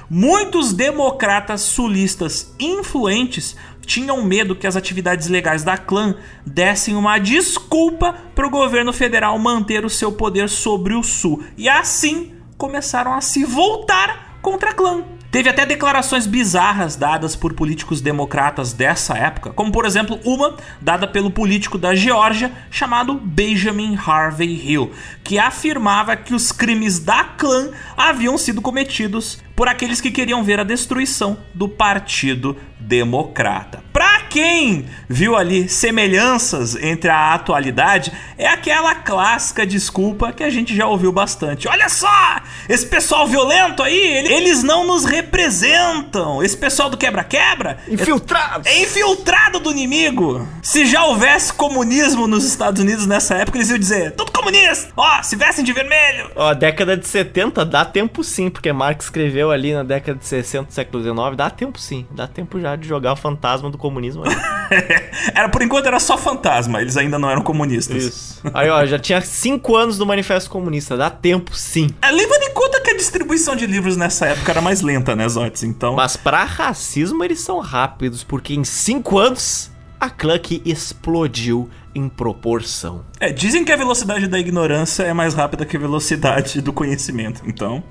Muitos democratas sulistas influentes tinham medo que as atividades legais da clã dessem uma desculpa para o governo federal manter o seu poder sobre o sul. E assim começaram a se voltar contra a clã. Teve até declarações bizarras dadas por políticos democratas dessa época, como por exemplo uma dada pelo político da Geórgia chamado Benjamin Harvey Hill, que afirmava que os crimes da clã haviam sido cometidos por aqueles que queriam ver a destruição do Partido Democrata. Pra quem viu ali semelhanças entre a atualidade, é aquela clássica desculpa que a gente já ouviu bastante. Olha só, esse pessoal violento aí, eles não nos representam. Esse pessoal do quebra-quebra infiltrado. É, é infiltrado do inimigo. Se já houvesse comunismo nos Estados Unidos nessa época, eles iam dizer: tudo comunista. Ó, se vestem de vermelho. Ó, década de 70 dá tempo sim, porque Marx escreveu ali na década de 60 do século 19, dá tempo sim, dá tempo já de jogar o fantasma do comunismo aí. era por enquanto era só fantasma, eles ainda não eram comunistas. Isso. Aí, ó, já tinha 5 anos do Manifesto Comunista, dá tempo sim. É, levando em conta que a distribuição de livros nessa época era mais lenta, né, Zotes? Então. Mas para racismo eles são rápidos, porque em 5 anos a Cluck explodiu em proporção. É, dizem que a velocidade da ignorância é mais rápida que a velocidade do conhecimento, então.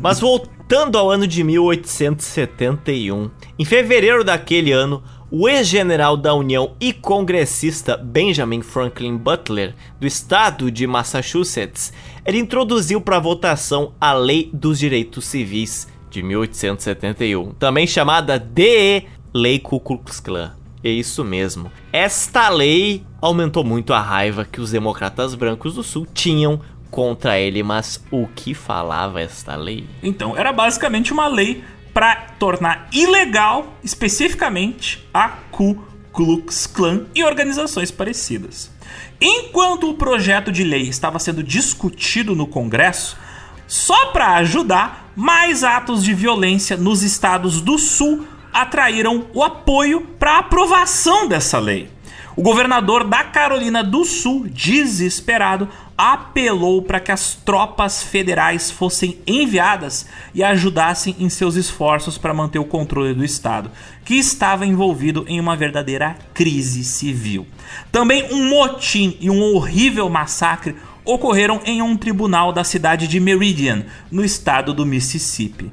Mas voltando ao ano de 1871, em fevereiro daquele ano, o ex-general da União e congressista Benjamin Franklin Butler, do estado de Massachusetts, ele introduziu para votação a Lei dos Direitos Civis de 1871, também chamada DE Lei Ku Klux Klan. É isso mesmo. Esta lei aumentou muito a raiva que os democratas brancos do Sul tinham contra ele, mas o que falava esta lei? Então, era basicamente uma lei para tornar ilegal especificamente a Ku Klux Klan e organizações parecidas. Enquanto o projeto de lei estava sendo discutido no Congresso, só para ajudar, mais atos de violência nos estados do Sul atraíram o apoio para aprovação dessa lei. O governador da Carolina do Sul, desesperado, apelou para que as tropas federais fossem enviadas e ajudassem em seus esforços para manter o controle do estado, que estava envolvido em uma verdadeira crise civil. Também um motim e um horrível massacre ocorreram em um tribunal da cidade de Meridian, no estado do Mississippi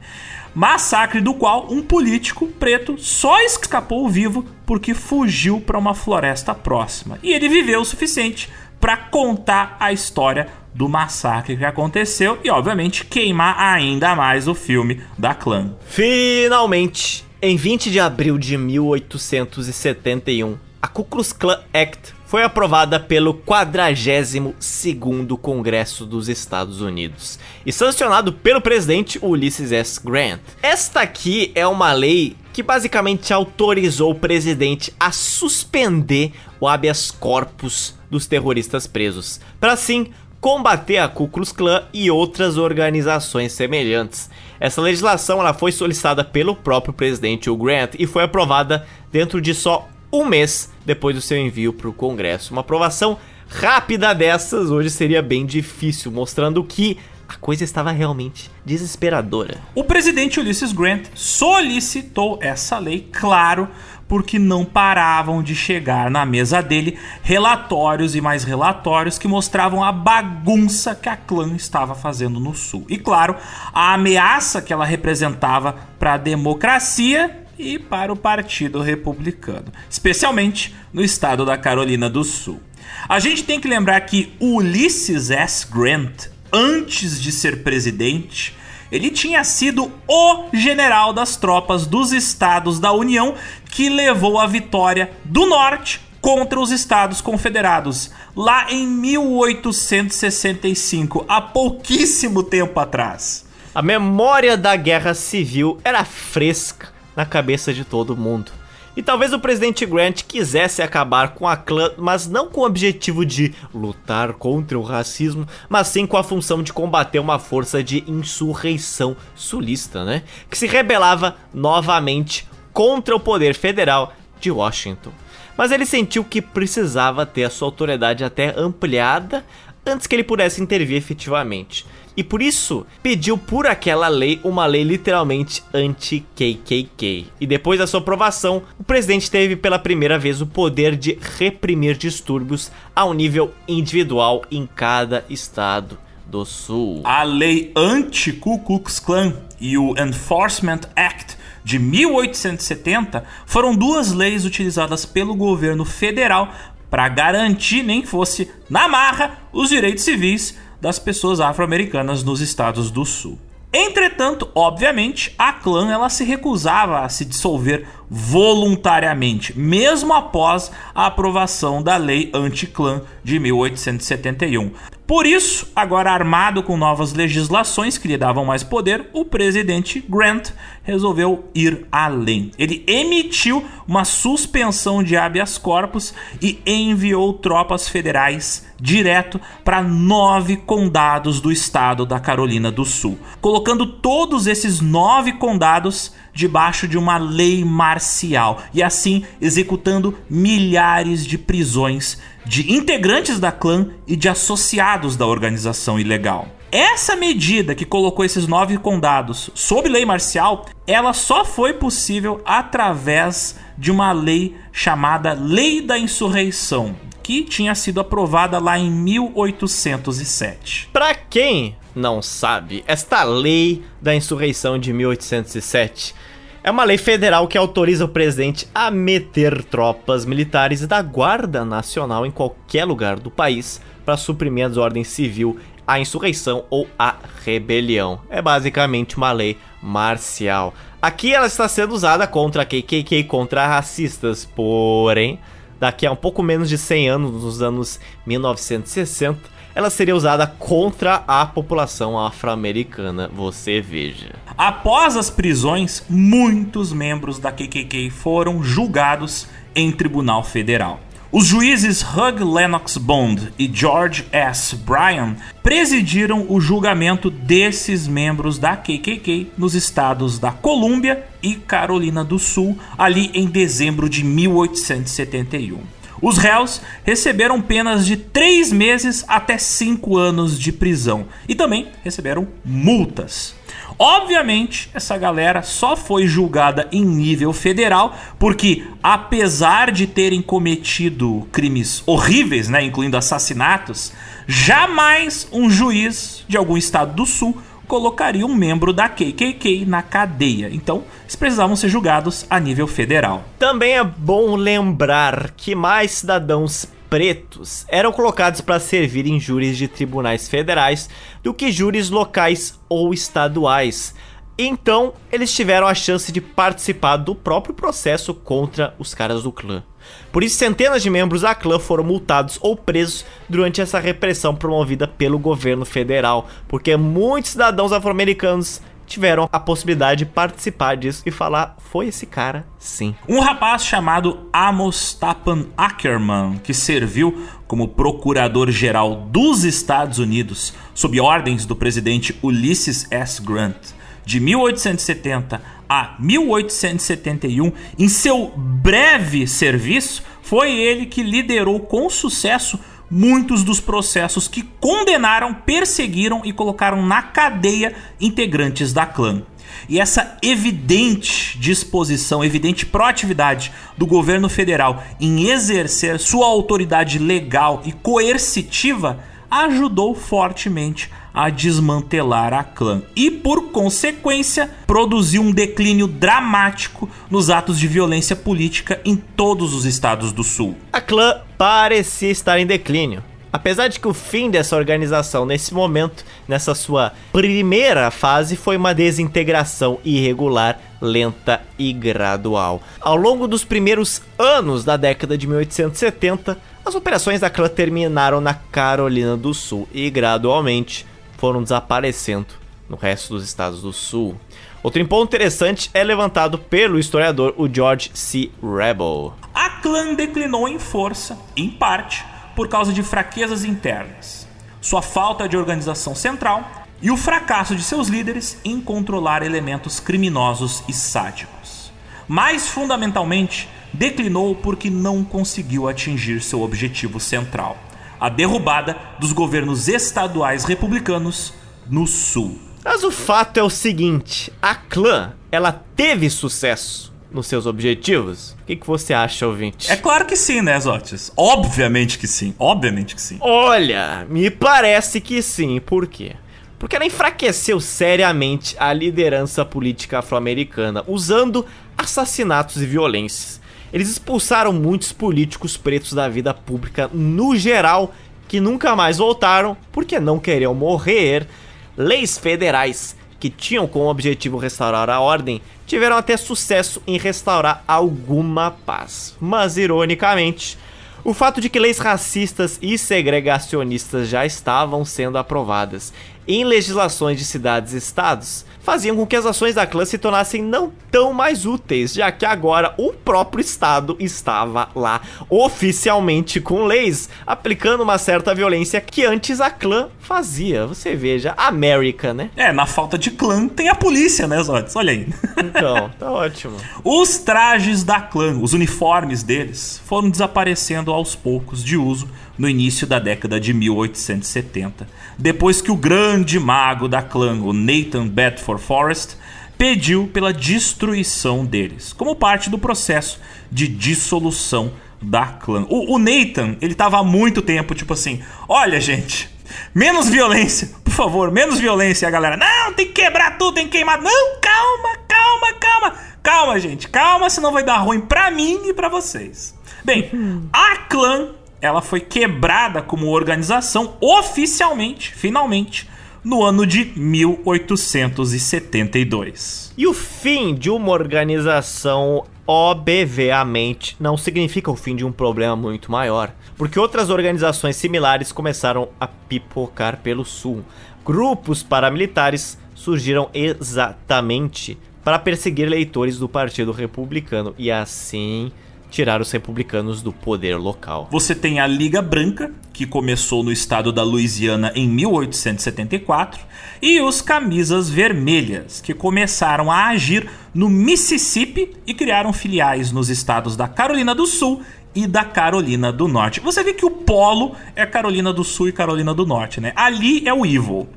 massacre do qual um político preto só escapou vivo porque fugiu para uma floresta próxima. E ele viveu o suficiente para contar a história do massacre que aconteceu e, obviamente, queimar ainda mais o filme da clã. Finalmente, em 20 de abril de 1871, a Ku Klux Klan Act foi aprovada pelo 42º Congresso dos Estados Unidos e sancionado pelo presidente Ulysses S. Grant. Esta aqui é uma lei que basicamente autorizou o presidente a suspender o habeas corpus dos terroristas presos, para assim combater a Ku Klux Klan e outras organizações semelhantes. Essa legislação ela foi solicitada pelo próprio presidente Grant e foi aprovada dentro de só um mês depois do seu envio para o Congresso. Uma aprovação rápida dessas hoje seria bem difícil, mostrando que a coisa estava realmente desesperadora. O presidente Ulysses Grant solicitou essa lei, claro, porque não paravam de chegar na mesa dele relatórios e mais relatórios que mostravam a bagunça que a clã estava fazendo no sul. E claro, a ameaça que ela representava para a democracia e para o Partido Republicano, especialmente no estado da Carolina do Sul. A gente tem que lembrar que Ulysses S. Grant, antes de ser presidente, ele tinha sido o general das tropas dos estados da União que levou a vitória do norte contra os Estados Confederados, lá em 1865, há pouquíssimo tempo atrás. A memória da Guerra Civil era fresca na cabeça de todo mundo. E talvez o presidente Grant quisesse acabar com a clã, mas não com o objetivo de lutar contra o racismo, mas sim com a função de combater uma força de insurreição sulista, né? Que se rebelava novamente contra o poder federal de Washington. Mas ele sentiu que precisava ter a sua autoridade até ampliada antes que ele pudesse intervir efetivamente e por isso pediu por aquela lei uma lei literalmente anti-KKK. E depois da sua aprovação, o presidente teve pela primeira vez o poder de reprimir distúrbios ao nível individual em cada estado do sul. A lei anti-Ku Klux Klan e o Enforcement Act de 1870 foram duas leis utilizadas pelo governo federal para garantir, nem fosse na marra, os direitos civis das pessoas afro-americanas nos estados do sul. Entretanto, obviamente, a clã ela se recusava a se dissolver voluntariamente, mesmo após a aprovação da lei anti-clã de 1871. Por isso, agora armado com novas legislações que lhe davam mais poder, o presidente Grant resolveu ir além. Ele emitiu uma suspensão de habeas corpus e enviou tropas federais direto para nove condados do estado da Carolina do Sul, colocando todos esses nove condados debaixo de uma lei marcial e assim executando milhares de prisões de integrantes da clã e de associados da organização ilegal. Essa medida que colocou esses nove condados sob lei marcial, ela só foi possível através de uma lei chamada Lei da Insurreição, que tinha sido aprovada lá em 1807. Para quem não sabe, esta lei da insurreição de 1807 é uma lei federal que autoriza o presidente a meter tropas militares da Guarda Nacional em qualquer lugar do país para suprimir a desordem civil, a insurreição ou a rebelião. É basicamente uma lei marcial. Aqui ela está sendo usada contra KKK, contra racistas, porém, daqui a um pouco menos de 100 anos, nos anos 1960, ela seria usada contra a população afro-americana, você veja. Após as prisões, muitos membros da KKK foram julgados em tribunal federal. Os juízes Hugh Lennox Bond e George S. Bryan presidiram o julgamento desses membros da KKK nos estados da Colômbia e Carolina do Sul, ali em dezembro de 1871. Os réus receberam penas de 3 meses até 5 anos de prisão e também receberam multas. Obviamente, essa galera só foi julgada em nível federal porque, apesar de terem cometido crimes horríveis, né, incluindo assassinatos, jamais um juiz de algum estado do sul colocaria um membro da KKK na cadeia. Então, eles precisavam ser julgados a nível federal. Também é bom lembrar que mais cidadãos pretos eram colocados para servir em júris de tribunais federais do que júris locais ou estaduais. Então, eles tiveram a chance de participar do próprio processo contra os caras do clã. Por isso, centenas de membros da clã foram multados ou presos durante essa repressão promovida pelo governo federal, porque muitos cidadãos afro-americanos tiveram a possibilidade de participar disso e falar: foi esse cara, sim. Um rapaz chamado Amos Tapan Ackerman, que serviu como procurador-geral dos Estados Unidos sob ordens do presidente Ulysses S. Grant de 1870 a 1871, em seu breve serviço, foi ele que liderou com sucesso muitos dos processos que condenaram, perseguiram e colocaram na cadeia integrantes da clã. E essa evidente disposição, evidente proatividade do governo federal em exercer sua autoridade legal e coercitiva ajudou fortemente a desmantelar a clã e, por consequência, produziu um declínio dramático nos atos de violência política em todos os estados do Sul. A clã parecia estar em declínio. Apesar de que o fim dessa organização nesse momento, nessa sua primeira fase, foi uma desintegração irregular, lenta e gradual. Ao longo dos primeiros anos da década de 1870, as operações da clã terminaram na Carolina do Sul e gradualmente foram desaparecendo no resto dos estados do sul. Outro ponto interessante é levantado pelo historiador o George C. Rebel. A clã declinou em força, em parte, por causa de fraquezas internas, sua falta de organização central e o fracasso de seus líderes em controlar elementos criminosos e sádicos. Mais fundamentalmente, declinou porque não conseguiu atingir seu objetivo central: a derrubada dos governos estaduais republicanos no sul. Mas o fato é o seguinte: a clã ela teve sucesso nos seus objetivos? O que, que você acha, ouvinte? É claro que sim, né, Zotis? Obviamente que sim, obviamente que sim. Olha, me parece que sim. Por quê? Porque ela enfraqueceu seriamente a liderança política afro-americana, usando assassinatos e violências. Eles expulsaram muitos políticos pretos da vida pública no geral, que nunca mais voltaram porque não queriam morrer. Leis federais que tinham como objetivo restaurar a ordem tiveram até sucesso em restaurar alguma paz. Mas, ironicamente, o fato de que leis racistas e segregacionistas já estavam sendo aprovadas em legislações de cidades e estados faziam com que as ações da clã se tornassem não tão mais úteis, já que agora o próprio Estado estava lá oficialmente com leis, aplicando uma certa violência que antes a clã fazia. Você veja, América, né? É, na falta de clã tem a polícia, né, Zotes? Olha aí. Então, tá ótimo. Os trajes da clã, os uniformes deles, foram desaparecendo aos poucos de uso no início da década de 1870, depois que o grande mago da clã, o Nathan Bedford Forrest, pediu pela destruição deles, como parte do processo de dissolução da clã. O, o Nathan, ele tava há muito tempo, tipo assim, olha gente, menos violência, por favor, menos violência. E a galera, não, tem que quebrar tudo, tem que queimar. Não, calma, calma, calma. Calma, gente, calma, senão vai dar ruim pra mim e pra vocês. Bem, a clã ela foi quebrada como organização oficialmente, finalmente, no ano de 1872. E o fim de uma organização, obviamente, não significa o fim de um problema muito maior, porque outras organizações similares começaram a pipocar pelo sul. Grupos paramilitares surgiram exatamente para perseguir eleitores do Partido Republicano e assim tirar os republicanos do poder local. Você tem a Liga Branca, que começou no estado da Louisiana em 1874, e os Camisas Vermelhas, que começaram a agir no Mississippi e criaram filiais nos estados da Carolina do Sul e da Carolina do Norte. Você vê que o polo é Carolina do Sul e Carolina do Norte, né? Ali é o Evil.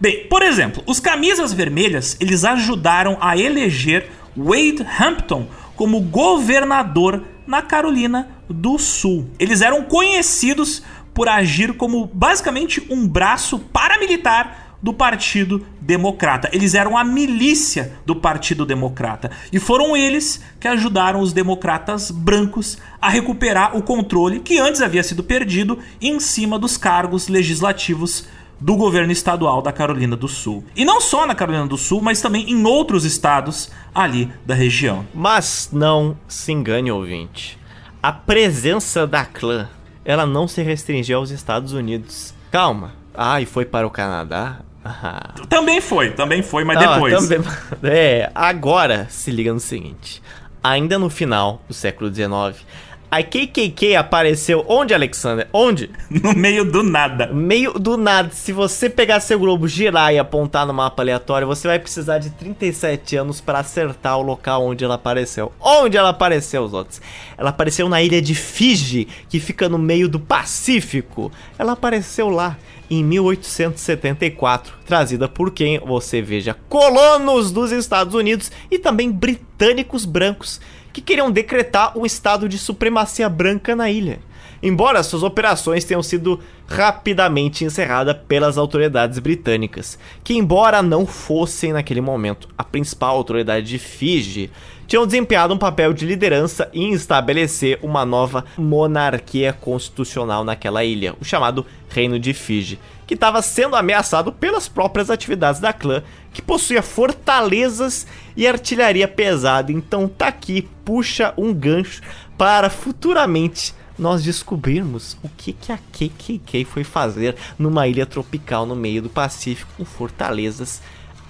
Bem, por exemplo, os Camisas Vermelhas, eles ajudaram a eleger Wade Hampton como governador na Carolina do Sul. Eles eram conhecidos por agir como basicamente um braço paramilitar do Partido Democrata. Eles eram a milícia do Partido Democrata e foram eles que ajudaram os democratas brancos a recuperar o controle que antes havia sido perdido em cima dos cargos legislativos do governo estadual da Carolina do Sul. E não só na Carolina do Sul, mas também em outros estados ali da região. Mas não se engane, ouvinte. A presença da clã, ela não se restringiu aos Estados Unidos. Calma. Ah, e foi para o Canadá? Ah. Também foi, também foi, mas ah, depois. Também... É, agora se liga no seguinte. Ainda no final do século XIX, a KKK apareceu onde, Alexander? Onde? No meio do nada. Meio do nada. Se você pegar seu globo, girar e apontar no mapa aleatório, você vai precisar de 37 anos para acertar o local onde ela apareceu. Onde ela apareceu, os outros? Ela apareceu na ilha de Fiji, que fica no meio do Pacífico. Ela apareceu lá em 1874, trazida por quem você veja colonos dos Estados Unidos e também britânicos brancos que queriam decretar um estado de supremacia branca na ilha. Embora suas operações tenham sido rapidamente encerradas pelas autoridades britânicas, que, embora não fossem naquele momento a principal autoridade de Fiji, tinham desempenhado um papel de liderança em estabelecer uma nova monarquia constitucional naquela ilha, o chamado Reino de Fiji, que estava sendo ameaçado pelas próprias atividades da clã, que possuía fortalezas e artilharia pesada. Então tá aqui, puxa um gancho para futuramente nós descobrirmos o que, que a KKK foi fazer numa ilha tropical no meio do Pacífico com fortalezas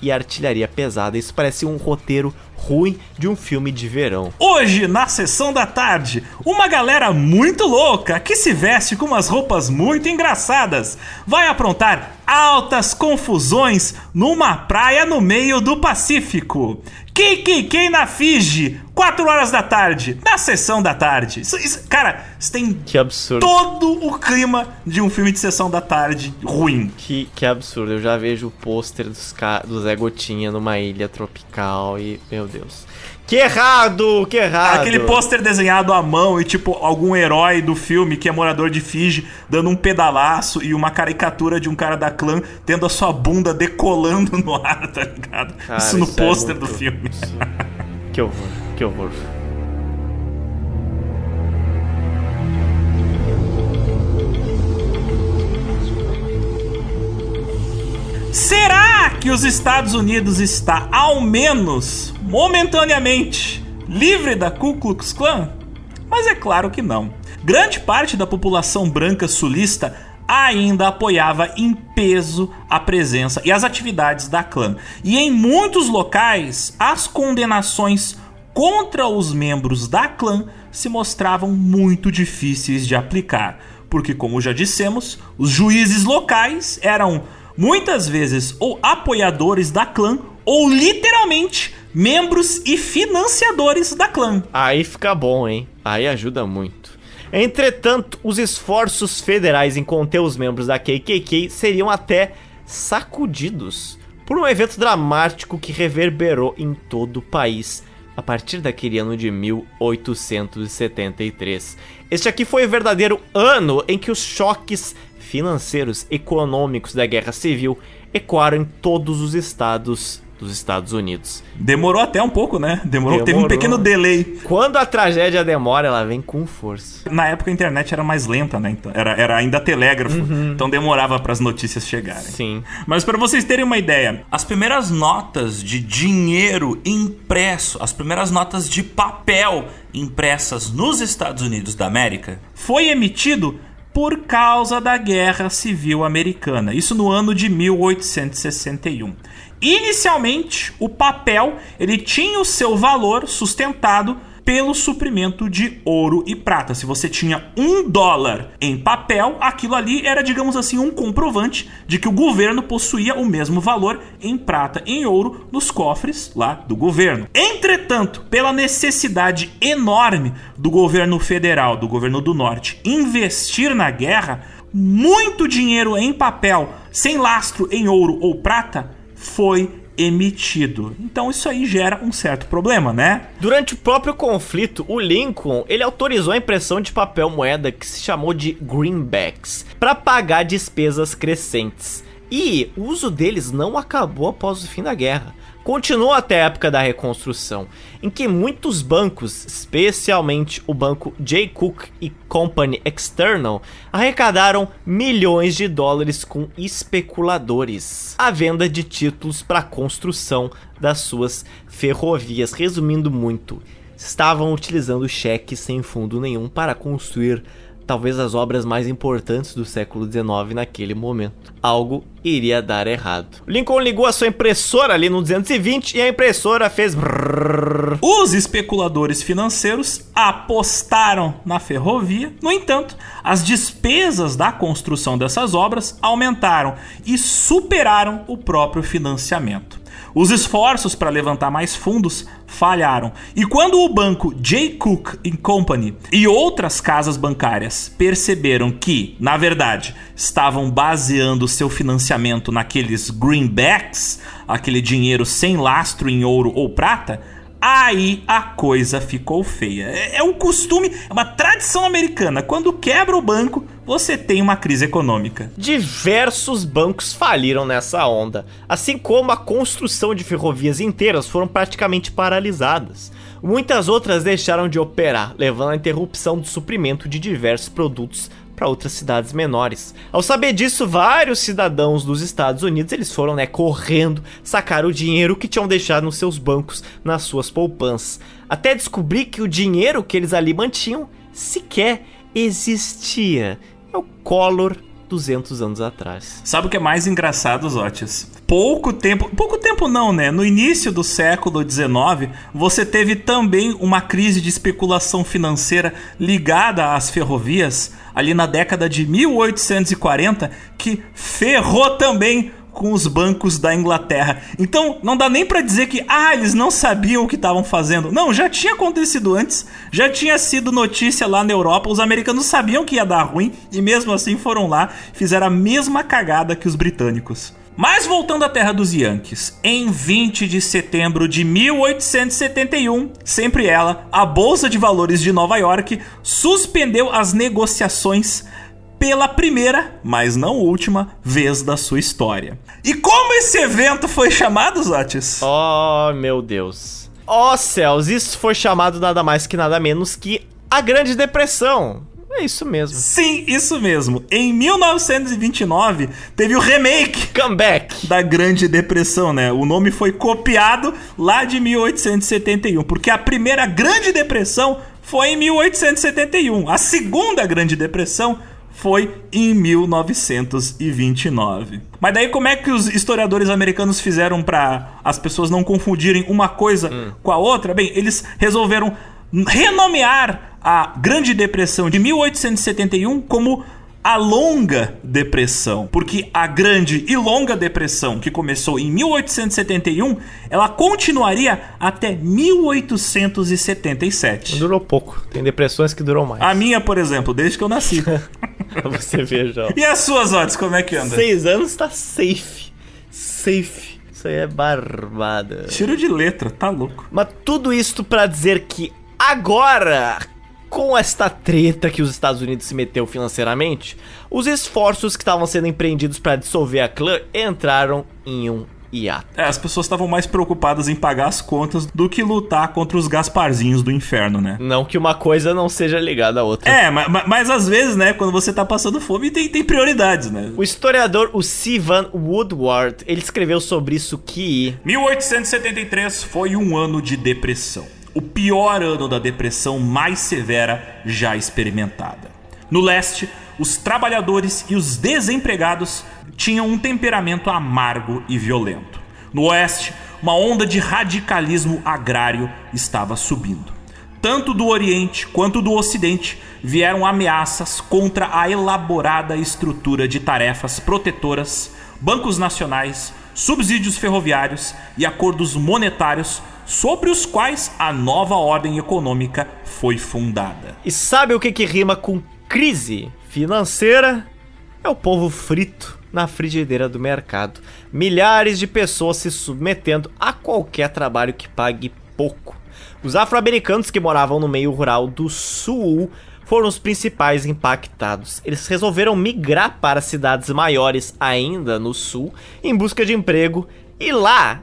e artilharia pesada. Isso parece um roteiro ruim de um filme de verão. Hoje, na sessão da tarde, uma galera muito louca que se veste com umas roupas muito engraçadas vai aprontar altas confusões numa praia no meio do Pacífico. KKK na Fiji, 4 horas da tarde, na sessão da tarde. Isso, isso, cara, isso tem Que absurdo. todo o clima de um filme de sessão da tarde ruim. Que, que absurdo. Eu já vejo o pôster do Zé Gotinha numa ilha tropical e. Meu Deus. Que errado! Que errado! Aquele pôster desenhado à mão e tipo algum herói do filme que é morador de Fiji dando um pedalaço e uma caricatura de um cara da clã tendo a sua bunda decolando no ar, tá ligado? Cara, isso no é pôster do muito- filme. Que horror, que horror. Será que os Estados Unidos está, ao menos momentaneamente, livre da Ku Klux Klan? Mas é claro que não. Grande parte da população branca sulista ainda apoiava em peso a presença e as atividades da clã. E em muitos locais, as condenações contra os membros da clã se mostravam muito difíceis de aplicar, porque, como já dissemos, os juízes locais eram muitas vezes ou apoiadores da clã ou literalmente membros e financiadores da clã. Aí fica bom, hein? Aí ajuda muito. Entretanto, os esforços federais em conter os membros da KKK seriam até sacudidos por um evento dramático que reverberou em todo o país a partir daquele ano de 1873. Este aqui foi o verdadeiro ano em que os choques financeiros econômicos da Guerra Civil ecoaram em todos os estados dos Estados Unidos. Demorou até um pouco, né? Demorou, teve um Demorou. pequeno delay. Quando a tragédia demora, ela vem com força. Na época a internet era mais lenta, né? Então, era, era ainda telégrafo, então demorava para as notícias chegarem. Sim. Mas para vocês terem uma ideia, as primeiras notas de dinheiro impresso, as primeiras notas de papel impressas nos Estados Unidos da América, foi emitido por causa da Guerra Civil Americana. Isso no ano de 1861. Inicialmente, o papel ele tinha o seu valor sustentado pelo suprimento de ouro e prata. Se você tinha um dólar em papel, aquilo ali era, digamos assim, um comprovante de que o governo possuía o mesmo valor em prata e em ouro nos cofres lá do governo. Entretanto, pela necessidade enorme do governo federal, do governo do norte, investir na guerra, muito dinheiro em papel, sem lastro em ouro ou prata, foi emitido. Então isso aí gera um certo problema, né? Durante o próprio conflito, o Lincoln ele autorizou a impressão de papel moeda que se chamou de greenbacks para pagar despesas crescentes. E o uso deles não acabou após o fim da guerra. Continuou até a época da reconstrução, em que muitos bancos, especialmente o banco J. Cook e Company External, arrecadaram milhões de dólares com especuladores, a venda de títulos para a construção das suas ferrovias. Resumindo muito, estavam utilizando cheques sem fundo nenhum para construir talvez as obras mais importantes do século XIX naquele momento. Algo iria dar errado. Lincoln ligou a sua impressora ali no 220 e a impressora fez. Os especuladores financeiros apostaram na ferrovia, no entanto, as despesas da construção dessas obras aumentaram e superaram o próprio financiamento. Os esforços para levantar mais fundos falharam. E quando o banco J. Cook Company e outras casas bancárias perceberam que, na verdade, estavam baseando seu financiamento naqueles greenbacks, aquele dinheiro sem lastro em ouro ou prata, aí a coisa ficou feia. É, é um costume, é uma tradição americana. Quando quebra o banco, você tem uma crise econômica. Diversos bancos faliram nessa onda, assim como a construção de ferrovias inteiras foram praticamente paralisadas. Muitas outras deixaram de operar, levando à interrupção do suprimento de diversos produtos para outras cidades menores. Ao saber disso, vários cidadãos dos Estados Unidos eles foram né, correndo sacar o dinheiro que tinham deixado nos seus bancos, nas suas poupanças, até descobrir que o dinheiro que eles ali mantinham sequer existia. É o Collor 200 anos atrás. Sabe o que é mais engraçado, Zotias? Pouco tempo. Pouco tempo não, né? No início do século XIX, você teve também uma crise de especulação financeira ligada às ferrovias, ali na década de 1840, que ferrou também com os bancos da Inglaterra. Então, não dá nem para dizer que ah, eles não sabiam o que estavam fazendo. Não, já tinha acontecido antes, já tinha sido notícia lá na Europa, os americanos sabiam que ia dar ruim e mesmo assim foram lá, fizeram a mesma cagada que os britânicos. Mas voltando à terra dos Yankees, em 20 de setembro de 1871, sempre ela, a Bolsa de Valores de Nova York suspendeu as negociações pela primeira, mas não última, vez da sua história. E como esse evento foi chamado, Zotis? Oh, meu Deus. Oh, céus, isso foi chamado nada mais que nada menos que a Grande Depressão. É isso mesmo. Sim, isso mesmo. Em 1929, teve o remake Comeback da Grande Depressão, né? O nome foi copiado lá de 1871, porque a primeira Grande Depressão foi em 1871. A segunda Grande Depressão foi em 1929. Mas daí como é que os historiadores americanos fizeram para as pessoas não confundirem uma coisa hum. com a outra? Bem, eles resolveram renomear a Grande Depressão de 1871 como a longa depressão, porque a grande e longa depressão que começou em 1871, ela continuaria até 1877. Durou pouco. Tem depressões que duram mais. A minha, por exemplo, desde que eu nasci. Você veja. E as suas odds, como é que anda? Seis anos tá safe. Safe. Isso aí é barbada. Tiro de letra, tá louco. Mas tudo isso para dizer que agora com esta treta que os Estados Unidos se meteu financeiramente, os esforços que estavam sendo empreendidos para dissolver a clã entraram em um hiato. É, as pessoas estavam mais preocupadas em pagar as contas do que lutar contra os Gasparzinhos do inferno, né? Não que uma coisa não seja ligada à outra. É, mas, mas às vezes, né, quando você tá passando fome, tem, tem prioridades, né? O historiador, o Sivan Woodward, ele escreveu sobre isso que... 1873 foi um ano de depressão o pior ano da depressão mais severa já experimentada. No leste, os trabalhadores e os desempregados tinham um temperamento amargo e violento. No oeste, uma onda de radicalismo agrário estava subindo. Tanto do Oriente quanto do Ocidente vieram ameaças contra a elaborada estrutura de tarefas protetoras, bancos nacionais, subsídios ferroviários e acordos monetários sobre os quais a nova ordem econômica foi fundada. E sabe o que, que rima com crise financeira? É o povo frito na frigideira do mercado. Milhares de pessoas se submetendo a qualquer trabalho que pague pouco. Os afro-americanos que moravam no meio rural do sul foram os principais impactados. Eles resolveram migrar para cidades maiores ainda no sul em busca de emprego e lá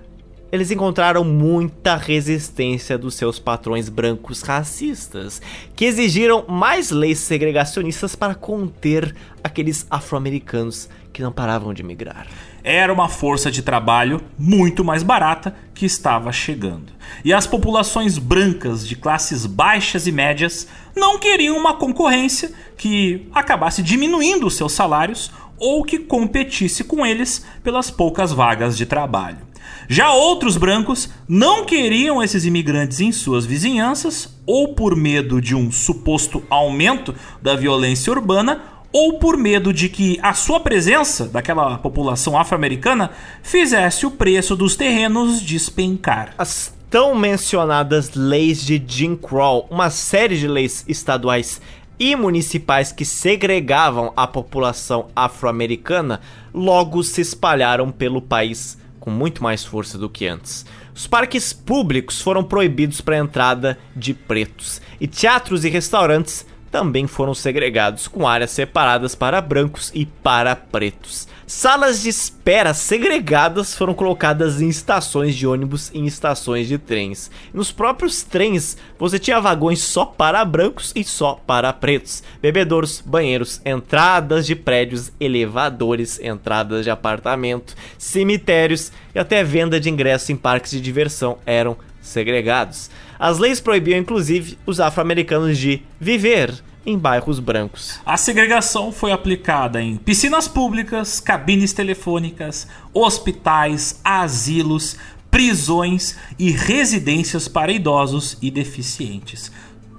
eles encontraram muita resistência dos seus patrões brancos racistas, que exigiram mais leis segregacionistas para conter aqueles afro-americanos que não paravam de migrar. Era uma força de trabalho muito mais barata que estava chegando. E as populações brancas de classes baixas e médias não queriam uma concorrência que acabasse diminuindo os seus salários ou que competisse com eles pelas poucas vagas de trabalho. Já outros brancos não queriam esses imigrantes em suas vizinhanças, ou por medo de um suposto aumento da violência urbana, ou por medo de que a sua presença daquela população afro-americana fizesse o preço dos terrenos despencar. As tão mencionadas leis de Jim Crow, uma série de leis estaduais e municipais que segregavam a população afro-americana, logo se espalharam pelo país com muito mais força do que antes. Os parques públicos foram proibidos para a entrada de pretos, e teatros e restaurantes também foram segregados, com áreas separadas para brancos e para pretos. Salas de espera segregadas foram colocadas em estações de ônibus e em estações de trens. Nos próprios trens, você tinha vagões só para brancos e só para pretos. Bebedouros, banheiros, entradas de prédios, elevadores, entradas de apartamento, cemitérios e até venda de ingressos em parques de diversão eram segregados. As leis proibiam inclusive os afro-americanos de viver em bairros brancos. A segregação foi aplicada em piscinas públicas, cabines telefônicas, hospitais, asilos, prisões e residências para idosos e deficientes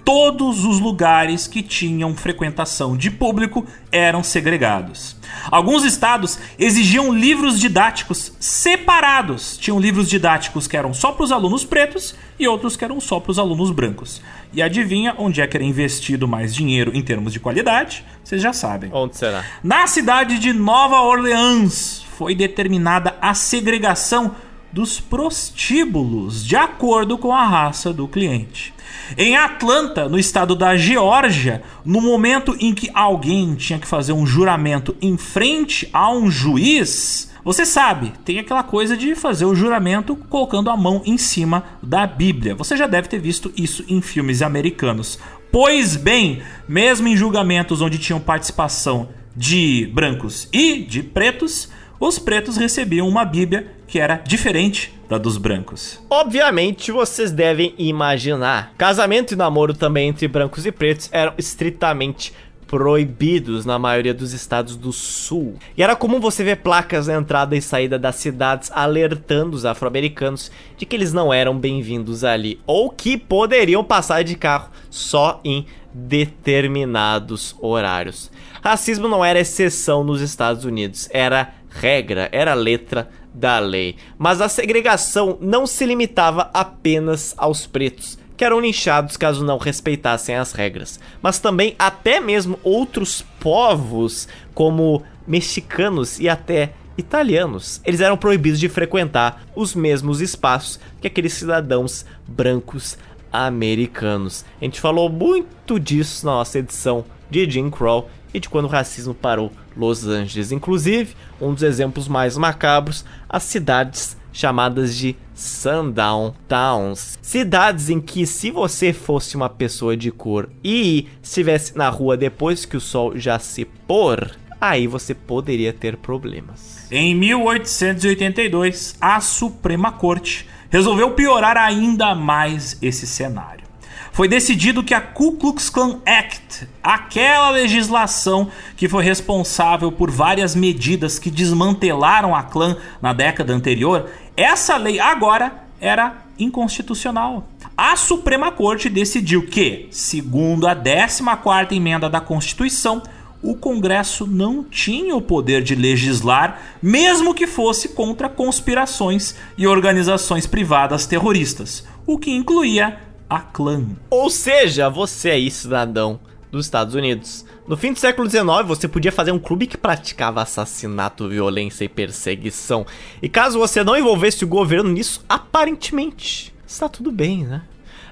todos os lugares que tinham frequentação de público eram segregados. Alguns estados exigiam livros didáticos separados. Tinham livros didáticos que eram só para os alunos pretos e outros que eram só para os alunos brancos. E adivinha onde é que era investido mais dinheiro em termos de qualidade? Vocês já sabem. Onde será? Na cidade de Nova Orleans foi determinada a segregação dos prostíbulos, de acordo com a raça do cliente. Em Atlanta, no estado da Geórgia, no momento em que alguém tinha que fazer um juramento em frente a um juiz, você sabe, tem aquela coisa de fazer o juramento colocando a mão em cima da Bíblia. Você já deve ter visto isso em filmes americanos. Pois bem, mesmo em julgamentos onde tinham participação de brancos e de pretos, os pretos recebiam uma Bíblia que era diferente da dos brancos. Obviamente, vocês devem imaginar. Casamento e namoro também entre brancos e pretos eram estritamente proibidos na maioria dos estados do sul. E era comum você ver placas na entrada e saída das cidades alertando os afro-americanos de que eles não eram bem-vindos ali ou que poderiam passar de carro só em determinados horários. Racismo não era exceção nos Estados Unidos, era regra, era letra da lei. Mas a segregação não se limitava apenas aos pretos, que eram linchados caso não respeitassem as regras, mas também até mesmo outros povos, como mexicanos e até italianos. Eles eram proibidos de frequentar os mesmos espaços que aqueles cidadãos brancos americanos. A gente falou muito disso na nossa edição de Jim Crow e de quando o racismo parou Los Angeles. Inclusive, um dos exemplos mais macabros, as cidades chamadas de Sundown Towns. Cidades em que se você fosse uma pessoa de cor e estivesse na rua depois que o sol já se pôr, aí você poderia ter problemas. Em 1882, a Suprema Corte resolveu piorar ainda mais esse cenário foi decidido que a Ku Klux Klan Act, aquela legislação que foi responsável por várias medidas que desmantelaram a Klan na década anterior, essa lei agora era inconstitucional. A Suprema Corte decidiu que, segundo a 14ª emenda da Constituição, o Congresso não tinha o poder de legislar, mesmo que fosse contra conspirações e organizações privadas terroristas, o que incluía a clã. Ou seja, você é cidadão dos Estados Unidos. No fim do século XIX, você podia fazer um clube que praticava assassinato, violência e perseguição. E caso você não envolvesse o governo nisso, aparentemente está tudo bem, né?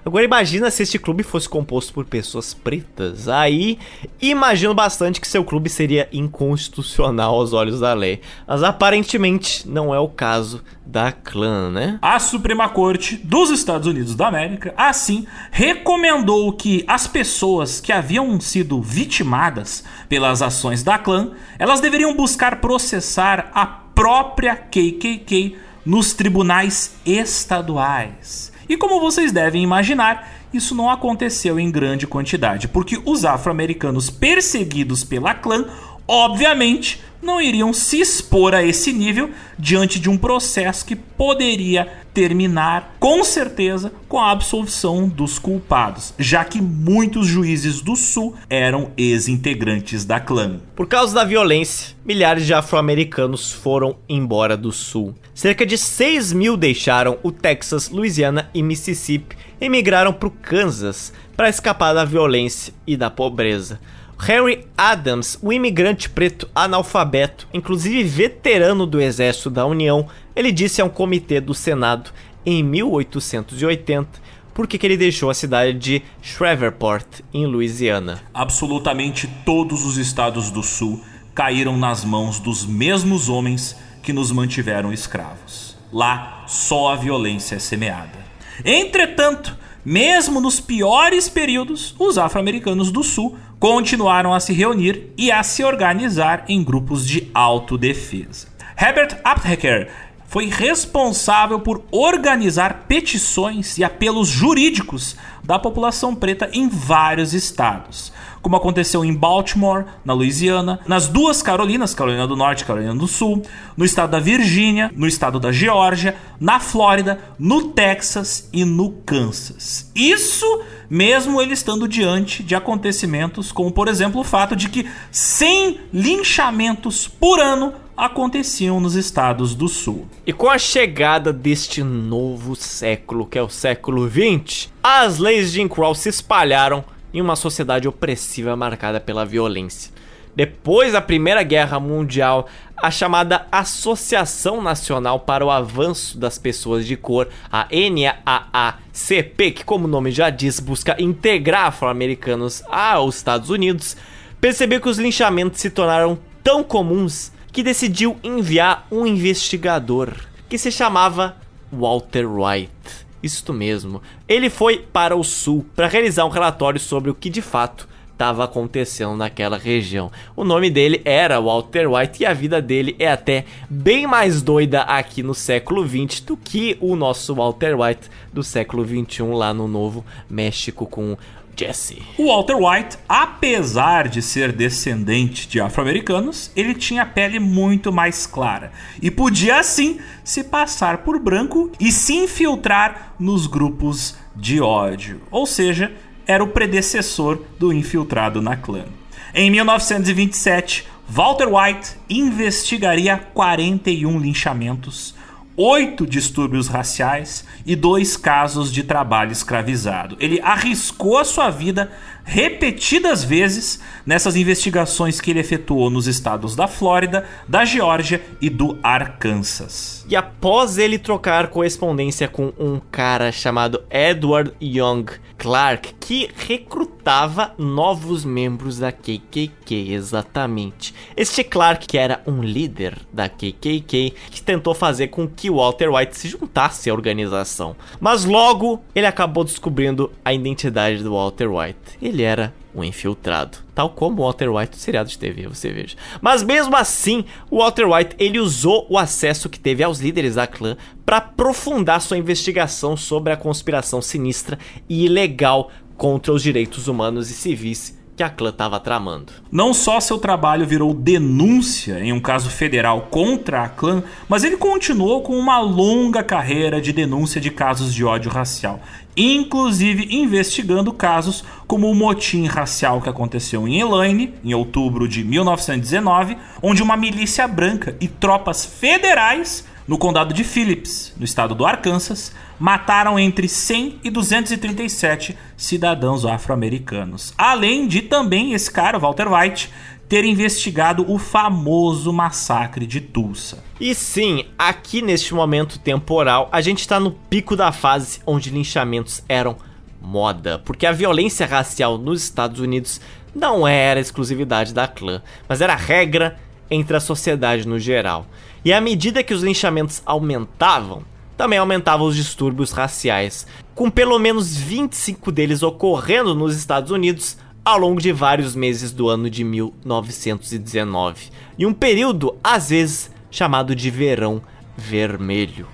Agora imagina se este clube fosse composto por pessoas pretas. Aí imagino bastante que seu clube seria inconstitucional aos olhos da lei. Mas aparentemente não é o caso da clã, né? A Suprema Corte dos Estados Unidos da América, assim, recomendou que as pessoas que haviam sido vitimadas pelas ações da clã, elas deveriam buscar processar a própria KKK nos tribunais estaduais. E como vocês devem imaginar, isso não aconteceu em grande quantidade, porque os afro-americanos perseguidos pela clã, obviamente, não iriam se expor a esse nível diante de um processo que poderia terminar, com certeza, com a absolvição dos culpados, já que muitos juízes do Sul eram ex-integrantes da clã. Por causa da violência, milhares de afro-americanos foram embora do Sul. Cerca de 6 mil deixaram o Texas, Louisiana e Mississippi e migraram para o Kansas para escapar da violência e da pobreza. Henry Adams, um imigrante preto analfabeto, inclusive veterano do Exército da União, ele disse a um comitê do Senado em 1880 por que ele deixou a cidade de Shreveport, em Louisiana. Absolutamente todos os estados do Sul caíram nas mãos dos mesmos homens que nos mantiveram escravos. Lá só a violência é semeada. Entretanto, mesmo nos piores períodos, os afro-americanos do Sul continuaram a se reunir e a se organizar em grupos de autodefesa. Herbert Aptheker foi responsável por organizar petições e apelos jurídicos da população preta em vários estados como aconteceu em Baltimore, na Louisiana, nas duas Carolinas, Carolina do Norte e Carolina do Sul, no estado da Virgínia, no estado da Geórgia, na Flórida, no Texas e no Kansas. Isso mesmo ele estando diante de acontecimentos como, por exemplo, o fato de que 100 linchamentos por ano aconteciam nos estados do sul. E com a chegada deste novo século, que é o século 20, as leis de Jim Crow se espalharam em uma sociedade opressiva marcada pela violência. Depois da Primeira Guerra Mundial, a chamada Associação Nacional para o Avanço das Pessoas de Cor, a NAACP, que como o nome já diz, busca integrar afro-americanos aos Estados Unidos, percebeu que os linchamentos se tornaram tão comuns que decidiu enviar um investigador que se chamava Walter White. Isto mesmo. Ele foi para o sul para realizar um relatório sobre o que de fato estava acontecendo naquela região. O nome dele era Walter White e a vida dele é até bem mais doida aqui no século 20 do que o nosso Walter White do século 21 lá no Novo México com Jesse. O Walter White, apesar de ser descendente de afro-americanos, ele tinha a pele muito mais clara e podia assim se passar por branco e se infiltrar nos grupos de ódio, ou seja, era o predecessor do infiltrado na clã. Em 1927, Walter White investigaria 41 linchamentos oito distúrbios raciais e dois casos de trabalho escravizado. Ele arriscou a sua vida repetidas vezes nessas investigações que ele efetuou nos estados da Flórida, da Geórgia e do Arkansas. E após ele trocar correspondência com um cara chamado Edward Young Clark, que recrutava novos membros da KKK, exatamente. Este Clark, que era um líder da KKK, que tentou fazer com que Walter White se juntasse à organização. Mas logo ele acabou descobrindo a identidade do Walter White. Ele era um infiltrado, tal como Walter White do seriado de TV, você veja. Mas mesmo assim, Walter White ele usou o acesso que teve aos líderes da clã para aprofundar sua investigação sobre a conspiração sinistra e ilegal contra os direitos humanos e civis que a clã estava tramando. Não só seu trabalho virou denúncia em um caso federal contra a clã, mas ele continuou com uma longa carreira de denúncia de casos de ódio racial, inclusive investigando casos como o motim racial que aconteceu em Elaine, em outubro de 1919, onde uma milícia branca e tropas federais no condado de Phillips, no estado do Arkansas, mataram entre 100 e 237 cidadãos afro-americanos. Além de também esse cara, Walter White, ter investigado o famoso massacre de Tulsa. E sim, aqui neste momento temporal, a gente está no pico da fase onde linchamentos eram moda, porque a violência racial nos Estados Unidos não era exclusividade da clã, mas era regra entre a sociedade no geral. E à medida que os linchamentos aumentavam, também aumentavam os distúrbios raciais, com pelo menos 25 deles ocorrendo nos Estados Unidos ao longo de vários meses do ano de 1919, e um período às vezes chamado de Verão Vermelho.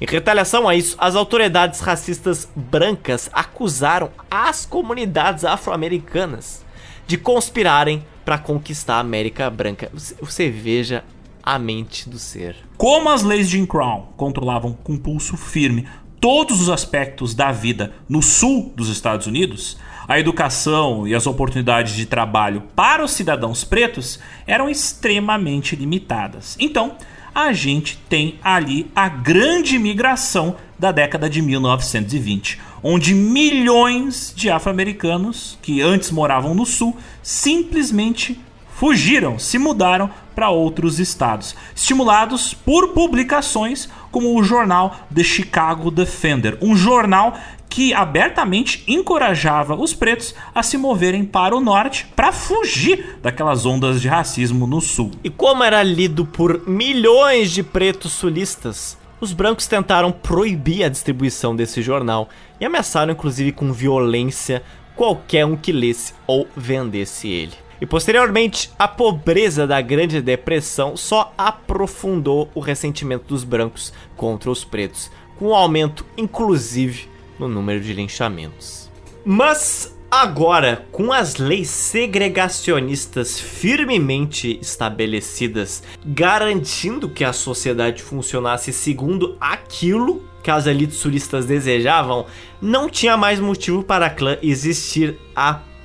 Em retaliação a isso, as autoridades racistas brancas acusaram as comunidades afro-americanas de conspirarem para conquistar a América Branca. Você veja a mente do ser. Como as leis de Jim Crow controlavam com pulso firme todos os aspectos da vida no sul dos Estados Unidos, a educação e as oportunidades de trabalho para os cidadãos pretos eram extremamente limitadas. Então, a gente tem ali a grande migração da década de 1920, onde milhões de afro-americanos que antes moravam no sul simplesmente fugiram, se mudaram para outros estados, estimulados por publicações como o jornal The Chicago Defender, um jornal que abertamente encorajava os pretos a se moverem para o norte para fugir daquelas ondas de racismo no sul. E como era lido por milhões de pretos sulistas, os brancos tentaram proibir a distribuição desse jornal e ameaçaram inclusive com violência qualquer um que lesse ou vendesse ele. E posteriormente, a pobreza da Grande Depressão só aprofundou o ressentimento dos brancos contra os pretos, com um aumento, inclusive, no número de linchamentos. Mas agora, com as leis segregacionistas firmemente estabelecidas, garantindo que a sociedade funcionasse segundo aquilo que as elites suristas desejavam, não tinha mais motivo para a clã existir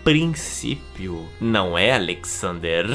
princípio. Não é, Alexander?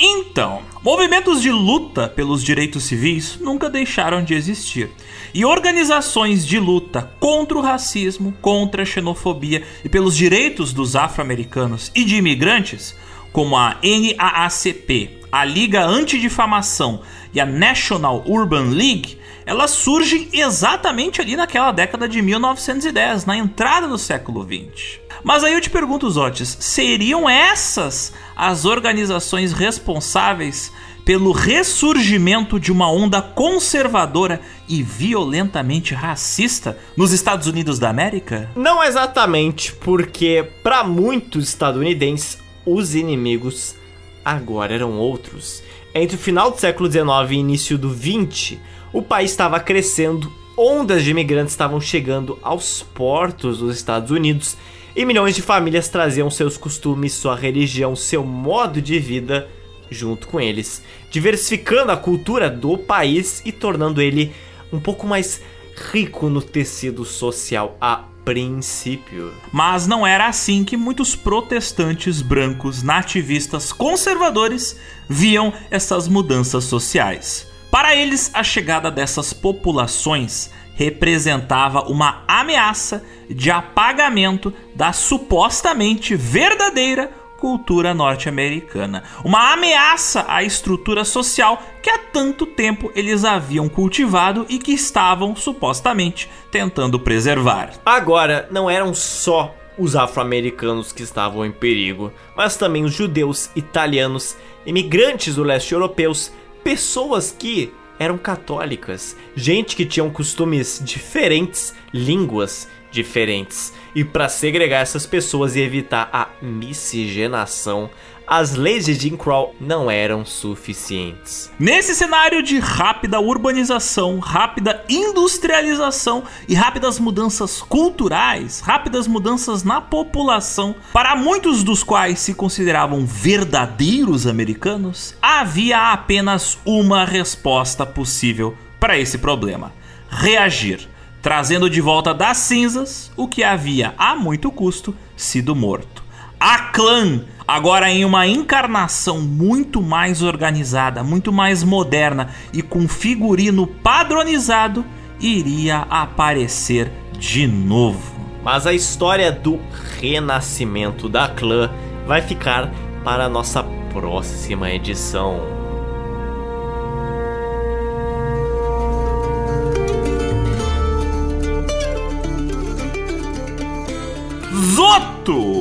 Então, movimentos de luta pelos direitos civis nunca deixaram de existir. E organizações de luta contra o racismo, contra a xenofobia e pelos direitos dos afro-americanos e de imigrantes, como a NAACP, a Liga Antidifamação e a National Urban League, elas surgem exatamente ali naquela década de 1910, na entrada do século 20. Mas aí eu te pergunto, Zotes, seriam essas as organizações responsáveis pelo ressurgimento de uma onda conservadora e violentamente racista nos Estados Unidos da América? Não exatamente, porque para muitos estadunidenses os inimigos agora eram outros. Entre o final do século XIX e início do XX, o país estava crescendo, ondas de imigrantes estavam chegando aos portos dos Estados Unidos e milhões de famílias traziam seus costumes, sua religião, seu modo de vida junto com eles, diversificando a cultura do país e tornando ele um pouco mais rico no tecido social a princípio. Mas não era assim que muitos protestantes brancos nativistas conservadores viam essas mudanças sociais. Para eles, a chegada dessas populações representava uma ameaça de apagamento da supostamente verdadeira cultura norte-americana. Uma ameaça à estrutura social que há tanto tempo eles haviam cultivado e que estavam supostamente tentando preservar. Agora, não eram só os afro-americanos que estavam em perigo, mas também os judeus, italianos, imigrantes do leste europeus, pessoas que eram católicas, gente que tinham costumes diferentes, línguas diferentes. E para segregar essas pessoas e evitar a miscigenação, as leis de Jim Crow não eram suficientes. Nesse cenário de rápida urbanização, rápida industrialização e rápidas mudanças culturais, rápidas mudanças na população, para muitos dos quais se consideravam verdadeiros americanos, havia apenas uma resposta possível para esse problema: reagir trazendo de volta das cinzas o que havia a muito custo sido morto. A clã, agora em uma encarnação muito mais organizada, muito mais moderna e com figurino padronizado, iria aparecer de novo. Mas a história do renascimento da clã vai ficar para a nossa próxima edição. Zoto!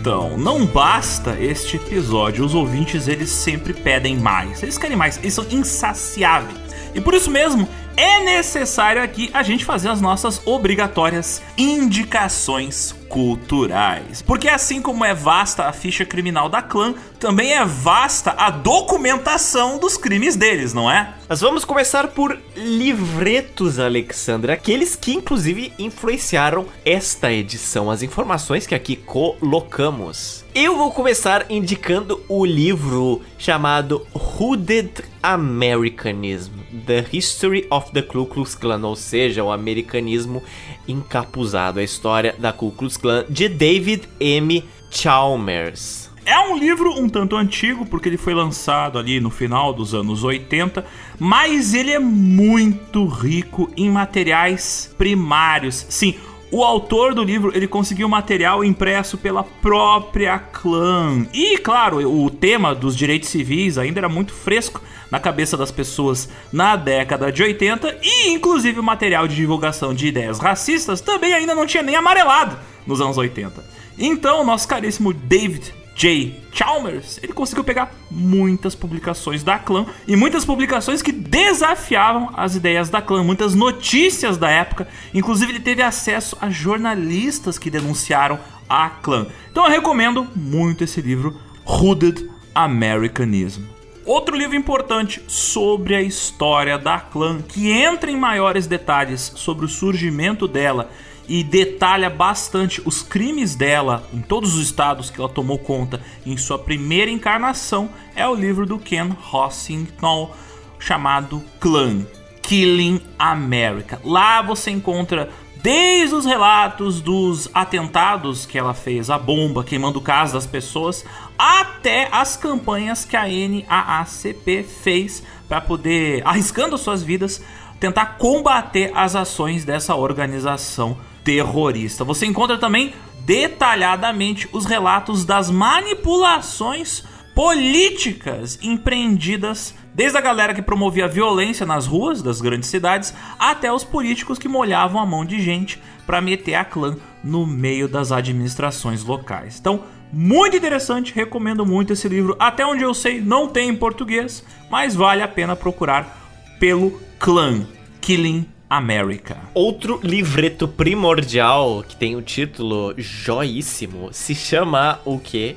Então, não basta este episódio, os ouvintes eles sempre pedem mais. Eles querem mais, eles são insaciáveis. E por isso mesmo, é necessário aqui a gente fazer as nossas obrigatórias indicações culturais. Porque assim como é vasta a ficha criminal da clã, também é vasta a documentação dos crimes deles, não é? Nós vamos começar por livretos, Alexandre, aqueles que inclusive influenciaram esta edição, as informações que aqui colocamos. Eu vou começar indicando o livro chamado Hooded Americanism: The History of the Ku Klux Klan, ou seja, o americanismo encapuzado, a história da Ku Klux Klan de David M. Chalmers. É um livro um tanto antigo, porque ele foi lançado ali no final dos anos 80, mas ele é muito rico em materiais primários. Sim, o autor do livro ele conseguiu material impresso pela própria clã. E claro, o tema dos direitos civis ainda era muito fresco na cabeça das pessoas na década de 80 e inclusive o material de divulgação de ideias racistas também ainda não tinha nem amarelado nos anos 80. Então, nosso caríssimo David J. Chalmers, ele conseguiu pegar muitas publicações da clã e muitas publicações que desafiavam as ideias da clã, muitas notícias da época. Inclusive, ele teve acesso a jornalistas que denunciaram a clã. Então, eu recomendo muito esse livro, Hooded Americanism. Outro livro importante sobre a história da clã, que entra em maiores detalhes sobre o surgimento dela e detalha bastante os crimes dela em todos os estados que ela tomou conta em sua primeira encarnação, é o livro do Ken Hossington chamado Clan Killing America. Lá você encontra desde os relatos dos atentados que ela fez, a bomba queimando casa das pessoas, até as campanhas que a NAACP fez para poder, arriscando suas vidas, tentar combater as ações dessa organização terrorista. Você encontra também detalhadamente os relatos das manipulações políticas empreendidas desde a galera que promovia violência nas ruas das grandes cidades até os políticos que molhavam a mão de gente para meter a clã no meio das administrações locais. Então, muito interessante, recomendo muito esse livro. Até onde eu sei, não tem em português, mas vale a pena procurar pelo clã Killing America. Outro livreto primordial que tem o título joíssimo se chama o quê?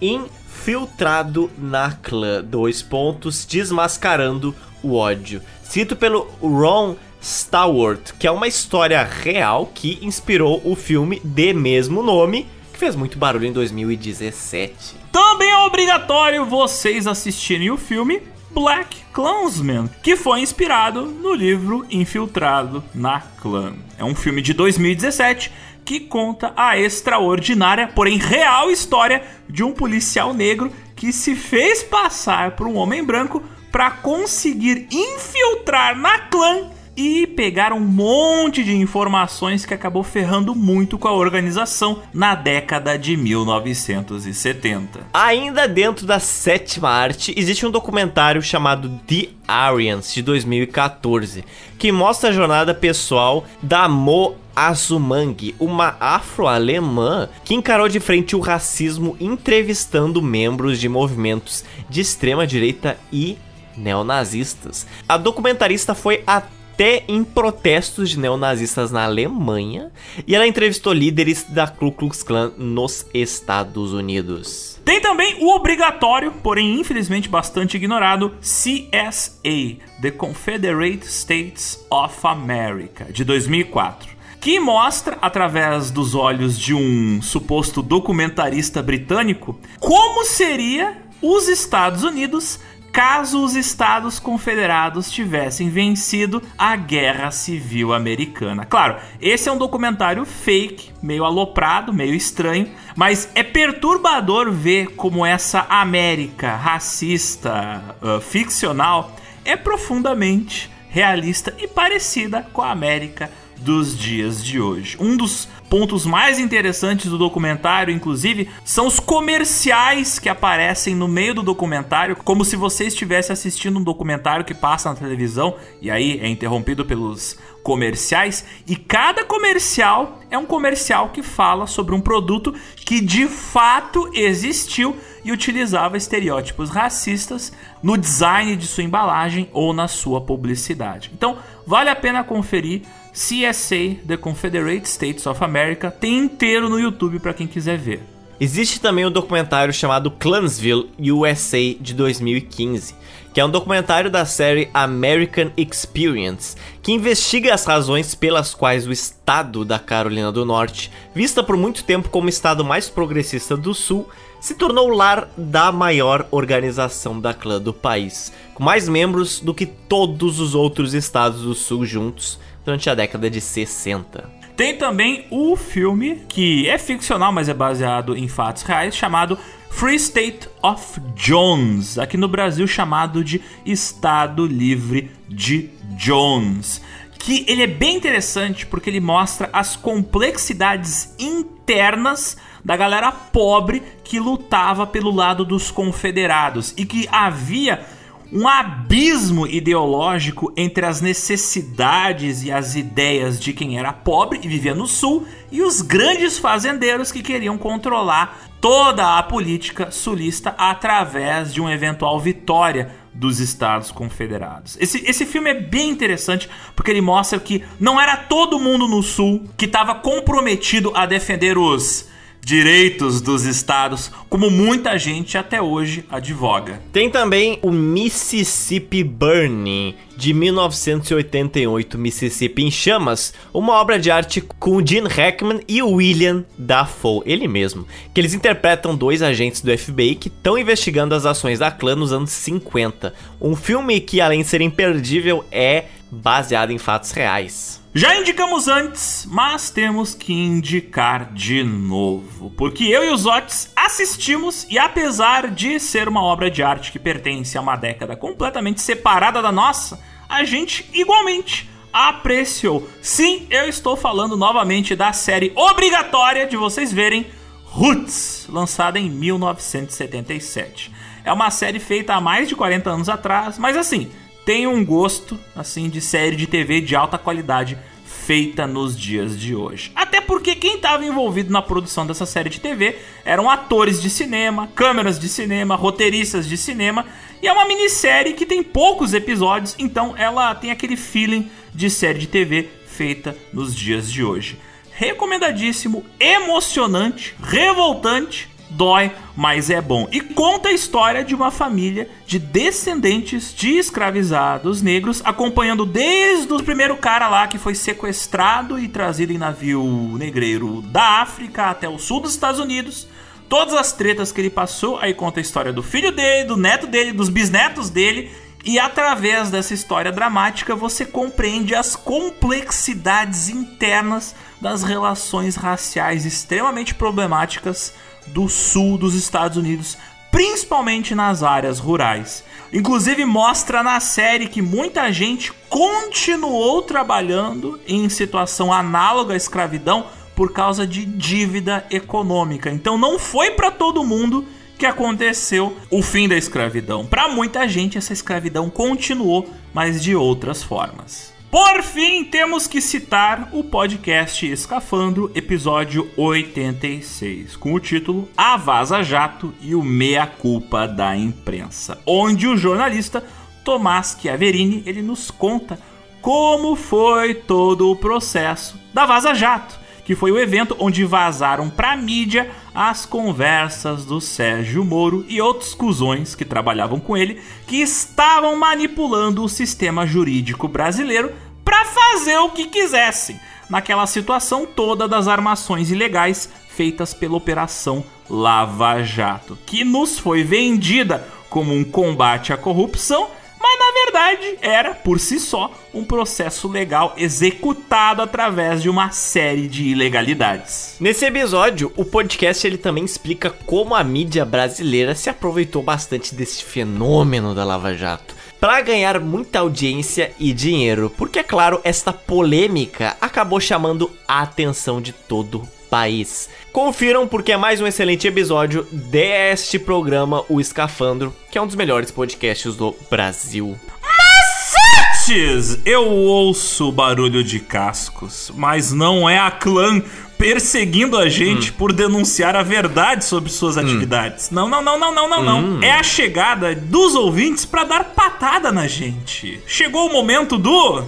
Infiltrado na clã. Dois pontos, desmascarando o ódio. Cito pelo Ron Stallworth, que é uma história real que inspirou o filme de mesmo nome, que fez muito barulho em 2017. Também é obrigatório vocês assistirem o filme Black Clansman, que foi inspirado no livro Infiltrado na Clã. É um filme de 2017 que conta a extraordinária, porém real história de um policial negro que se fez passar por um homem branco para conseguir infiltrar na clã e pegar um monte de informações que acabou ferrando muito com a organização na década de 1970. Ainda dentro da sétima arte, existe um documentário chamado The Aryans de 2014, que mostra a jornada pessoal da Mo Azumang, uma afro-alemã que encarou de frente o racismo entrevistando membros de movimentos de extrema direita e neonazistas. A documentarista foi até até em protestos de neonazistas na Alemanha e ela entrevistou líderes da Ku Klux Klan nos Estados Unidos. Tem também o obrigatório, porém infelizmente bastante ignorado, CSA, The Confederate States of America, de 2004 que mostra, através dos olhos de um suposto documentarista britânico, como seria os Estados Unidos caso os Estados Confederados tivessem vencido a Guerra Civil Americana. Claro, esse é um documentário fake, meio aloprado, meio estranho, mas é perturbador ver como essa América racista, uh, ficcional, é profundamente realista e parecida com a América dos dias de hoje. Um dos pontos mais interessantes do documentário, inclusive, são os comerciais que aparecem no meio do documentário, como se você estivesse assistindo um documentário que passa na televisão e aí é interrompido pelos comerciais. E cada comercial é um comercial que fala sobre um produto que de fato existiu e utilizava estereótipos racistas no design de sua embalagem ou na sua publicidade. Então, vale a pena conferir CSA, The Confederate States of America, tem inteiro no YouTube para quem quiser ver. Existe também um documentário chamado Clansville USA de 2015, que é um documentário da série American Experience, que investiga as razões pelas quais o estado da Carolina do Norte, vista por muito tempo como o estado mais progressista do Sul, se tornou o lar da maior organização da clã do país, com mais membros do que todos os outros estados do Sul juntos durante a década de 60. Tem também o filme, que é ficcional, mas é baseado em fatos reais, chamado Free State of Jones, aqui no Brasil chamado de Estado Livre de Jones. Que ele é bem interessante porque ele mostra as complexidades internas da galera pobre que lutava pelo lado dos confederados e que havia um abismo ideológico entre as necessidades e as ideias de quem era pobre e vivia no sul e os grandes fazendeiros que queriam controlar toda a política sulista através de uma eventual vitória dos Estados Confederados. Esse, esse filme é bem interessante porque ele mostra que não era todo mundo no sul que estava comprometido a defender os direitos dos estados, como muita gente até hoje advoga. Tem também o Mississippi Burning, de 1988, Mississippi em Chamas, uma obra de arte com Gene Hackman e William Dafoe, ele mesmo, que eles interpretam dois agentes do FBI que estão investigando as ações da clã nos anos 50. Um filme que, além de ser imperdível, é baseado em fatos reais. Já indicamos antes, mas temos que indicar de novo. Porque eu e os Otis assistimos e apesar de ser uma obra de arte que pertence a uma década completamente separada da nossa, a gente igualmente apreciou. Sim, eu estou falando novamente da série obrigatória de vocês verem Roots, lançada em 1977. É uma série feita há mais de 40 anos atrás, mas assim, tem um gosto assim de série de TV de alta qualidade feita nos dias de hoje. Até porque quem estava envolvido na produção dessa série de TV eram atores de cinema, câmeras de cinema, roteiristas de cinema, e é uma minissérie que tem poucos episódios, então ela tem aquele feeling de série de TV feita nos dias de hoje. Recomendadíssimo, emocionante, revoltante dói, mas é bom. E conta a história de uma família de descendentes de escravizados negros, acompanhando desde o primeiro cara lá que foi sequestrado e trazido em navio negreiro da África até o sul dos Estados Unidos. Todas as tretas que ele passou, aí conta a história do filho dele, do neto dele, dos bisnetos dele. E através dessa história dramática você compreende as complexidades internas das relações raciais extremamente problemáticas do sul dos Estados Unidos, principalmente nas áreas rurais. Inclusive mostra na série que muita gente continuou trabalhando em situação análoga à escravidão por causa de dívida econômica. Então não foi para todo mundo que aconteceu o fim da escravidão. Para muita gente essa escravidão continuou, mas de outras formas. Por fim, temos que citar o podcast Escafandro, episódio 86, com o título A Vaza Jato e o Meia Culpa da Imprensa, onde o jornalista Tomás Chiaverini ele nos conta como foi todo o processo da Vaza Jato que foi o evento onde vazaram pra mídia as conversas do Sérgio Moro e outros cuzões que trabalhavam com ele, que estavam manipulando o sistema jurídico brasileiro para fazer o que quisessem, naquela situação toda das armações ilegais feitas pela Operação Lava Jato, que nos foi vendida como um combate à corrupção mas na verdade era, por si só, um processo legal executado através de uma série de ilegalidades. Nesse episódio, o podcast ele também explica como a mídia brasileira se aproveitou bastante desse fenômeno da Lava Jato para ganhar muita audiência e dinheiro, porque é claro, esta polêmica acabou chamando a atenção de todo país. Confiram porque é mais um excelente episódio deste programa, o Escafandro, que é um dos melhores podcasts do Brasil. Macetes! Eu ouço barulho de cascos, mas não é a clã perseguindo a gente hum. por denunciar a verdade sobre suas hum. atividades. Não, não, não, não, não, não, não. Hum. É a chegada dos ouvintes para dar patada na gente. Chegou o momento do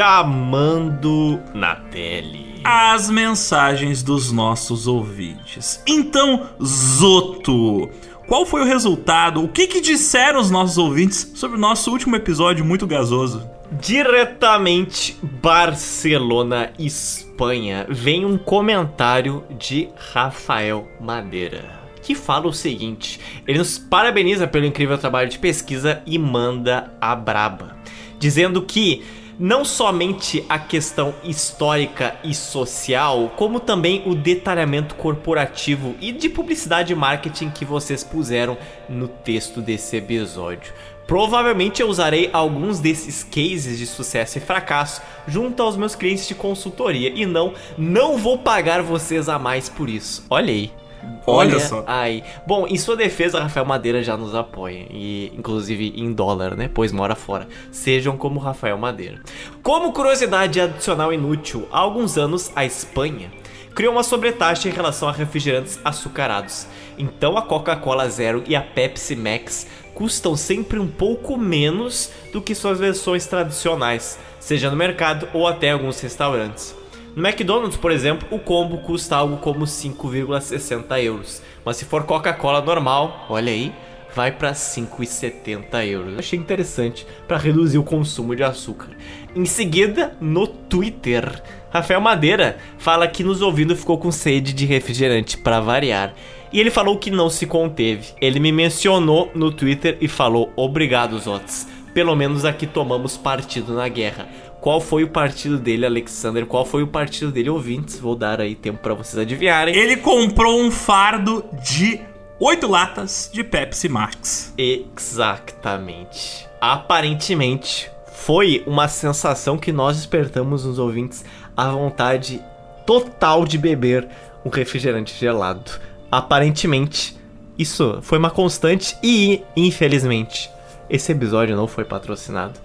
chamando na tele. As mensagens dos nossos ouvintes. Então, Zoto, qual foi o resultado? O que, que disseram os nossos ouvintes sobre o nosso último episódio muito gasoso? Diretamente Barcelona, Espanha, vem um comentário de Rafael Madeira que fala o seguinte: ele nos parabeniza pelo incrível trabalho de pesquisa e manda a braba, dizendo que não somente a questão histórica e social, como também o detalhamento corporativo e de publicidade e marketing que vocês puseram no texto desse episódio. Provavelmente eu usarei alguns desses cases de sucesso e fracasso junto aos meus clientes de consultoria e não, não vou pagar vocês a mais por isso. Olha aí. Olha, Olha só. Aí. Bom, em sua defesa, Rafael Madeira já nos apoia. E inclusive em dólar, né? Pois mora fora. Sejam como Rafael Madeira. Como curiosidade adicional inútil, há alguns anos a Espanha criou uma sobretaxa em relação a refrigerantes açucarados. Então a Coca-Cola Zero e a Pepsi Max custam sempre um pouco menos do que suas versões tradicionais, seja no mercado ou até alguns restaurantes. No McDonald's, por exemplo, o combo custa algo como 5,60 euros, mas se for Coca-Cola normal, olha aí, vai para 5,70 euros. Achei interessante para reduzir o consumo de açúcar. Em seguida, no Twitter, Rafael Madeira fala que nos ouvindo ficou com sede de refrigerante para variar. E ele falou que não se conteve. Ele me mencionou no Twitter e falou: Obrigado, Zotes. Pelo menos aqui tomamos partido na guerra. Qual foi o partido dele, Alexander? Qual foi o partido dele, ouvintes? Vou dar aí tempo para vocês adivinharem. Ele comprou um fardo de oito latas de Pepsi Max. Exatamente. Aparentemente, foi uma sensação que nós despertamos nos ouvintes a vontade total de beber um refrigerante gelado. Aparentemente, isso foi uma constante e, infelizmente, esse episódio não foi patrocinado.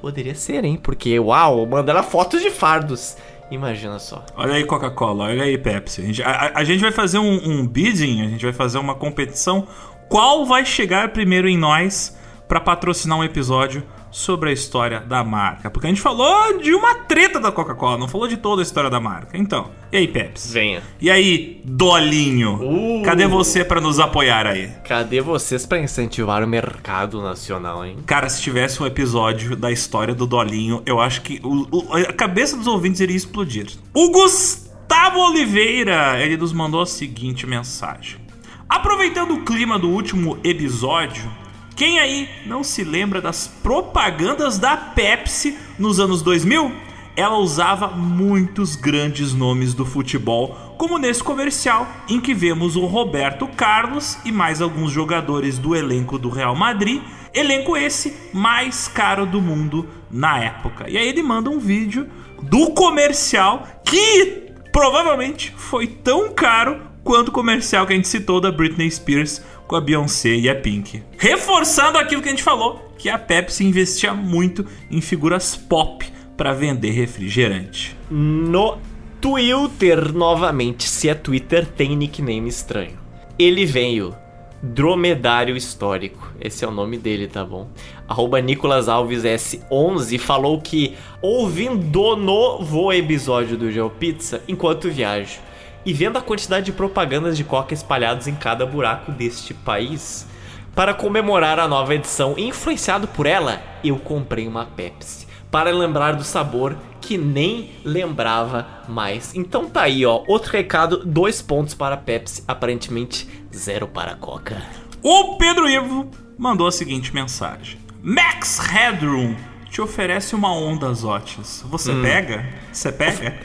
Poderia ser, hein? Porque, uau, mandaram fotos de fardos. Imagina só. Olha aí Coca-Cola, olha aí Pepsi. A gente, a, a gente vai fazer um, um, bidding, a gente vai fazer uma competição. Qual vai chegar primeiro em nós para patrocinar um episódio sobre a história da marca? Porque a gente falou de uma treta da Coca-Cola, não falou de toda a história da marca. Então, e aí Pepsi? Venha. E aí Dolinho? Uh, Cadê você para nos apoiar aí? Cadê vocês para incentivar o mercado nacional, hein? Cara, se tivesse um episódio da história do Dolinho, eu acho que o, o, a cabeça dos ouvintes iria explodir. O Gustavo Oliveira, ele nos mandou a seguinte mensagem. Aproveitando o clima do último episódio, quem aí não se lembra das propagandas da Pepsi nos anos 2000? Ela usava muitos grandes nomes do futebol, como nesse comercial em que vemos o Roberto Carlos e mais alguns jogadores do elenco do Real Madrid, elenco esse mais caro do mundo na época. E aí ele manda um vídeo do comercial que provavelmente foi tão caro quanto o comercial que a gente citou da Britney Spears com a Beyoncé e a Pink. Reforçando aquilo que a gente falou, que a Pepsi investia muito em figuras pop para vender refrigerante. No Twitter, novamente, se é Twitter, tem nickname estranho. Ele veio Dromedário Histórico. Esse é o nome dele, tá bom? Arroba Nicolas Alves S11 falou que ouvindo o novo episódio do GeoPizza enquanto viajo e vendo a quantidade de propagandas de coca espalhados em cada buraco deste país, para comemorar a nova edição influenciado por ela, eu comprei uma Pepsi. Para lembrar do sabor que nem lembrava mais. Então tá aí, ó. Outro recado: dois pontos para a Pepsi, aparentemente zero para a Coca. O Pedro Ivo mandou a seguinte mensagem: Max Headroom te oferece uma onda, Zotes. Você hum. pega? Você pega?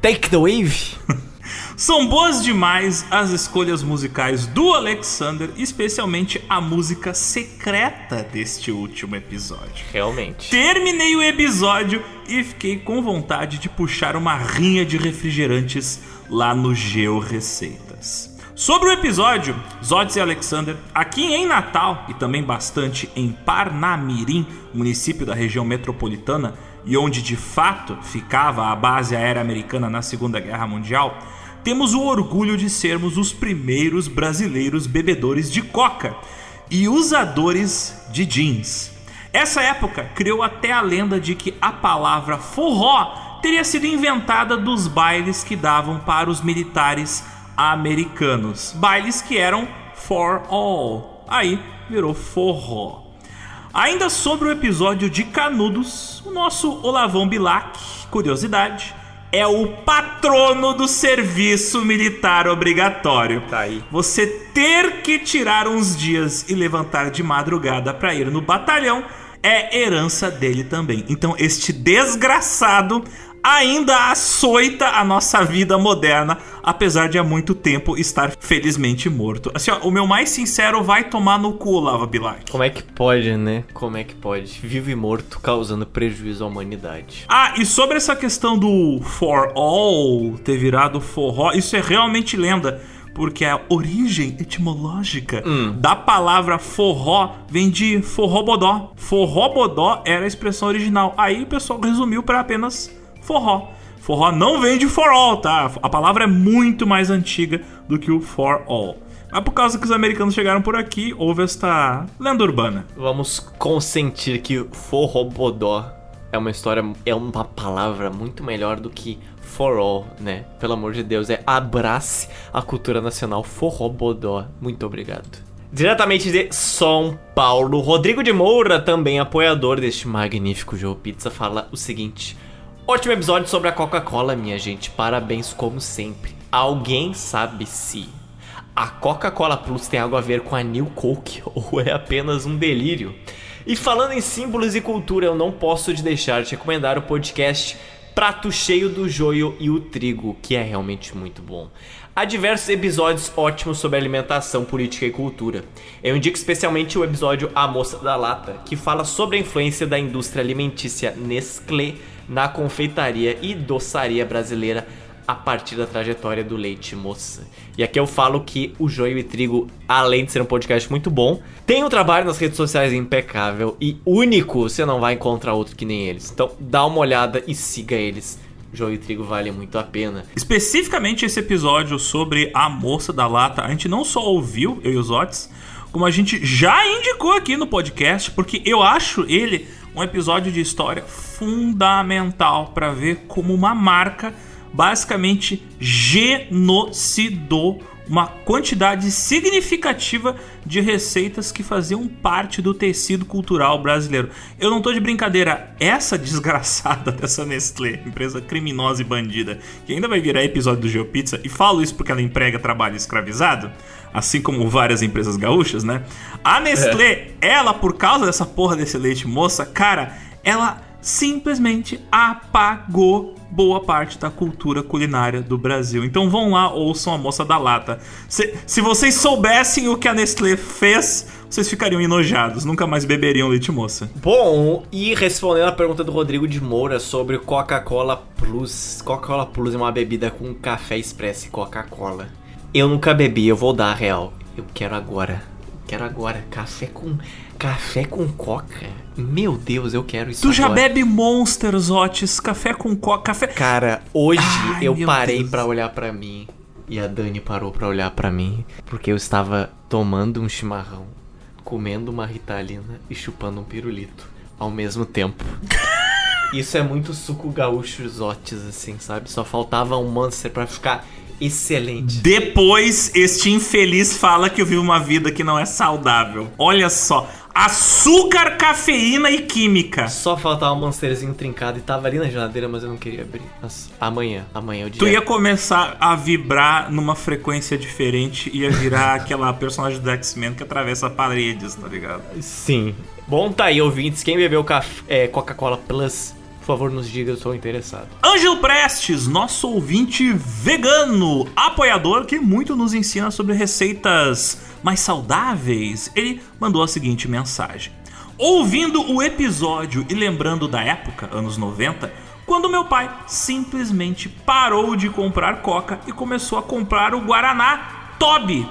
Take the wave? São boas demais as escolhas musicais do Alexander, especialmente a música secreta deste último episódio. Realmente. Terminei o episódio e fiquei com vontade de puxar uma rinha de refrigerantes lá no Geo Receitas. Sobre o episódio, Zodes e Alexander, aqui em Natal e também bastante em Parnamirim, município da região metropolitana, e onde de fato ficava a base aérea americana na Segunda Guerra Mundial, temos o orgulho de sermos os primeiros brasileiros bebedores de coca e usadores de jeans. Essa época criou até a lenda de que a palavra forró teria sido inventada dos bailes que davam para os militares americanos. Bailes que eram for all. Aí virou forró. Ainda sobre o episódio de Canudos, o nosso Olavão Bilac, curiosidade, é o patrono do serviço militar obrigatório. Tá aí. Você ter que tirar uns dias e levantar de madrugada para ir no batalhão é herança dele também. Então, este desgraçado ainda açoita a nossa vida moderna, apesar de há muito tempo estar felizmente morto. Assim, ó, o meu mais sincero vai tomar no cu, Lava Bilac. Como é que pode, né? Como é que pode? Vivo e morto causando prejuízo à humanidade. Ah, e sobre essa questão do for all ter virado forró, isso é realmente lenda porque a origem etimológica hum. da palavra forró vem de forrobodó. Forrobodó era a expressão original. Aí o pessoal resumiu para apenas forró. Forró não vem de for all, tá? A palavra é muito mais antiga do que o for all. Mas por causa que os americanos chegaram por aqui, houve esta lenda urbana. Vamos consentir que forrobodó é uma história, é uma palavra muito melhor do que for all, né? Pelo amor de Deus, é abrace a cultura nacional forrobodó. Muito obrigado. Diretamente de São Paulo, Rodrigo de Moura, também apoiador deste magnífico Joe Pizza, fala o seguinte: Ótimo episódio sobre a Coca-Cola, minha gente. Parabéns como sempre. Alguém sabe se a Coca-Cola Plus tem algo a ver com a New Coke ou é apenas um delírio? E falando em símbolos e cultura, eu não posso de deixar de recomendar o podcast Prato Cheio do Joio e o Trigo, que é realmente muito bom. Há diversos episódios ótimos sobre alimentação, política e cultura. Eu indico especialmente o episódio A Moça da Lata, que fala sobre a influência da indústria alimentícia Nestlé na confeitaria e doçaria brasileira a partir da trajetória do leite moça. E aqui eu falo que o Joio e Trigo, além de ser um podcast muito bom, tem um trabalho nas redes sociais impecável e único, você não vai encontrar outro que nem eles. Então dá uma olhada e siga eles. Joio e Trigo vale muito a pena. Especificamente esse episódio sobre a moça da lata, a gente não só ouviu, eu e os Otis, como a gente já indicou aqui no podcast, porque eu acho ele um episódio de história fundamental para ver como uma marca basicamente genocidou uma quantidade significativa de receitas que faziam parte do tecido cultural brasileiro. Eu não tô de brincadeira, essa desgraçada dessa Nestlé, empresa criminosa e bandida, que ainda vai virar episódio do GeoPizza, e falo isso porque ela emprega trabalho escravizado, assim como várias empresas gaúchas, né? A Nestlé, é. ela, por causa dessa porra desse leite moça, cara, ela simplesmente apagou boa parte da cultura culinária do Brasil. Então vão lá, ouçam a moça da lata. Se, se vocês soubessem o que a Nestlé fez, vocês ficariam enojados, nunca mais beberiam leite moça. Bom, e respondendo a pergunta do Rodrigo de Moura sobre Coca-Cola Plus. Coca-Cola Plus é uma bebida com café expresso e Coca-Cola. Eu nunca bebi, eu vou dar a real. Eu quero agora. Quero agora. Café com. Café com coca? Meu Deus, eu quero isso Tu já agora. bebe Monsters, Otis, café com coca, café... Cara, hoje Ai, eu parei Deus. pra olhar pra mim e a Dani parou pra olhar pra mim porque eu estava tomando um chimarrão, comendo uma ritalina e chupando um pirulito ao mesmo tempo. Isso é muito suco gaúcho Otis, assim, sabe? Só faltava um Monster pra ficar excelente. Depois, este infeliz fala que eu vivo uma vida que não é saudável. Olha só. Açúcar, cafeína e química. Só faltava um Monsterzinho trincado e tava ali na geladeira, mas eu não queria abrir. Nossa, amanhã, amanhã o dia. Tu ia começar a vibrar numa frequência diferente, ia virar aquela personagem do X-Men que atravessa paredes, tá ligado? Sim. Bom, tá aí, ouvintes. Quem bebeu café, é, Coca-Cola Plus, por favor, nos diga, eu sou interessado. Ângelo Prestes, nosso ouvinte vegano, apoiador que muito nos ensina sobre receitas mais saudáveis, ele mandou a seguinte mensagem: Ouvindo o episódio e lembrando da época, anos 90, quando meu pai simplesmente parou de comprar coca e começou a comprar o Guaraná Toby,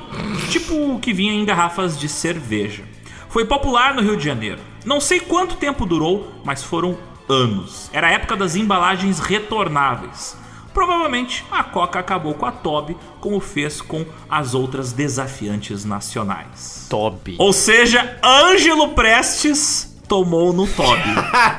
tipo o que vinha em garrafas de cerveja. Foi popular no Rio de Janeiro. Não sei quanto tempo durou, mas foram anos. Era a época das embalagens retornáveis. Provavelmente a Coca acabou com a Toby, como fez com as outras desafiantes nacionais. Toby. Ou seja, Ângelo Prestes tomou no Toby.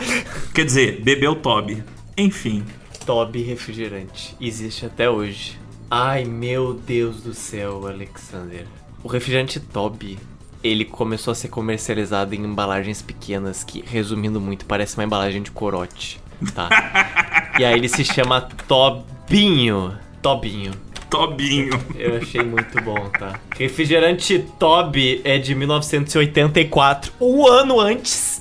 Quer dizer, bebeu Toby. Enfim. Toby refrigerante. Existe até hoje. Ai, meu Deus do céu, Alexander. O refrigerante Toby, ele começou a ser comercializado em embalagens pequenas que, resumindo muito, parece uma embalagem de corote, tá? e aí ele se chama Tobinho. Tobinho. Tobinho. Eu achei muito bom, tá? Refrigerante Toby é de 1984, um ano antes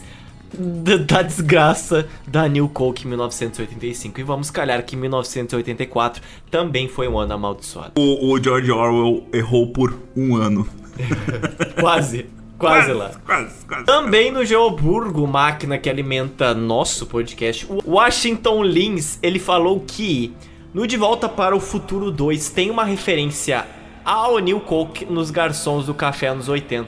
da, da desgraça da New Coke em 1985. E vamos calhar que 1984 também foi um ano amaldiçoado. O, o George Orwell errou por um ano. Quase, quase lá. Quase, quase. Também no Geoburgo, máquina que alimenta nosso podcast, o Washington Lins, ele falou que no De Volta para o Futuro 2 tem uma referência ao New Coke nos garçons do café anos 80,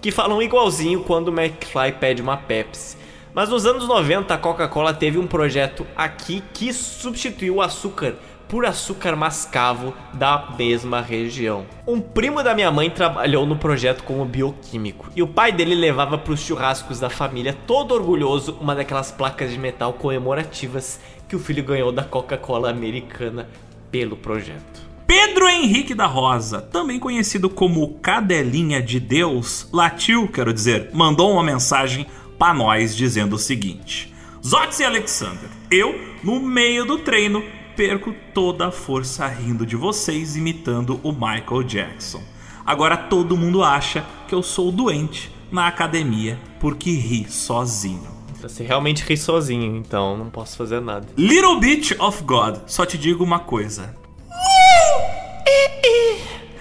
que falam igualzinho quando o McFly pede uma Pepsi. Mas nos anos 90 a Coca-Cola teve um projeto aqui que substituiu o açúcar por açúcar mascavo da mesma região. Um primo da minha mãe trabalhou no projeto como bioquímico e o pai dele levava para os churrascos da família, todo orgulhoso, uma daquelas placas de metal comemorativas que o filho ganhou da Coca-Cola americana pelo projeto. Pedro Henrique da Rosa, também conhecido como Cadelinha de Deus, latiu, quero dizer, mandou uma mensagem para nós dizendo o seguinte: Zotes e Alexander, eu, no meio do treino, perco toda a força rindo de vocês imitando o Michael Jackson. Agora todo mundo acha que eu sou doente na academia porque ri sozinho. Você realmente ri sozinho, então não posso fazer nada. Little Bit of God, só te digo uma coisa.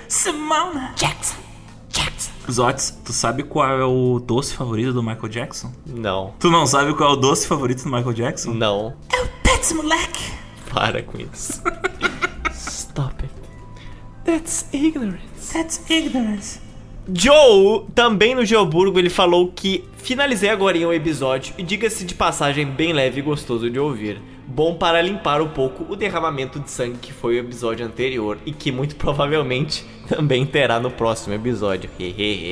Simona Jackson. Jackson. Zotes, tu sabe qual é o doce favorito do Michael Jackson? Não. Tu não sabe qual é o doce favorito do Michael Jackson? Não. É o Pets Moleque. Para com isso. Stop it. That's ignorance. That's ignorance. Joe, também no Geoburgo, ele falou que finalizei agora o episódio e diga-se de passagem bem leve e gostoso de ouvir. Bom para limpar um pouco o derramamento de sangue que foi o episódio anterior e que muito provavelmente também terá no próximo episódio.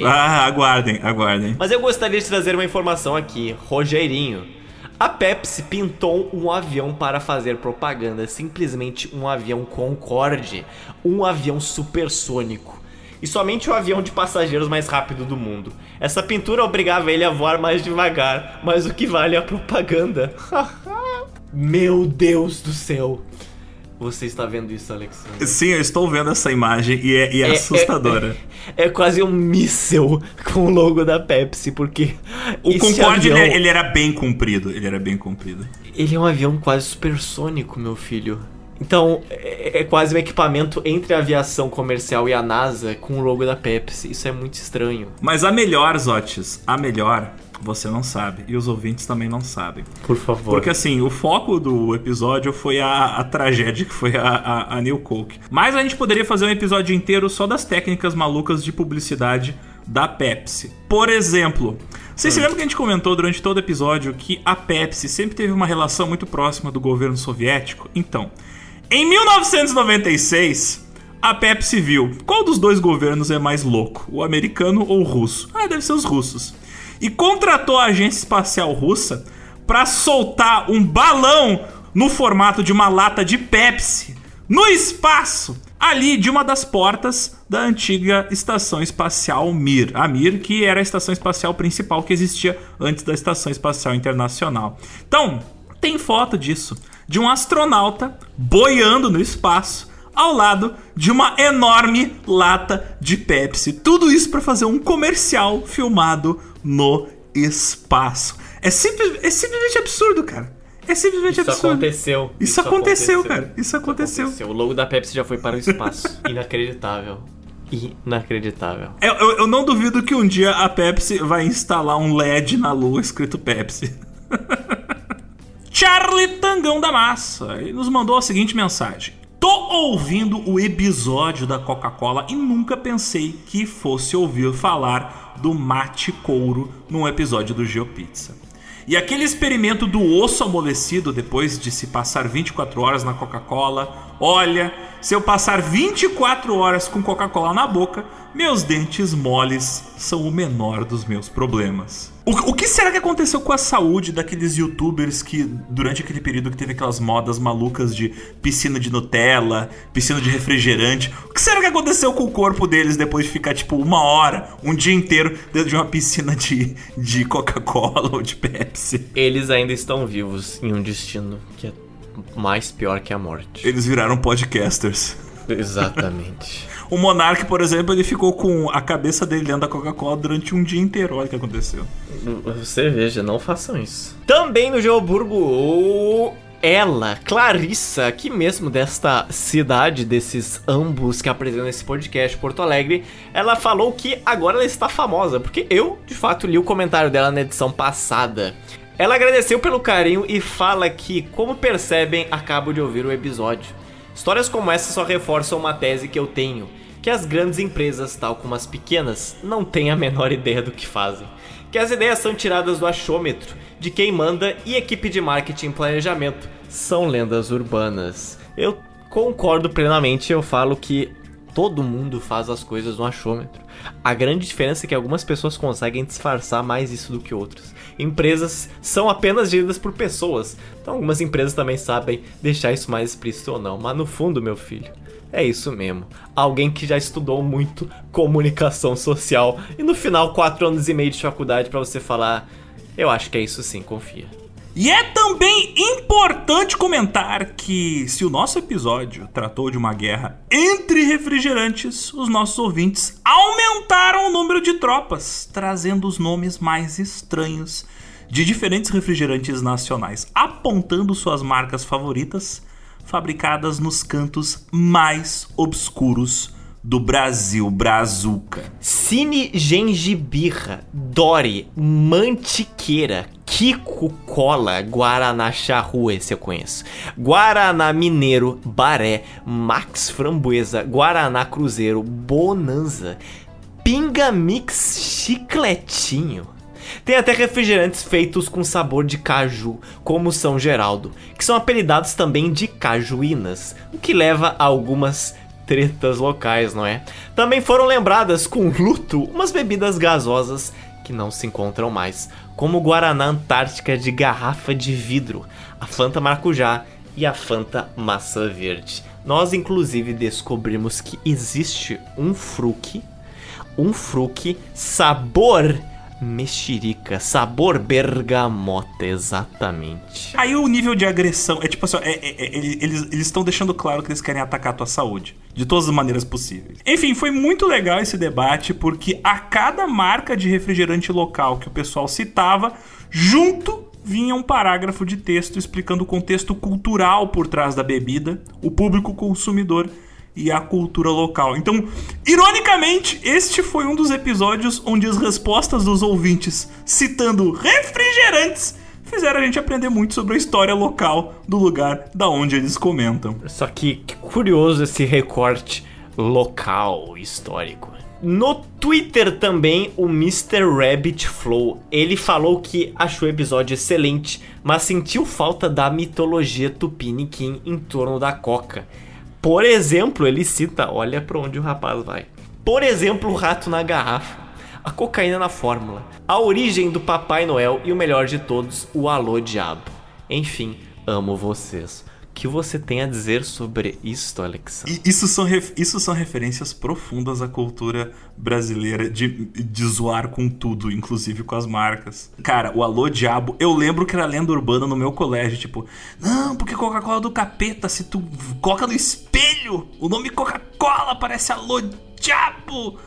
ah, aguardem, aguardem. Mas eu gostaria de trazer uma informação aqui, Rogerinho. A Pepsi pintou um avião para fazer propaganda, simplesmente um avião Concorde, um avião supersônico. E somente o avião de passageiros mais rápido do mundo. Essa pintura obrigava ele a voar mais devagar, mas o que vale é a propaganda. Meu Deus do céu! Você está vendo isso, Alexandre? Sim, eu estou vendo essa imagem e é, e é, é assustadora. É, é, quase um míssel com o logo da Pepsi, porque. O Concorde avião, ele, ele, era bem comprido. Ele era bem comprido. Ele é um avião quase supersônico, meu filho. Então, é, é quase um equipamento entre a aviação comercial e a NASA com o logo da Pepsi. Isso é muito estranho. Mas a melhor, Zotes, a melhor você não sabe. E os ouvintes também não sabem. Por favor. Porque assim, o foco do episódio foi a, a tragédia que foi a, a, a New Coke. Mas a gente poderia fazer um episódio inteiro só das técnicas malucas de publicidade da Pepsi. Por exemplo, vocês se hum. lembram que a gente comentou durante todo o episódio que a Pepsi sempre teve uma relação muito próxima do governo soviético? Então, em 1996, a Pepsi viu qual dos dois governos é mais louco, o americano ou o russo? Ah, deve ser os russos e contratou a agência espacial russa para soltar um balão no formato de uma lata de Pepsi no espaço, ali de uma das portas da antiga estação espacial Mir, a Mir, que era a estação espacial principal que existia antes da estação espacial internacional. Então, tem foto disso, de um astronauta boiando no espaço ao lado de uma enorme lata de Pepsi. Tudo isso para fazer um comercial filmado no espaço. É, simples, é simplesmente absurdo, cara. É simplesmente isso absurdo. Aconteceu. Isso, isso aconteceu, aconteceu, cara. Isso aconteceu. isso aconteceu. O logo da Pepsi já foi para o espaço. Inacreditável. Inacreditável. Eu, eu, eu, não duvido que um dia a Pepsi vai instalar um LED na lua escrito Pepsi. Charlie Tangão da Massa. Ele nos mandou a seguinte mensagem. Tô ouvindo o episódio da Coca-Cola e nunca pensei que fosse ouvir falar do mate couro num episódio do GeoPizza. E aquele experimento do osso amolecido depois de se passar 24 horas na Coca-Cola. Olha, se eu passar 24 horas com Coca-Cola na boca, meus dentes moles são o menor dos meus problemas. O, o, que será que aconteceu com a saúde daqueles youtubers que, durante aquele período que teve aquelas modas malucas de piscina de Nutella, piscina de refrigerante? O que será que aconteceu com o corpo deles depois de ficar, tipo, uma hora, um dia inteiro dentro de uma piscina de, de Coca-Cola ou de Pepsi? Eles ainda estão vivos em um destino que é mais pior que a morte. Eles viraram podcasters. Exatamente. O Monark, por exemplo, ele ficou com a cabeça dele dentro da Coca-Cola durante um dia inteiro. Olha o que aconteceu. Você veja, não façam isso. Também no Geoburgo, ela, Clarissa, aqui mesmo desta cidade, desses ambos que apresentam esse podcast, Porto Alegre, ela falou que agora ela está famosa, porque eu, de fato, li o comentário dela na edição passada. Ela agradeceu pelo carinho e fala que, como percebem, acabo de ouvir o episódio. Histórias como essa só reforçam uma tese que eu tenho, que as grandes empresas, tal como as pequenas, não têm a menor ideia do que fazem. Que as ideias são tiradas do achômetro, de quem manda e equipe de marketing e planejamento são lendas urbanas. Eu Concordo plenamente, eu falo que todo mundo faz as coisas no achômetro. A grande diferença é que algumas pessoas conseguem disfarçar mais isso do que outras. Empresas são apenas geridas por pessoas, então algumas empresas também sabem deixar isso mais explícito ou não. Mas no fundo, meu filho, é isso mesmo. Alguém que já estudou muito comunicação social e no final quatro anos e meio de faculdade para você falar, eu acho que é isso sim, confia. E é também importante comentar que, se o nosso episódio tratou de uma guerra entre refrigerantes, os nossos ouvintes aumentaram o número de tropas, trazendo os nomes mais estranhos de diferentes refrigerantes nacionais, apontando suas marcas favoritas, fabricadas nos cantos mais obscuros do Brasil Brazuca. Cine Gengibirra, Dori, Mantiqueira, Kiko Cola, Guaraná Charrua, esse eu conheço. Guaraná Mineiro, Baré, Max Framboesa, Guaraná Cruzeiro, Bonanza, Pinga Mix Chicletinho. Tem até refrigerantes feitos com sabor de caju, como São Geraldo, que são apelidados também de cajuínas, o que leva a algumas tretas locais, não é? Também foram lembradas com luto umas bebidas gasosas que não se encontram mais, como o Guaraná Antártica de garrafa de vidro, a Fanta Maracujá e a Fanta Maçã Verde. Nós inclusive descobrimos que existe um fruque, um fruque sabor mexerica, sabor bergamota, exatamente. Aí o nível de agressão é tipo assim, é, é, é, eles estão deixando claro que eles querem atacar a tua saúde, de todas as maneiras possíveis. Enfim, foi muito legal esse debate, porque a cada marca de refrigerante local que o pessoal citava, junto vinha um parágrafo de texto explicando o contexto cultural por trás da bebida, o público consumidor e a cultura local. Então, ironicamente, este foi um dos episódios onde as respostas dos ouvintes citando refrigerantes fizeram a gente aprender muito sobre a história local do lugar da onde eles comentam. Só que, que curioso esse recorte local histórico. No Twitter também, o Mr. Rabbit Flow, ele falou que achou o episódio excelente, mas sentiu falta da mitologia tupiniquim em torno da Coca. Por exemplo, ele cita, olha para onde o rapaz vai. Por exemplo, o rato na garrafa, a cocaína na fórmula, a origem do Papai Noel e o melhor de todos, o alô diabo. Enfim, amo vocês que você tem a dizer sobre isso, Alexandre? Isso são, isso são referências profundas à cultura brasileira de, de zoar com tudo, inclusive com as marcas. Cara, o Alô Diabo, eu lembro que era lenda urbana no meu colégio, tipo, não, porque Coca-Cola do capeta, se tu coloca no espelho, o nome Coca-Cola parece Alô Diabo.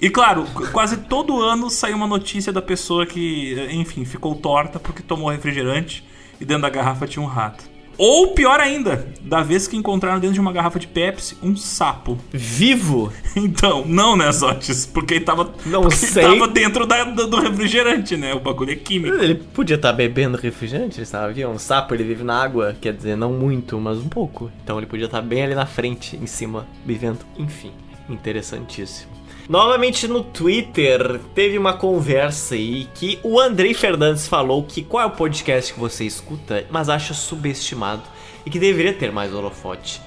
E claro, quase todo ano sai uma notícia da pessoa que, enfim, ficou torta porque tomou refrigerante e dentro da garrafa tinha um rato. Ou pior ainda, da vez que encontraram dentro de uma garrafa de Pepsi um sapo. Vivo? Então, não, né, Zotes? Porque ele tava, não porque sei. Ele tava dentro da, do refrigerante, né? O bagulho é químico. Ele podia estar tá bebendo refrigerante, sabe? Um sapo, ele vive na água, quer dizer, não muito, mas um pouco. Então ele podia estar tá bem ali na frente, em cima, bebendo. Enfim, interessantíssimo. Novamente no Twitter, teve uma conversa aí que o Andrei Fernandes falou que qual é o podcast que você escuta, mas acha subestimado e que deveria ter mais holofote.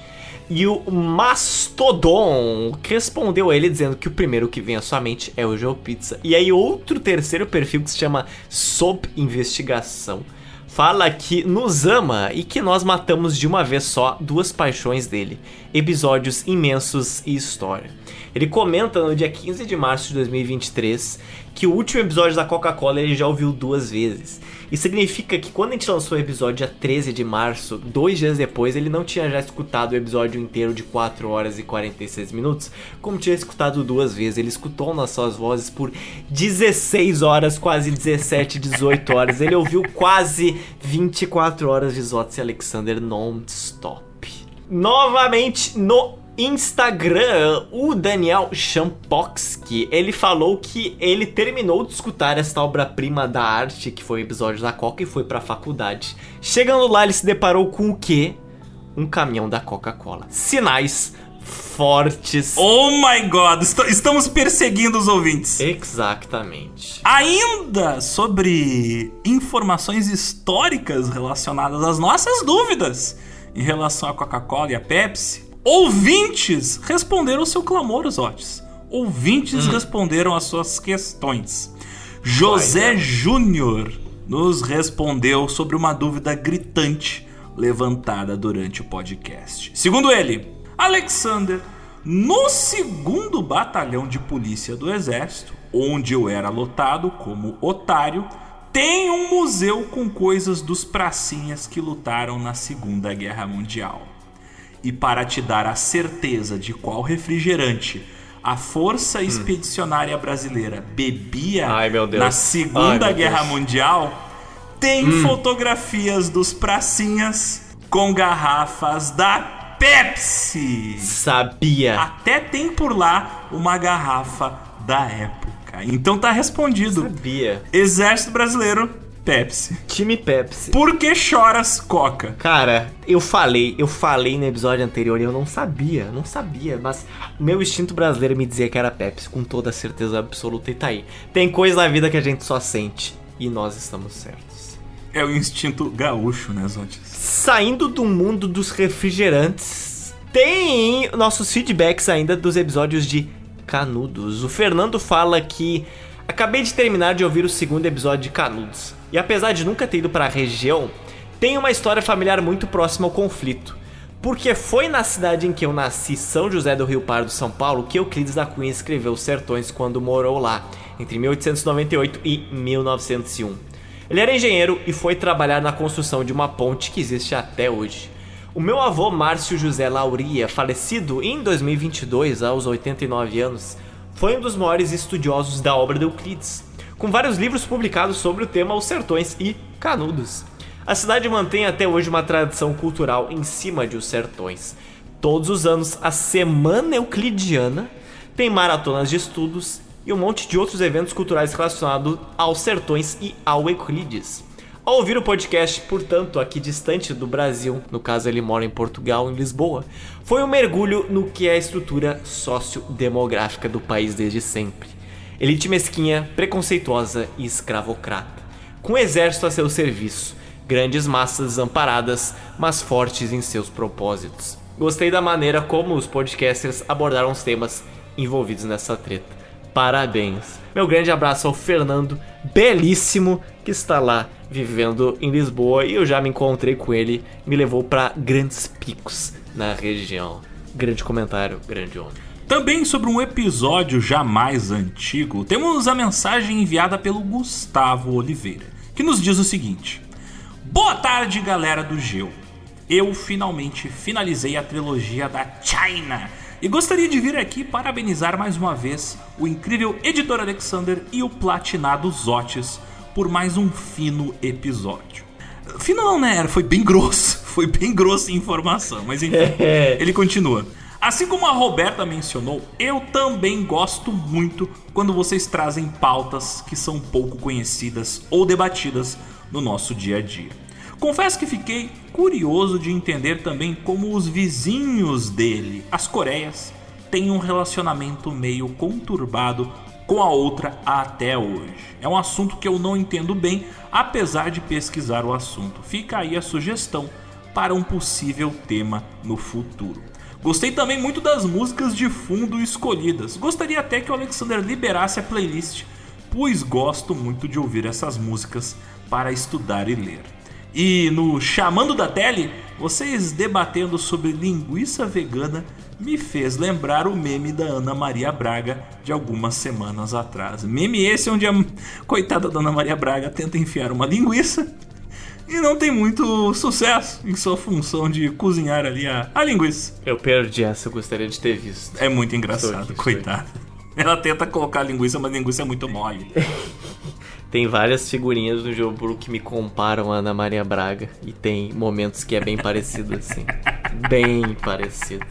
E o Mastodon respondeu a ele dizendo que o primeiro que vem à sua mente é o GeoPizza. E aí outro terceiro perfil que se chama Sob Investigação fala que nos ama e que nós matamos de uma vez só duas paixões dele: episódios imensos e história. Ele comenta no dia 15 de março de 2023 que o último episódio da Coca-Cola ele já ouviu duas vezes. Isso significa que quando a gente lançou o episódio dia 13 de março, dois dias depois, ele não tinha já escutado o episódio inteiro de 4 horas e 46 minutos, como tinha escutado duas vezes. Ele escutou nossas vozes por 16 horas, quase 17, 18 horas. Ele ouviu quase 24 horas de Zotz e Alexander non-stop. Novamente no Instagram, o Daniel Champoksky, ele falou que ele terminou de escutar esta obra-prima da arte, que foi o episódio da Coca, e foi pra faculdade. Chegando lá, ele se deparou com o quê? Um caminhão da Coca-Cola. Sinais fortes. Oh my god, estamos perseguindo os ouvintes. Exatamente. Ainda sobre informações históricas relacionadas às nossas dúvidas em relação à Coca-Cola e à Pepsi, ouvintes responderam o seu clamor, Otis. Ouvintes hum. responderam as suas questões. José Júnior nos respondeu sobre uma dúvida gritante levantada durante o podcast. Segundo ele, Alexander, no segundo batalhão de polícia do exército, onde eu era lotado como otário, tem um museu com coisas dos pracinhas que lutaram na Segunda Guerra Mundial. E para te dar a certeza de qual refrigerante a Força hum. Expedicionária Brasileira bebia Ai, na Segunda Ai, Guerra. Mundial, tem hum. fotografias dos pracinhas com garrafas da Pepsi. Sabia. Até tem por lá uma garrafa da época. Então tá respondido. Sabia. Exército Brasileiro, Pepsi. Time Pepsi. Por que choras, Coca? Cara, eu falei, eu falei no episódio anterior e eu não sabia, não sabia, mas meu instinto brasileiro me dizia que era Pepsi, com toda certeza absoluta, e tá aí. Tem coisa na vida que a gente só sente, e nós estamos certos. É o instinto gaúcho, né, Zontes? Saindo do mundo dos refrigerantes, tem nossos feedbacks ainda dos episódios de Canudos. O Fernando fala que acabei de terminar de ouvir o segundo episódio de Canudos. E apesar de nunca ter ido para a região, tem uma história familiar muito próxima ao conflito. Porque foi na cidade em que eu nasci, São José do Rio Pardo, São Paulo, que Euclides da Cunha escreveu Sertões quando morou lá, entre 1898 e 1901. Ele era engenheiro e foi trabalhar na construção de uma ponte que existe até hoje. O meu avô Márcio José Lauria, falecido em 2022 aos 89 anos, foi um dos maiores estudiosos da obra de Euclides, com vários livros publicados sobre o tema Os Sertões e Canudos. A cidade mantém até hoje uma tradição cultural em cima de Os Sertões. Todos os anos, a Semana Euclidiana tem maratonas de estudos e um monte de outros eventos culturais relacionados aos Sertões e ao Euclides. Ao ouvir o podcast, portanto, aqui distante do Brasil, no caso ele mora em Portugal, em Lisboa, foi um mergulho no que é a estrutura sociodemográfica do país desde sempre. Elite mesquinha, preconceituosa e escravocrata, com o exército a seu serviço, grandes massas desamparadas, mas fortes em seus propósitos. Gostei da maneira como os podcasters abordaram os temas envolvidos nessa treta. Parabéns. Meu grande abraço ao Fernando, belíssimo, que está lá vivendo em Lisboa e eu já me encontrei com ele, me levou para grandes picos na região. Grande comentário, grande homem. Também sobre um episódio já mais antigo, temos a mensagem enviada pelo Gustavo Oliveira, que nos diz o seguinte: Boa tarde, galera do Geo. Eu finalmente finalizei a trilogia da China e gostaria de vir aqui parabenizar mais uma vez o incrível editor Alexander e o platinado Zotes por mais um fino episódio. Fino não, né? Foi bem grosso. Foi bem grosso em informação. Mas enfim, ele continua. Assim como a Roberta mencionou, eu também gosto muito quando vocês trazem pautas que são pouco conhecidas ou debatidas no nosso dia a dia. Confesso que fiquei curioso de entender também como os vizinhos dele, as Coreias, têm um relacionamento meio conturbado com a outra até hoje. É um assunto que eu não entendo bem, apesar de pesquisar o assunto. Fica aí a sugestão para um possível tema no futuro. Gostei também muito das músicas de fundo escolhidas. Gostaria até que o Alexander liberasse a playlist, pois gosto muito de ouvir essas músicas para estudar e ler. E no Chamando da Tele, vocês debatendo sobre linguiça vegana me fez lembrar o meme da Ana Maria Braga de algumas semanas atrás. Meme esse onde a coitada da Ana Maria Braga tenta enfiar uma linguiça e não tem muito sucesso em sua função de cozinhar ali a, a linguiça. Eu perdi essa, eu gostaria de ter visto. É muito engraçado, coitada. Ela tenta colocar a linguiça, mas a linguiça é muito mole. Tem várias figurinhas no jogo que me comparam a Ana Maria Braga. E tem momentos que é bem parecido assim. bem parecido.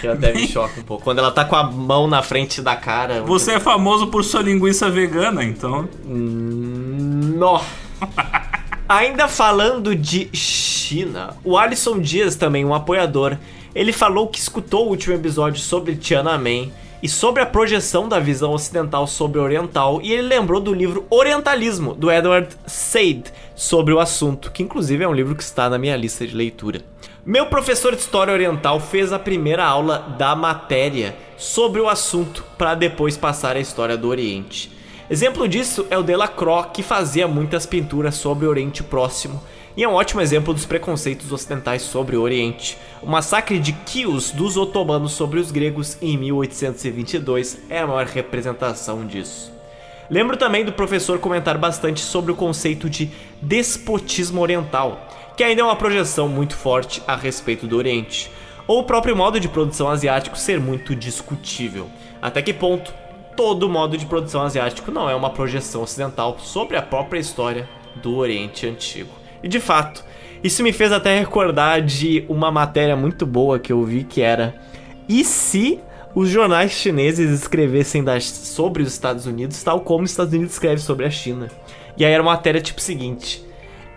Que até me choca um pouco. Quando ela tá com a mão na frente da cara. Você é famoso por sua linguiça vegana, então. Nó. Ainda falando de China, o Alisson Dias, também um apoiador, ele falou que escutou o último episódio sobre Tiananmen e sobre a projeção da visão ocidental sobre o oriental, e ele lembrou do livro Orientalismo, do Edward Said, sobre o assunto, que inclusive é um livro que está na minha lista de leitura. Meu professor de História Oriental fez a primeira aula da matéria sobre o assunto, para depois passar a história do Oriente. Exemplo disso é o Delacroix, que fazia muitas pinturas sobre o Oriente Próximo, e é um ótimo exemplo dos preconceitos ocidentais sobre o Oriente. O massacre de Chios dos otomanos sobre os gregos em 1822 é a maior representação disso. Lembro também do professor comentar bastante sobre o conceito de despotismo oriental, que ainda é uma projeção muito forte a respeito do Oriente, ou o próprio modo de produção asiático ser muito discutível. Até que ponto todo modo de produção asiático não é uma projeção ocidental sobre a própria história do Oriente Antigo. E de fato, isso me fez até recordar de uma matéria muito boa que eu vi que era e se os jornais chineses escrevessem das, sobre os Estados Unidos tal como os Estados Unidos escreve sobre a China. E aí era uma matéria tipo seguinte: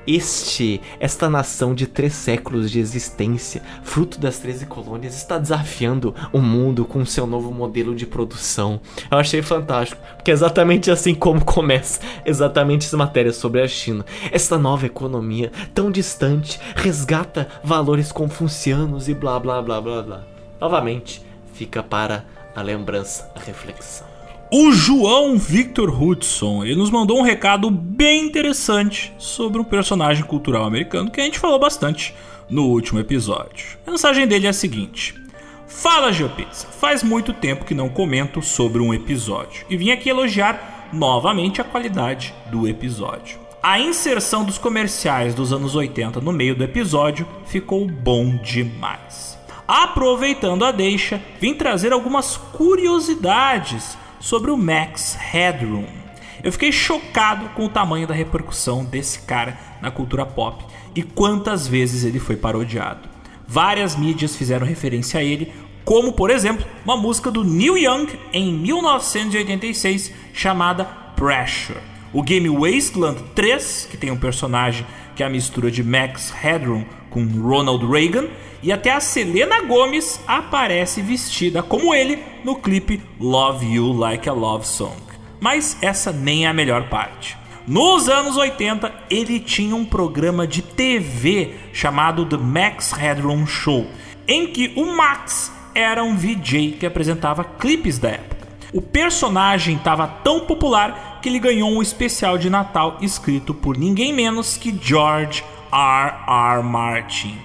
este, esta nação de três séculos de existência, fruto das 13 colônias, está desafiando o mundo com seu novo modelo de produção. Eu achei fantástico, porque é exatamente assim como começa exatamente essa matéria sobre a China. Esta nova economia, tão distante, resgata valores confucianos e blá blá blá blá blá. Novamente, fica para a lembrança, a reflexão. O João Victor Hudson, ele nos mandou um recado bem interessante sobre um personagem cultural americano que a gente falou bastante no último episódio. A mensagem dele é a seguinte: Fala GeoPizza, faz muito tempo que não comento sobre um episódio e vim aqui elogiar novamente a qualidade do episódio. A inserção dos comerciais dos anos 80 no meio do episódio ficou bom demais. Aproveitando a deixa, vim trazer algumas curiosidades sobre o Max Headroom. Eu fiquei chocado com o tamanho da repercussão desse cara na cultura pop e quantas vezes ele foi parodiado. Várias mídias fizeram referência a ele, como por exemplo uma música do Neil Young em 1986 chamada Pressure. O game Wasteland 3, que tem um personagem que é a mistura de Max Headroom com Ronald Reagan, e até a Selena Gomez aparece vestida como ele no clipe Love You Like a Love Song. Mas essa nem é a melhor parte. Nos anos 80, ele tinha um programa de TV chamado The Max Headroom Show, em que o Max era um VJ que apresentava clipes da época. O personagem estava tão popular que ele ganhou um especial de Natal escrito por ninguém menos que George R. R. Martin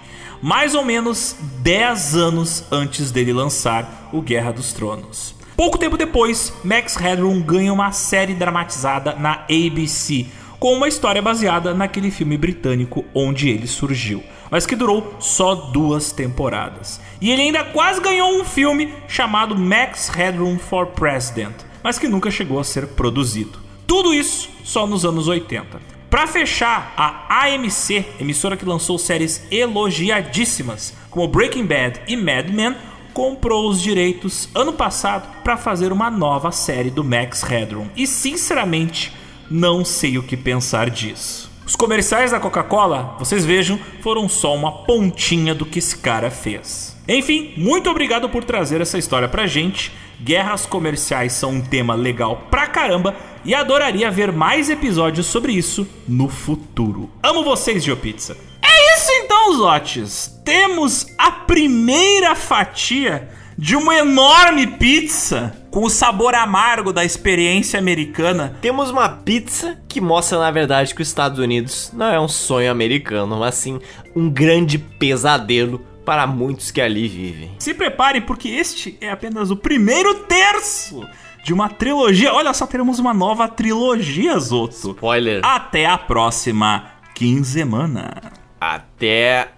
mais ou menos 10 anos antes dele lançar o Guerra dos Tronos. Pouco tempo depois, Max Headroom ganha uma série dramatizada na ABC, com uma história baseada naquele filme britânico onde ele surgiu, mas que durou só duas temporadas. E ele ainda quase ganhou um filme chamado Max Headroom for President, mas que nunca chegou a ser produzido. Tudo isso só nos anos 80. Para fechar, a AMC, emissora que lançou séries elogiadíssimas como Breaking Bad e Mad Men, comprou os direitos ano passado para fazer uma nova série do Max Headroom. E sinceramente, não sei o que pensar disso. Os comerciais da Coca-Cola, vocês vejam, foram só uma pontinha do que esse cara fez. Enfim, muito obrigado por trazer essa história pra gente. Guerras comerciais são um tema legal pra caramba e adoraria ver mais episódios sobre isso no futuro. Amo vocês, GeoPizza. É isso então, Zotes. Temos a primeira fatia de uma enorme pizza com o sabor amargo da experiência americana. Temos uma pizza que mostra, na verdade, que os Estados Unidos não é um sonho americano, mas sim um grande pesadelo para muitos que ali vivem. Se prepare, porque este é apenas o primeiro terço de uma trilogia. Olha só, teremos uma nova trilogia, Zoto. Spoiler. Até a próxima quinzemana. Até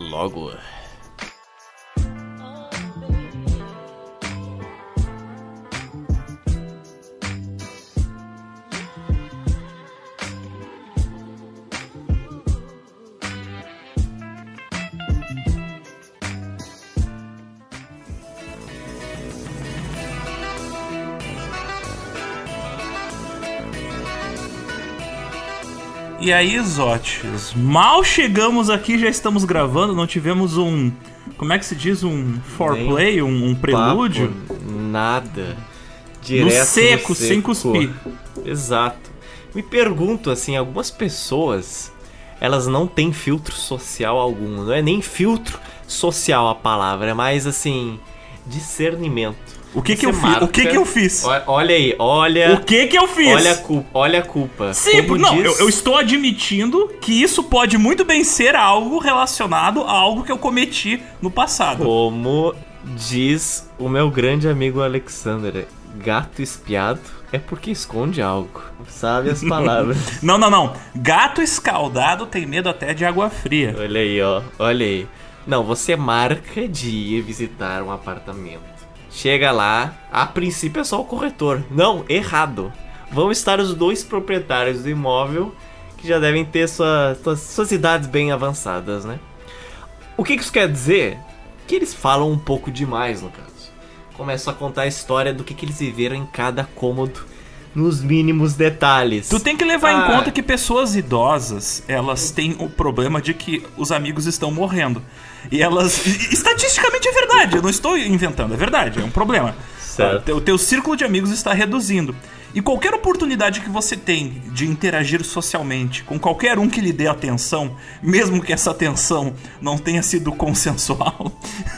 logo. E aí, Zotes, mal chegamos aqui, já estamos gravando, não tivemos um. Como é que se diz? Um foreplay, um, um prelúdio? Papo, nada. Direto no seco, sem cuspir. Exato. Me pergunto assim, algumas pessoas, elas não têm filtro social algum. Não é nem filtro social a palavra, é mais assim, discernimento. O que que eu fiz? O que que eu fiz? Olha aí, olha. O que que eu fiz? Olha a culpa. Olha a culpa. Sim, Como não, diz... eu, eu, estou admitindo que isso pode muito bem ser algo relacionado a algo que eu cometi no passado. Como diz o meu grande amigo Alexander, gato espiado é porque esconde algo. Sabe as palavras. não, não, não. Gato escaldado tem medo até de água fria. Olha aí, ó. Olha aí. Não, você marca de ir visitar um apartamento Chega lá, a princípio é só o corretor. Não, errado. Vão estar os dois proprietários do imóvel que já devem ter sua, suas, suas idades bem avançadas, né? O que isso quer dizer? Que eles falam um pouco demais, no caso. Começam a contar a história do que, que eles viveram em cada cômodo nos mínimos detalhes. Tu tem que levar ah. em conta que pessoas idosas, elas têm o problema de que os amigos estão morrendo. E elas. Estatisticamente é verdade, eu não estou inventando, é verdade, é um problema. Certo. O teu círculo de amigos está reduzindo. E qualquer oportunidade que você tem de interagir socialmente com qualquer um que lhe dê atenção, mesmo que essa atenção não tenha sido consensual,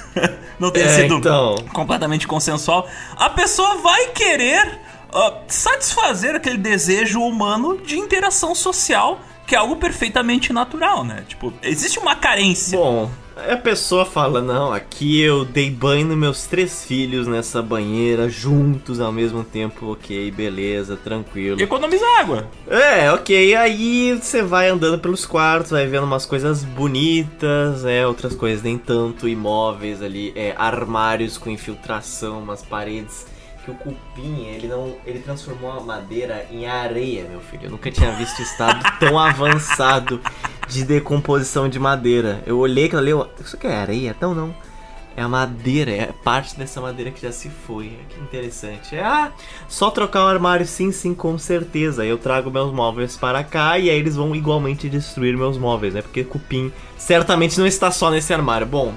não tenha é, sido então... completamente consensual, a pessoa vai querer uh, satisfazer aquele desejo humano de interação social, que é algo perfeitamente natural, né? Tipo, existe uma carência. Bom, a pessoa fala: Não, aqui eu dei banho nos meus três filhos nessa banheira, juntos ao mesmo tempo, ok, beleza, tranquilo. E economiza água. É, ok. Aí você vai andando pelos quartos, vai vendo umas coisas bonitas, é, outras coisas nem tanto, imóveis ali, é, armários com infiltração, umas paredes que o cupim, ele não, ele transformou a madeira em areia, meu filho. Eu nunca tinha visto estado tão avançado de decomposição de madeira. Eu olhei aquilo ali, isso aqui é areia? Então não. É a madeira, é parte dessa madeira que já se foi. Que interessante. É, ah, só trocar o armário, sim, sim, com certeza. Eu trago meus móveis para cá e aí eles vão igualmente destruir meus móveis, né? Porque cupim certamente não está só nesse armário. Bom,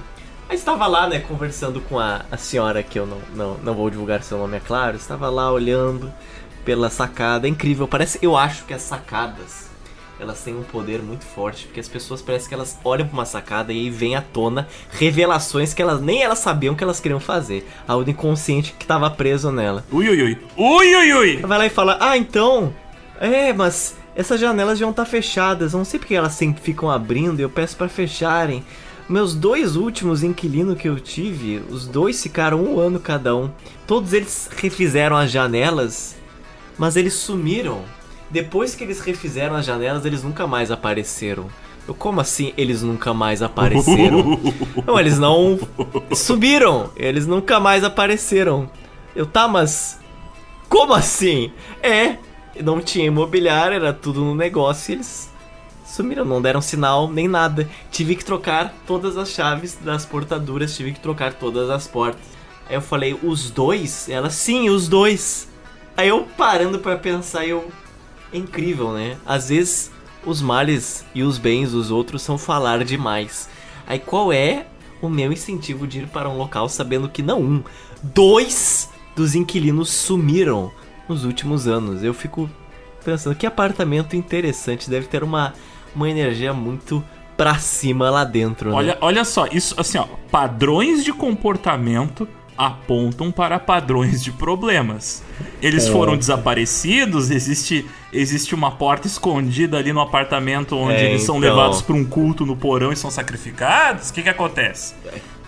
Aí estava lá, né, conversando com a, a senhora, que eu não, não, não vou divulgar seu nome, é claro. Estava lá olhando pela sacada. É incrível, parece. Eu acho que as sacadas elas têm um poder muito forte, porque as pessoas parece que elas olham para uma sacada e aí vem à tona revelações que elas nem elas sabiam que elas queriam fazer. Algo inconsciente que estava preso nela. Ui, ui, ui. Ui, ui, ui. Vai lá e fala: Ah, então. É, mas essas janelas já vão estar tá fechadas. Não sei porque elas sempre ficam abrindo e eu peço para fecharem. Meus dois últimos inquilinos que eu tive, os dois ficaram um ano cada um. Todos eles refizeram as janelas, mas eles sumiram. Depois que eles refizeram as janelas, eles nunca mais apareceram. Eu, como assim eles nunca mais apareceram? não, eles não subiram. Eles nunca mais apareceram. Eu, tá, mas. Como assim? É, não tinha imobiliário, era tudo no negócio e eles sumiram, não deram sinal nem nada. Tive que trocar todas as chaves das portaduras, tive que trocar todas as portas. Aí eu falei, os dois? Ela, sim, os dois. Aí eu parando para pensar, eu. É incrível, né? Às vezes os males e os bens dos outros são falar demais. Aí qual é o meu incentivo de ir para um local sabendo que não um, dois dos inquilinos sumiram nos últimos anos? Eu fico pensando que apartamento interessante, deve ter uma uma energia muito pra cima lá dentro. Né? Olha, olha só, isso assim, ó, padrões de comportamento apontam para padrões de problemas. Eles é. foram desaparecidos, existe existe uma porta escondida ali no apartamento onde é, eles são então... levados para um culto no porão e são sacrificados. O que que acontece?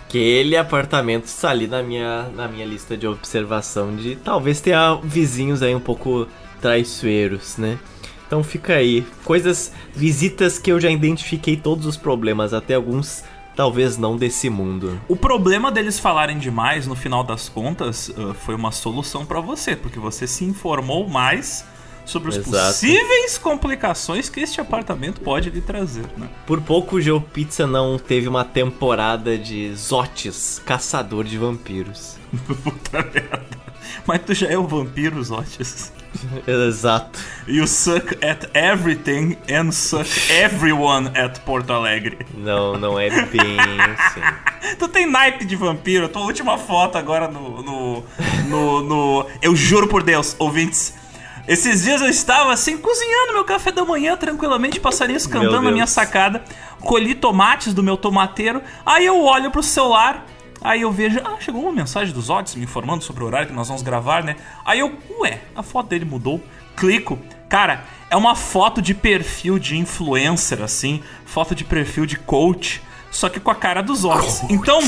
Aquele apartamento está ali na minha, na minha lista de observação de talvez tenha vizinhos aí um pouco traiçoeiros, né? Então fica aí. Coisas, visitas que eu já identifiquei todos os problemas, até alguns talvez não desse mundo. O problema deles falarem demais, no final das contas, uh, foi uma solução para você, porque você se informou mais sobre as possíveis complicações que este apartamento pode lhe trazer, né? Por pouco o GeoPizza não teve uma temporada de Zotes, caçador de vampiros. Puta merda. Mas tu já é um vampiro, Zotes? Exato. You suck at everything and suck everyone at Porto Alegre. Não, não é bem assim. Tu tem naipe de vampiro? Tua última foto agora no, no, no, no. Eu juro por Deus, ouvintes. Esses dias eu estava assim, cozinhando meu café da manhã tranquilamente, passarinhos cantando na minha sacada. Colhi tomates do meu tomateiro. Aí eu olho pro celular. Aí eu vejo, ah, chegou uma mensagem dos odds me informando sobre o horário que nós vamos gravar, né? Aí eu, ué, a foto dele mudou. Clico. Cara, é uma foto de perfil de influencer, assim. Foto de perfil de coach só que com a cara dos orcs. Então,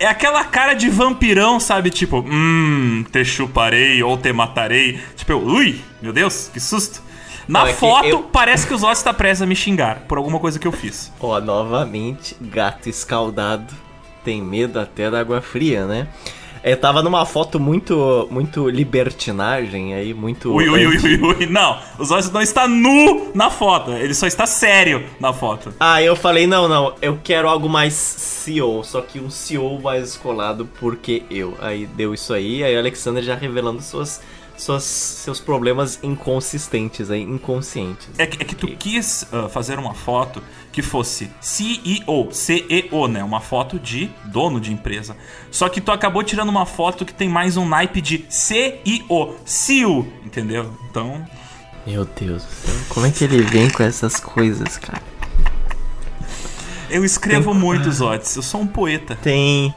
é aquela cara de vampirão, sabe? Tipo, hum, te chuparei ou te matarei. Tipo, eu, ui, meu Deus, que susto. Na foto, eu... parece que os olhos está prestes a me xingar por alguma coisa que eu fiz. Ó, novamente, gato escaldado tem medo até da água fria, né? É, tava numa foto muito muito libertinagem aí, muito. Ui, ui, ui, ui, ui. Não, os olhos não está nu na foto, ele só está sério na foto. Ah, eu falei, não, não, eu quero algo mais CEO, só que um CEO mais escolado porque eu. Aí deu isso aí, aí o Alexander já revelando suas suas, seus problemas inconsistentes aí, inconscientes. É que, é que tu quis uh, fazer uma foto que fosse CEO, CEO, né? Uma foto de dono de empresa. Só que tu acabou tirando uma foto que tem mais um naipe de CEO, CEO, entendeu? Então. Meu Deus do céu, como é que ele vem com essas coisas, cara? Eu escrevo tem... muito, Zotes. Eu sou um poeta. Tem.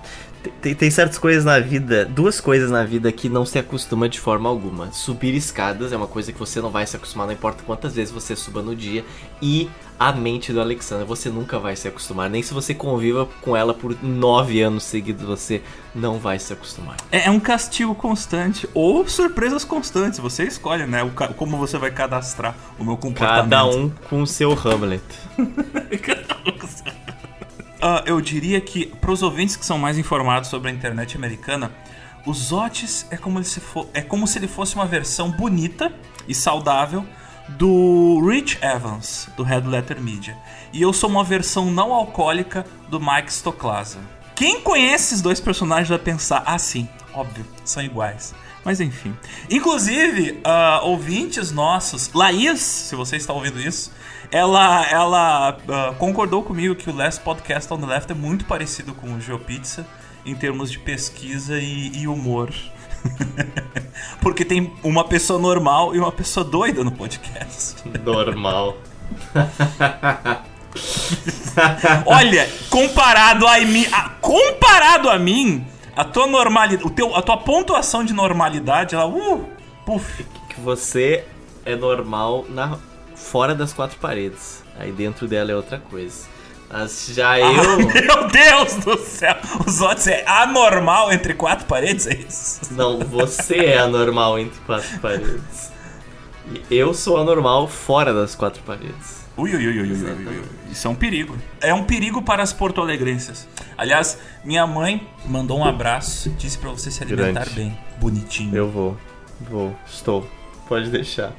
Tem, tem, certas coisas na vida, duas coisas na vida que não se acostuma de forma alguma. Subir escadas é uma coisa que você não vai se acostumar, não importa quantas vezes você suba no dia. E a mente do Alexander, você nunca vai se acostumar. Nem se você conviva com ela por nove anos seguidos, você não vai se acostumar. É, é um castigo constante ou surpresas constantes. Você escolhe, né? O, como você vai cadastrar o meu comportamento. Cada um com o seu Hamlet. Cada um com o seu Uh, eu diria que, para os ouvintes que são mais informados sobre a internet americana, os Otis é como, se for, é como se ele fosse uma versão bonita e saudável do Rich Evans, do Red Letter Media. E eu sou uma versão não alcoólica do Mike Stoklasa. Quem conhece esses dois personagens vai pensar, ah sim, óbvio, são iguais. Mas enfim. Inclusive, uh, ouvintes nossos, Laís, se você está ouvindo isso, ela, ela uh, concordou comigo que o Last Podcast on the Left é muito parecido com o GeoPizza em termos de pesquisa e, e humor. Porque tem uma pessoa normal e uma pessoa doida no podcast. Normal. Olha, comparado a mim, comparado a mim, a tua normalidade, o teu, a tua pontuação de normalidade, ela, uh, puf. Que você é normal na fora das quatro paredes. Aí dentro dela é outra coisa. Mas já ah, eu. Meu Deus do céu! Os outros é anormal entre quatro paredes, é isso? Não, você é anormal entre quatro paredes. E eu sou anormal fora das quatro paredes. Ui, ui, ui, ui, ui, ui, ui. Isso é um perigo. É um perigo para as porto-alegrenses. Aliás, minha mãe mandou um abraço, disse para você se alimentar Grande. bem, bonitinho. Eu vou, vou, estou. Pode deixar.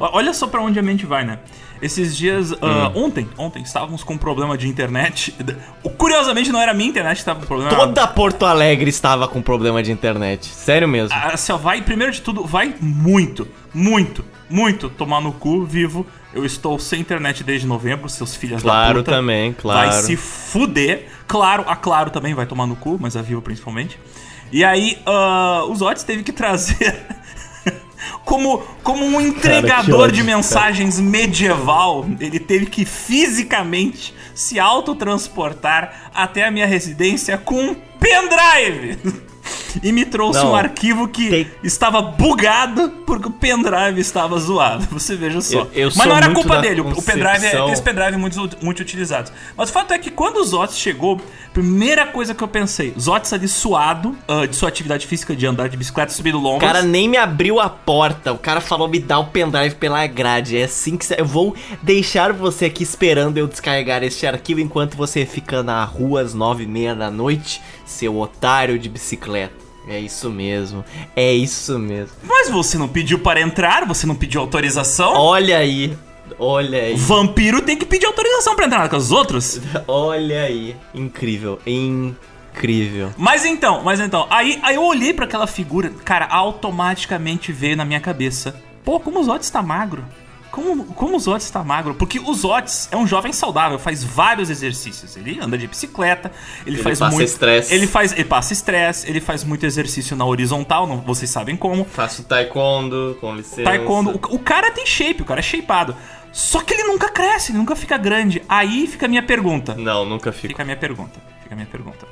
Olha só para onde a mente vai, né? Esses dias, uh, ontem, ontem estávamos com um problema de internet. Curiosamente não era a minha internet que estava com problema. Toda Porto Alegre estava com problema de internet. Sério mesmo. Assim, ó, vai, primeiro de tudo, vai muito, muito, muito tomar no cu vivo. Eu estou sem internet desde novembro, seus filhos claro da puta. Claro também, claro. Vai se fuder. Claro, a Claro também vai tomar no cu, mas a Vivo principalmente. E aí, uh, os Otis teve que trazer como, como um entregador Cara, de mensagens medieval, ele teve que fisicamente se autotransportar até a minha residência com um pendrive e me trouxe Não, um arquivo que tem... estava bugado porque o pendrive estava zoado. Você veja só. Eu, eu Mas não era culpa dele, concepção... o pendrive é aqueles pendrive muito, muito utilizados. Mas o fato é que quando o Zotes chegou, primeira coisa que eu pensei, Zotes ali suado uh, de sua atividade física de andar de bicicleta subindo lombos. O cara nem me abriu a porta, o cara falou me dá o pendrive pela grade. É assim que eu vou deixar você aqui esperando eu descarregar este arquivo enquanto você fica na rua às nove e meia da noite, seu otário de bicicleta. É isso mesmo. É isso mesmo. Mas você não pediu para entrar? Você não pediu autorização? Olha aí. Olha aí. Vampiro tem que pedir autorização para entrar com os outros? Olha aí. Incrível. Incrível. Mas então, mas então, aí, aí eu olhei para aquela figura, cara, automaticamente veio na minha cabeça Pô, como o Zotes tá magro. Como, como o Zotes tá magro? Porque o Zotes é um jovem saudável, faz vários exercícios. Ele anda de bicicleta, ele, Ele faz passa muito. estresse. Ele faz. Ele passa estresse, ele faz muito exercício na horizontal, não, vocês sabem como. Faço taekwondo, com licença. Taekwondo. O, o cara tem shape, o cara é shapeado. Só que ele nunca cresce, ele nunca fica grande. Aí fica a minha pergunta. Não, nunca fico. Fica a minha pergunta. Fica a minha pergunta.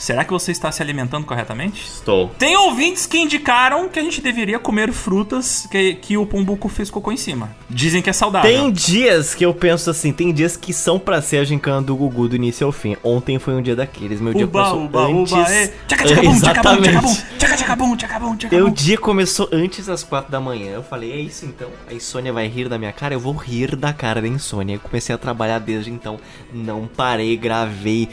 Será que você está se alimentando corretamente? Estou. Tem ouvintes que indicaram que a gente deveria comer frutas que, que o Pumbuco fez cocô em cima. Dizem que é saudável. Tem dias que eu penso assim, tem dias que são pra ser a gincana do Gugu do início ao fim. Ontem foi um dia daqueles, meu dia Uba, começou uba, antes... uba, é. Tchaca, tchaca, bum, tchaca, bum, tchaca, Meu dia começou antes das quatro da manhã. Eu falei, é isso então? A insônia vai rir da minha cara? Eu vou rir da cara da insônia. Eu comecei a trabalhar desde então. Não parei, gravei,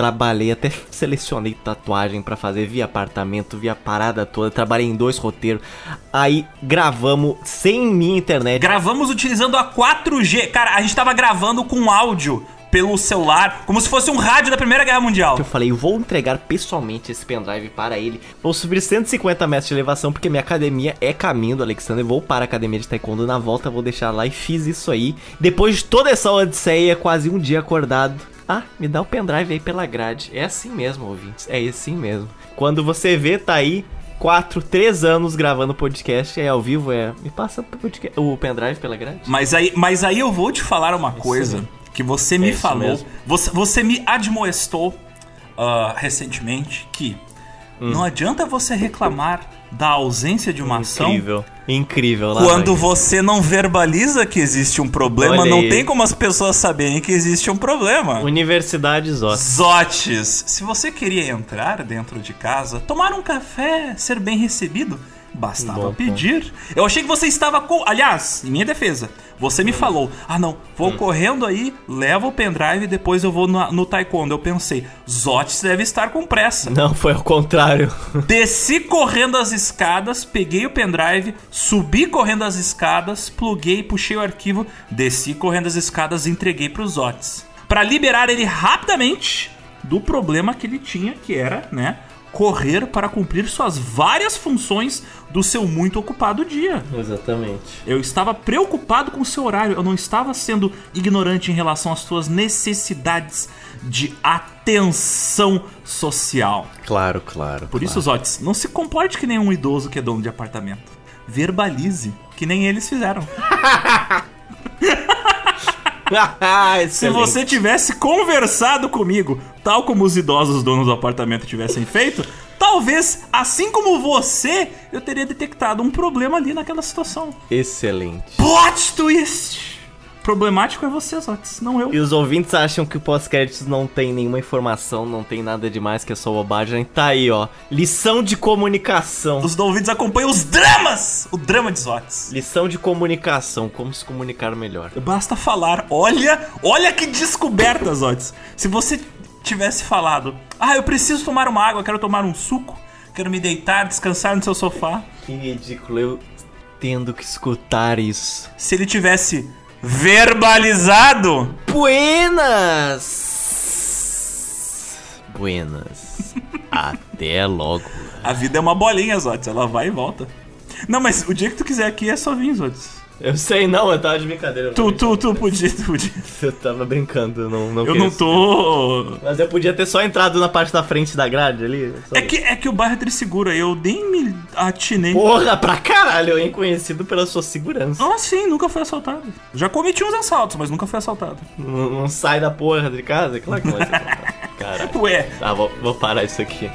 trabalhei, até selecionei tatuagem pra fazer via apartamento, via parada toda. Trabalhei em dois roteiros. Aí gravamos sem minha internet. Gravamos utilizando a 4G. Cara, a gente tava gravando com áudio pelo celular, como se fosse um rádio da Primeira Guerra Mundial. Eu falei, vou entregar pessoalmente esse pendrive para ele. Vou subir 150 metros de elevação, porque minha academia é caminho do Alexander. Vou para a academia de taekwondo na volta, vou deixar lá e fiz isso aí. Depois de toda essa odisseia, quase um dia acordado. Ah, me dá o pendrive aí pela grade. É assim mesmo, ouvintes. É assim mesmo. Quando você vê, tá aí. Quatro, três anos gravando podcast, é ao vivo, é. Me passa o pendrive pela grade. Mas aí, mas aí eu vou te falar uma coisa aí. que você me É falou. Você, você me admoestou ah, recentemente que Hum. não adianta você reclamar da ausência de uma ação Incrível. Incrível. lá quando você não verbaliza que existe um problema. Olha não tem como as pessoas saberem que existe um problema. Universidade Zós. Zotes, se você queria entrar dentro de casa, tomar um café, ser bem recebido, bastava Bom pedir. Eu achei que você estava com. Aliás, em minha defesa, você me falou: ah, não, Hum. vou correndo aí, leva o pendrive e depois eu vou no, no taekwondo. Eu pensei: Zotes deve estar com pressa. Não, foi ao contrário. Desci correndo as escadas, peguei o pendrive, subi correndo as escadas, pluguei, puxei o arquivo, desci correndo as escadas e entreguei pro Zotes. Pra liberar ele rapidamente do problema que ele tinha, que era, né, correr para cumprir suas várias funções do seu muito ocupado dia. Exatamente. Eu estava preocupado com o seu horário, eu não estava sendo ignorante em relação às suas necessidades de atenção social. Claro, claro. Por isso, Zotes, não se comporte que nem um idoso que é dono de apartamento. Verbalize, que nem eles fizeram. Se você tivesse conversado comigo, tal como os idosos donos do apartamento tivessem feito, talvez, assim como você, eu teria detectado um problema ali naquela situação. Excelente. Plot twist! Problemático é você, Zotes, não eu. E os ouvintes acham que o pós-créditos não tem nenhuma informação, não tem nada demais, que é só bobagem. Tá aí, ó. Lição de comunicação. Os ouvintes acompanham os dramas! O drama de Zotes. Lição de comunicação, como se comunicar melhor. Basta falar. Olha, olha que descoberta, Zotes. Se você tivesse falado, ah, eu preciso tomar uma água, quero tomar um suco, quero me deitar, descansar no seu sofá. Que ridículo, eu tendo que escutar isso. Se ele tivesse verbalizado, Buenas! Buenas. Até logo. a vida é uma bolinha, Zotes. Ela vai e volta. Não, mas o dia que tu quiser aqui é só vir, Zotes. Eu sei, não, eu tava de brincadeira. Tu, tu, tu podia, tu podia. Eu tava brincando, não, não Eu não tô. Mas eu podia ter só entrado na parte da frente da grade ali. só- É que, é que o bairro é trisseguro aí, eu nem me atinei. Porra, pra caralho, hein? Conhecido pela sua segurança. Ah, sim, nunca fui assaltado. Já cometi uns assaltos, mas nunca fui assaltado. Não, não sai da porra de casa? Claro que não vai ser. Caralho. Ué, Tá, vou, vou parar isso aqui.